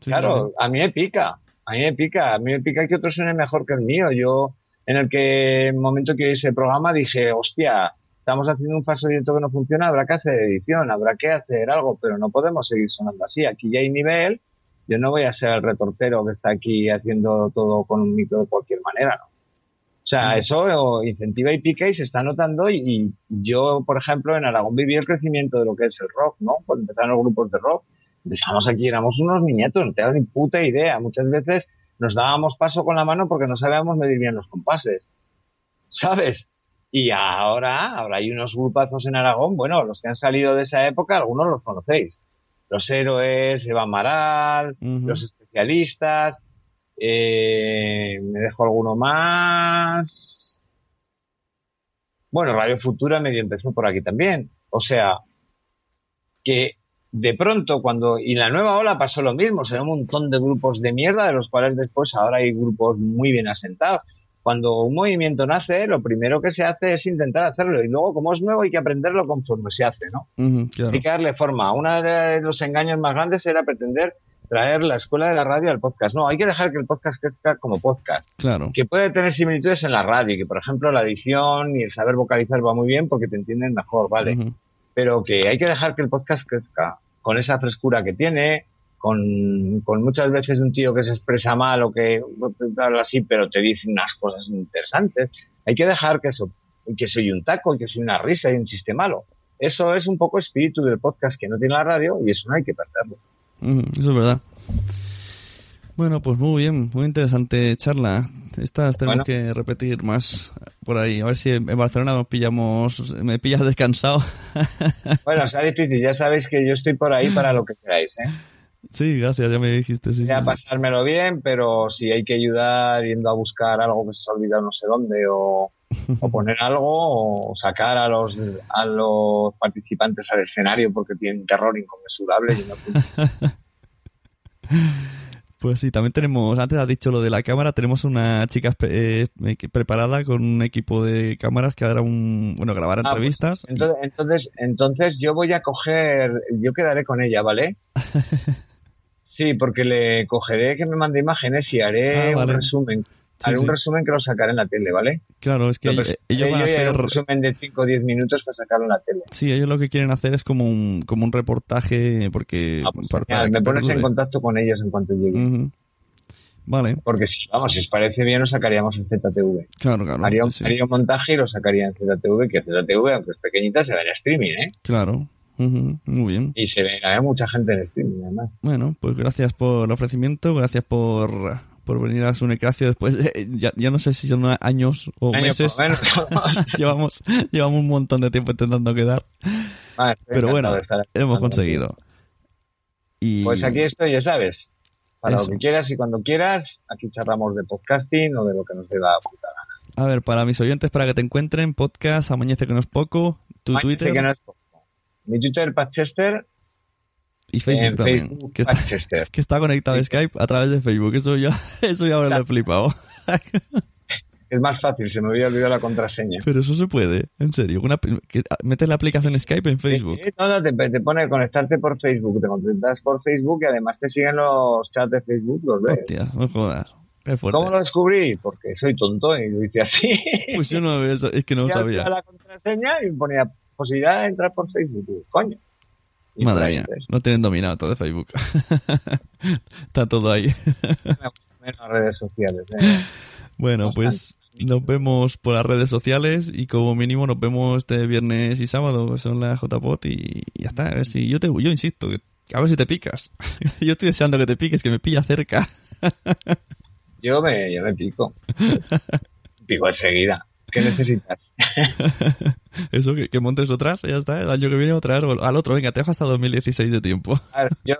claro, a mí me pica. A mí me pica. A mí me pica que otro suene mejor que el mío. Yo, en el que, en el momento que hice el programa, dije, hostia, estamos haciendo un paso directo que no funciona, habrá que hacer edición, habrá que hacer algo, pero no podemos seguir sonando así. Aquí ya hay nivel. Yo no voy a ser el retortero que está aquí haciendo todo con un micro de cualquier manera, ¿no? O sea, eso incentiva y pica y se está notando y, yo, por ejemplo, en Aragón viví el crecimiento de lo que es el rock, ¿no? Cuando empezaron los grupos de rock, empezamos aquí, éramos unos niñatos, no te ni puta idea. Muchas veces nos dábamos paso con la mano porque no sabíamos medir bien los compases, ¿sabes? Y ahora, ahora hay unos grupazos en Aragón, bueno, los que han salido de esa época, algunos los conocéis. Los héroes, Eva Maral, los especialistas, eh, me dejo alguno más. Bueno, Radio Futura medio empezó por aquí también. O sea, que de pronto cuando y la nueva ola pasó lo mismo, se un montón de grupos de mierda de los cuales después ahora hay grupos muy bien asentados. Cuando un movimiento nace, lo primero que se hace es intentar hacerlo y luego como es nuevo hay que aprenderlo conforme se hace, ¿no? Hay que darle forma. Uno de los engaños más grandes era pretender traer la escuela de la radio al podcast. No, hay que dejar que el podcast crezca como podcast. Claro. Que puede tener similitudes en la radio, que por ejemplo la edición y el saber vocalizar va muy bien porque te entienden mejor, ¿vale? Pero que hay que dejar que el podcast crezca con esa frescura que tiene, con, con muchas veces un tío que se expresa mal o que habla así, pero te dice unas cosas interesantes. Hay que dejar que eso, que soy un taco que soy una risa y un chiste malo. Eso es un poco espíritu del podcast que no tiene la radio y eso no hay que perderlo. Eso es verdad. Bueno, pues muy bien, muy interesante charla. Estas tenemos Bueno. que repetir más por ahí. A ver si en Barcelona nos pillamos, me pillas descansado. Bueno, sea difícil, ya sabéis que yo estoy por ahí para lo que queráis, ¿eh? sí, gracias, ya me dijiste. Sí, Ya sí. pasármelo bien, pero si hay que ayudar yendo a buscar algo que se ha olvidado no sé dónde o, o poner algo o sacar a los a los participantes al escenario porque tienen terror inconmensurable. y no- Pues sí, también tenemos, antes has dicho lo de la cámara, tenemos una chica eh, preparada con un equipo de cámaras que hará un, bueno, grabar Ah, pues, entrevistas. entonces, entonces, entonces yo voy a coger, yo quedaré con ella, ¿vale? Sí, porque le cogeré que me mande imágenes y haré Ah, vale. un resumen. Sí, haré sí. un resumen que lo sacaré en la tele, ¿vale? Claro, es que Lo ellos, ellos van a hacer, un resumen de 5 o 10 minutos para sacarlo en la tele. sí, ellos lo que quieren hacer es como un, como un reportaje, porque Ah, pues para- para me pones en perdure. contacto con ellos en cuanto llegue. Ujú. Vale, Porque si, vamos, si os parece bien, lo sacaríamos en ZTV. claro, claro. haría, un- sí, haría un montaje y lo sacaría en ZTV, que ZTV, aunque es pequeñita, se ve en streaming, ¿eh? Claro. Ujú, Muy bien. Y se ve, hay mucha gente en streaming, además. Bueno, pues gracias por el ofrecimiento, gracias por, por venir a Sunecracio después de, ya, ya no sé si son años o año meses. llevamos, llevamos un montón de tiempo intentando quedar, Ah, pero bueno, hemos conseguido. Y Pues aquí estoy, ya sabes. Para Eso. lo que quieras y cuando quieras, aquí charlamos de podcasting o de lo que nos dé la puta gana. a ver, para mis oyentes, para que te encuentren, podcast, Amañece que no es poco, tu Parece Twitter que no es poco. Mi Twitter, Patchester, y Facebook en también, Facebook, que, está, Patchester. que está conectado a Skype a través de Facebook. Eso ya, eso ya ahora lo he flipado. Es más fácil, se me había olvidado la contraseña. Pero eso se puede, en serio. Una, que, metes la aplicación Skype en Facebook. No, no, te, te pone conectarte por Facebook, te conectas por Facebook y además te siguen los chats de Facebook, los ves. Hostia, no jodas. ¿Cómo lo descubrí? Porque soy tonto y lo hice así. Pues yo no, es que no lo sabía. la contraseña y me ponía posibilidad de entrar por Facebook. Coño. Y Madre mía, no tienen dominado todo de Facebook. Está todo ahí. menos redes sociales. ¿eh? Bueno, Bastante. pues nos vemos por las redes sociales y como mínimo nos vemos este viernes y sábado, que son las JPOT y ya está. A ver si yo te, yo insisto, a ver si te picas. yo estoy deseando que te piques, que me pilla cerca. Yo me, yo me pico. pico enseguida. ¿Qué necesitas? Eso, que, que montes otras, ya está. El año que viene otra vez, al otro, venga, te dejo hasta 2016 de tiempo. A ver, yo,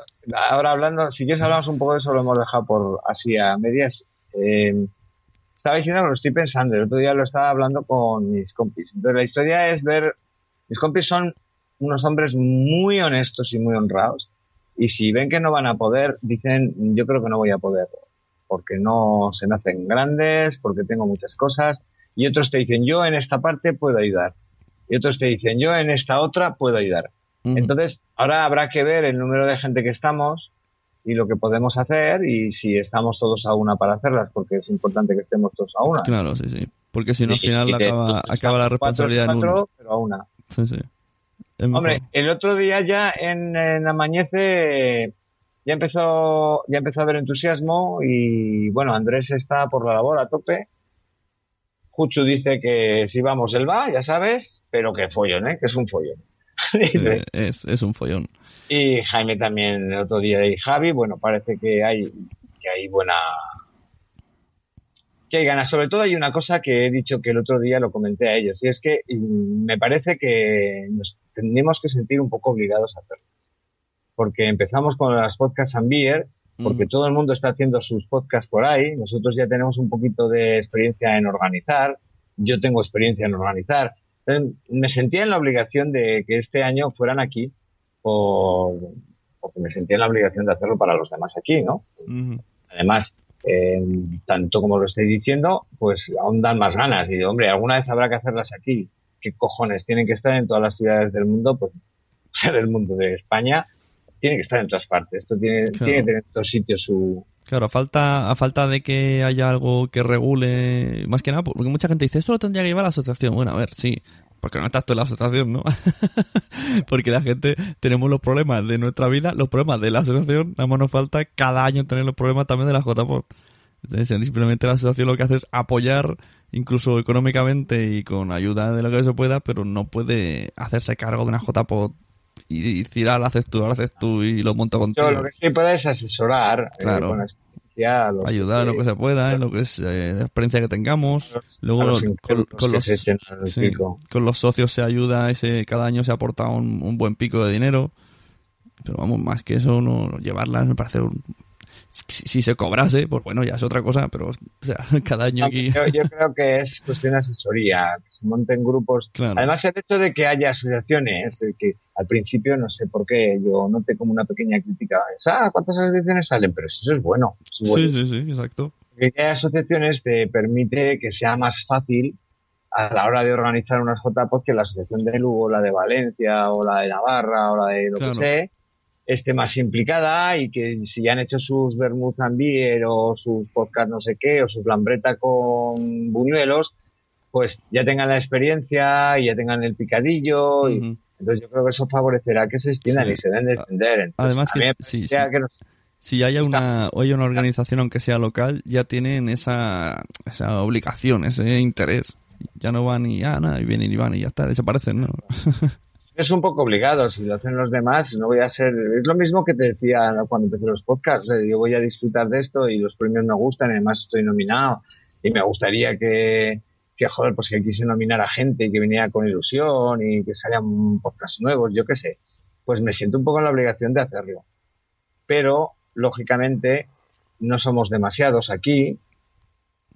ahora hablando, si quieres hablamos un poco de eso, lo hemos dejado por así a medias. Eh, estaba diciendo lo estoy pensando, el otro día lo estaba hablando con mis compis. Entonces la historia es ver, mis compis son unos hombres muy honestos y muy honrados. Y si ven que no van a poder, dicen, yo creo que no voy a poder, porque no se me hacen grandes, porque tengo muchas cosas. Y otros te dicen, yo en esta parte puedo ayudar. Y otros te dicen, yo en esta otra puedo ayudar. Entonces, ahora habrá que ver el número de gente que estamos y lo que podemos hacer y si estamos todos a una para hacerlas, porque es importante que estemos todos a una. Claro, sí, sí. Porque si no, al final acaba, acaba la cuatro, responsabilidad en cuatro, uno. pero a una. Sí, sí. Hombre, el otro día ya en, en Amañece ya empezó, ya empezó a haber entusiasmo y bueno, Andrés está por la labor a tope. Juchu dice que si vamos él va, ya sabes, pero que follón, ¿eh? que es un follón. Sí, es, es un follón. Y Jaime también el otro día y Javi, bueno, parece que hay, que hay buena, que hay ganas. Sobre todo hay una cosa que he dicho que el otro día lo comenté a ellos y es que me parece que nos tendríamos que sentir un poco obligados a hacerlo. Porque empezamos con las podcasts and beer, porque Mm. todo el mundo está haciendo sus podcasts por ahí. Nosotros ya tenemos un poquito de experiencia en organizar. Yo tengo experiencia en organizar. Entonces, me sentía en la obligación de que este año fueran aquí por, porque me sentía en la obligación de hacerlo para los demás aquí, ¿no? Además, eh, tanto como lo estoy diciendo, pues aún dan más ganas. Y digo, hombre, alguna vez habrá que hacerlas aquí. ¿Qué cojones? Tienen que estar en todas las ciudades del mundo, pues del mundo de España. Tiene que estar en todas partes. Esto tiene, Claro. tiene que tener en todos sitios su... Claro, a falta, a falta de que haya algo que regule, más que nada, porque mucha gente dice, esto lo tendría que llevar la asociación. Bueno, a ver, sí, porque no estás tú en la asociación, ¿no? porque la gente tenemos los problemas de nuestra vida, los problemas de la asociación, nada más nos falta cada año tener los problemas también de la JPOT. Entonces, simplemente la asociación lo que hace es apoyar, incluso económicamente y con ayuda de lo que se pueda, pero no puede hacerse cargo de una JPOT y decir, ah, lo haces tú, lo haces tú y lo monto contigo. Yo lo que sí puede es asesorar eh, Claro. con la ayudar en lo que se pueda, en lo que es eh, la experiencia que tengamos. Luego los con, los, sí, con los socios se ayuda, ese cada año se aporta un, un buen pico de dinero. Pero vamos, más que eso, no llevarlas me parece un... Si, si se cobrase, pues bueno, ya es otra cosa, pero o sea, cada año aquí... Yo, yo creo que es cuestión de asesoría, que se monten grupos. Claro. Además, el hecho de que haya asociaciones, que al principio no sé por qué, yo noté como una pequeña crítica. es, Ah, ¿cuántas asociaciones salen? Pero eso es bueno. eso es bueno. Sí, sí, sí, exacto. Que haya asociaciones te permite que sea más fácil a la hora de organizar unas JPOD que la asociación de Lugo, la de Valencia, o la de Navarra, o la de lo Claro. que sea, esté más implicada y que si ya han hecho sus vermouth and beer o sus podcast no sé qué, o su lambreta con buñuelos, pues ya tengan la experiencia y ya tengan el picadillo. y- entonces yo creo que eso favorecerá que se extiendan Sí. y se den de extender. Entonces, Además que mí me sí, parecía sí. que nos- Si haya una, o haya una organización, aunque sea local, ya tienen esa, esa obligación, ese interés. Ya no van y, ah, nada, y vienen y van y ya está, desaparecen, ¿no? es un poco obligado, si lo hacen los demás, no voy a ser, es lo mismo que te decía cuando empecé los podcasts, yo voy a disfrutar de esto y los premios me gustan, además estoy nominado y me gustaría que, que joder, pues que quise nominar a gente y que viniera con ilusión y que salgan podcasts nuevos, yo qué sé, pues me siento un poco en la obligación de hacerlo. Pero, lógicamente, no somos demasiados aquí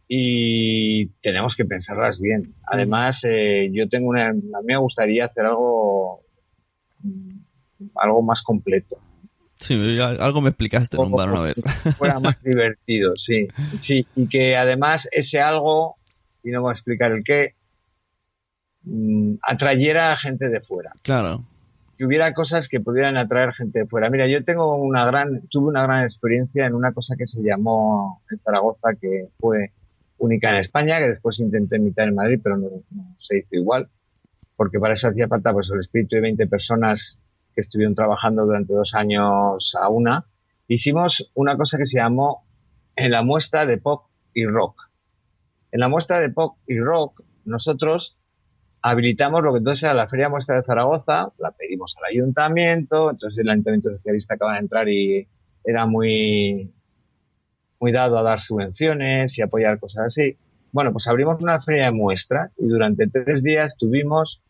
y tenemos que pensarlas bien. Además, eh, yo tengo una, a mí me gustaría hacer algo, mm, algo más completo. Sí, algo me explicaste en un bar una vez. Que fuera más divertido, sí. Sí, y que además ese algo, y no voy a explicar el qué, mm, atrayera a gente de fuera. Claro. Que hubiera cosas que pudieran atraer gente de fuera. Mira, yo tengo una gran, tuve una gran experiencia en una cosa que se llamó en Zaragoza, que fue única en España, que después intenté imitar en Madrid, pero no, no se hizo igual, porque para eso hacía falta pues el espíritu de 20 personas que estuvieron trabajando durante dos años a una. Hicimos una cosa que se llamó en la muestra de pop y rock. En la muestra de pop y rock, nosotros habilitamos lo que entonces era la Feria Muestra de Zaragoza, la pedimos al ayuntamiento, entonces el ayuntamiento socialista acaba de entrar y era muy, muy dado a dar subvenciones y apoyar cosas así. Bueno, pues abrimos una feria de muestra y durante tres días tuvimos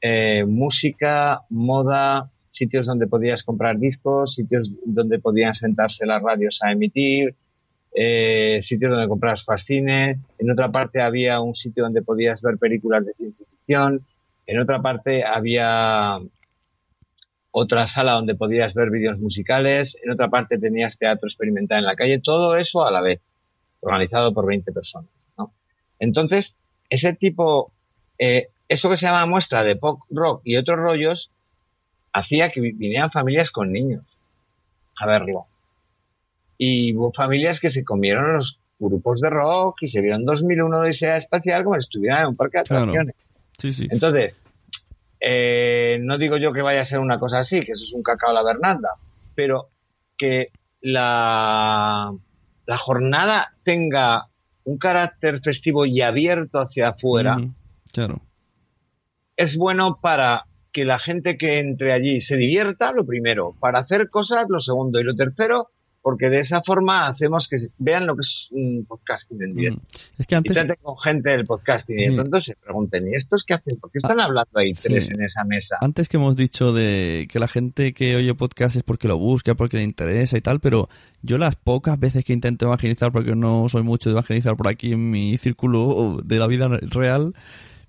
eh, música, moda, sitios donde podías comprar discos, sitios donde podían sentarse las radios a emitir, eh, sitios donde compras fascines, en otra parte había un sitio donde podías ver películas de ciencia ficción, en otra parte había otra sala donde podías ver vídeos musicales, en otra parte tenías teatro experimental en la calle, todo eso a la vez, organizado por 20 personas. ¿no? Entonces, ese tipo, eh, eso que se llama muestra de pop rock y otros rollos, hacía que vi- vinieran familias con niños a verlo. Y hubo familias que se comieron los grupos de rock y se vieron 2001 Odisea Espacial como si estuvieran en un parque de Claro. atracciones. Sí, sí. Entonces, eh, no digo yo que vaya a ser una cosa así, que eso es un cacao a la Bernanda, pero que la, la jornada tenga un carácter festivo y abierto hacia afuera Claro. es bueno para que la gente que entre allí se divierta, lo primero, para hacer cosas, lo segundo, y lo tercero, porque de esa forma hacemos que vean lo que es un podcasting en directo. Ujú. Es que Y antes... trate con gente del podcasting y de Sí. pronto se pregunten, ¿y estos qué hacen? ¿Por qué están hablando ahí sí. tres en esa mesa? Antes que hemos dicho de que la gente que oye podcast es porque lo busca, porque le interesa y tal, pero yo las pocas veces que intento evangelizar, porque no soy mucho de evangelizar por aquí en mi círculo de la vida real,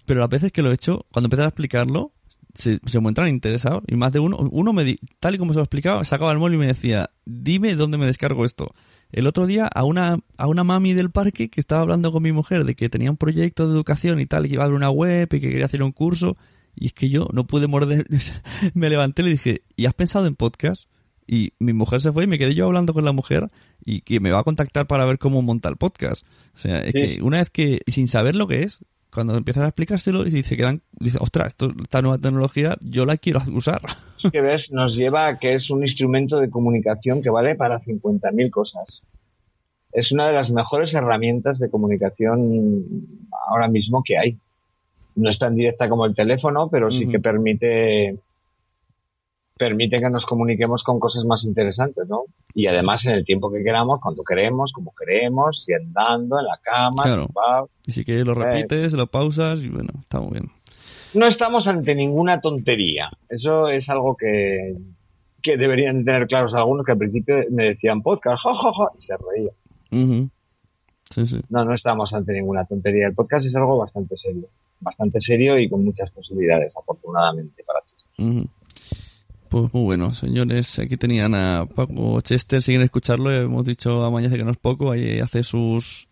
pero las veces que lo he hecho, cuando empecé a explicarlo, se, se muestran interesados y más de uno, uno me di- tal y como se lo explicaba, sacaba el móvil y me decía, dime dónde me descargo esto. El otro día a una, a una mami del parque que estaba hablando con mi mujer de que tenía un proyecto de educación y tal, y que iba a abrir una web y que quería hacer un curso, y es que yo no pude morder, me levanté y le dije, ¿y has pensado en podcast? y mi mujer se fue y me quedé yo hablando con la mujer y que me va a contactar para ver cómo monta el podcast. O sea, es que una vez que, sin saber lo que es, cuando empiezas a explicárselo y se quedan, dice, ostras, esto, esta nueva tecnología yo la quiero usar. Es que ves, nos lleva a que es un instrumento de comunicación que vale para 50.000 cosas. Es una de las mejores herramientas de comunicación ahora mismo que hay. No es tan directa como el teléfono, pero sí que permite permite que nos comuniquemos con cosas más interesantes, ¿no? Y además en el tiempo que queramos, cuando queremos, como queremos, y andando, en la cama, claro. Y si quieres lo eh. repites, lo pausas y bueno, está muy bien. No estamos ante ninguna tontería. Eso es algo que, que deberían tener claros algunos que al principio me decían podcast, ja, y se reían. Sí, sí. No, no estamos ante ninguna tontería. El podcast es algo bastante serio. Bastante serio y con muchas posibilidades, afortunadamente, para ti. Pues muy bueno, señores. Aquí tenían a Paco Chester. Si quieren escucharlo, hemos dicho a Mañana que no es poco. Ahí hace sus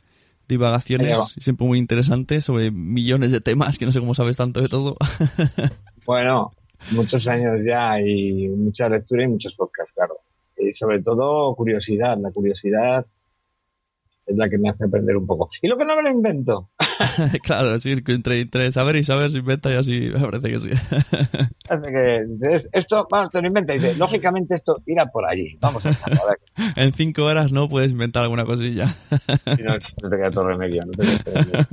divagaciones, siempre muy interesantes, sobre millones de temas, que no sé cómo sabes tanto de todo. bueno, muchos años ya y mucha lectura y muchos podcasts, claro. Y sobre todo curiosidad. La curiosidad es la que me hace aprender un poco. Y lo que no me lo invento. claro, sí, entre, entre, saber y saber se inventa y así me parece que sí. Que esto, vamos, te lo inventa y dice, lógicamente esto irá por allí. Vamos a, ver. en cinco horas no puedes inventar alguna cosilla. y no, no, te queda todo remedio. No te queda remedio.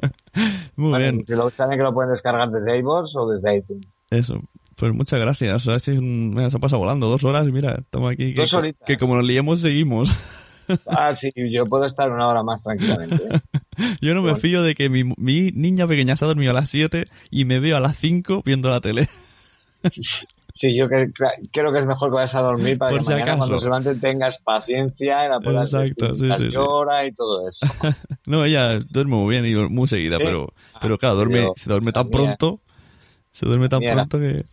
Muy bien. Si lo, saben que lo pueden descargar desde iVoox o desde iTunes. Eso. Pues muchas gracias. O sea, se ha pasado volando dos horas y mira, estamos aquí. Que, que como nos liemos, seguimos. Ah, sí, yo puedo estar una hora más tranquilamente. ¿eh? Yo no me fío de que mi, mi, niña pequeña se ha dormido a las 7 y me veo a las 5 viendo la tele. Sí, yo creo que es mejor que vayas a dormir para que mañana cuando se levante tengas paciencia y la puedas Exacto, sí, sí, llora y todo eso. no, ella duerme muy bien y muy seguida, pero, pero claro, duerme, se duerme tan pronto, se duerme tan pronto que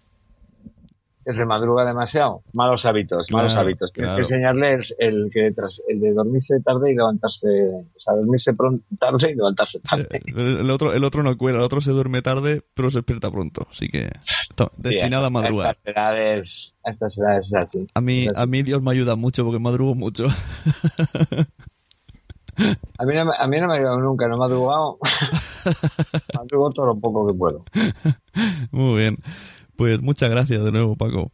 que se madruga demasiado. Malos hábitos, malos hábitos. Tienes que enseñarle el, que tras, el de dormirse tarde y levantarse, o sea, dormirse pronto, tarde y levantarse tarde. el, otro, el otro no cuela, el otro se duerme tarde, pero se despierta pronto, así que está destinado a madrugar. A estas edades, es así. A mí, a mí Dios me ayuda mucho porque madrugo mucho. A mí, no, a mí no me ha ayudado nunca, no me ha madrugado. madrugo todo lo poco que puedo. Muy bien. Pues muchas gracias de nuevo, Paco.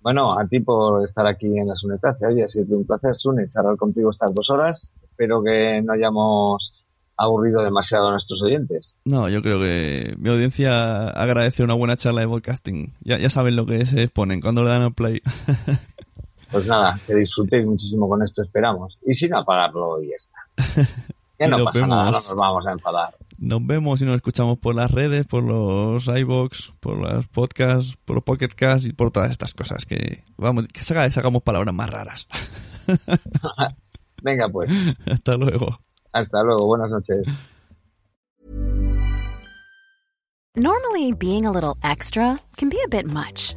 Bueno, a ti por estar aquí en la Sunetacia. Oye, ha sido un placer, Sune, charlar contigo estas dos horas. Espero que no hayamos aburrido demasiado a nuestros oyentes. No, yo creo que mi audiencia agradece una buena charla de podcasting. Ya, ya saben lo que se exponen cuando le dan al play. pues nada, que disfrutéis muchísimo con esto, esperamos. Y sin apagarlo, y ya está. Ya no pasa nada, no nos vamos a enfadar. Nos vemos y nos escuchamos por las redes, por los iBox, por los podcasts, por los Pocketcasts y por todas estas cosas que vamos, que sacamos palabras más raras. Venga pues. Hasta luego. Hasta luego, buenas noches. Normally being a little extra can be a bit much,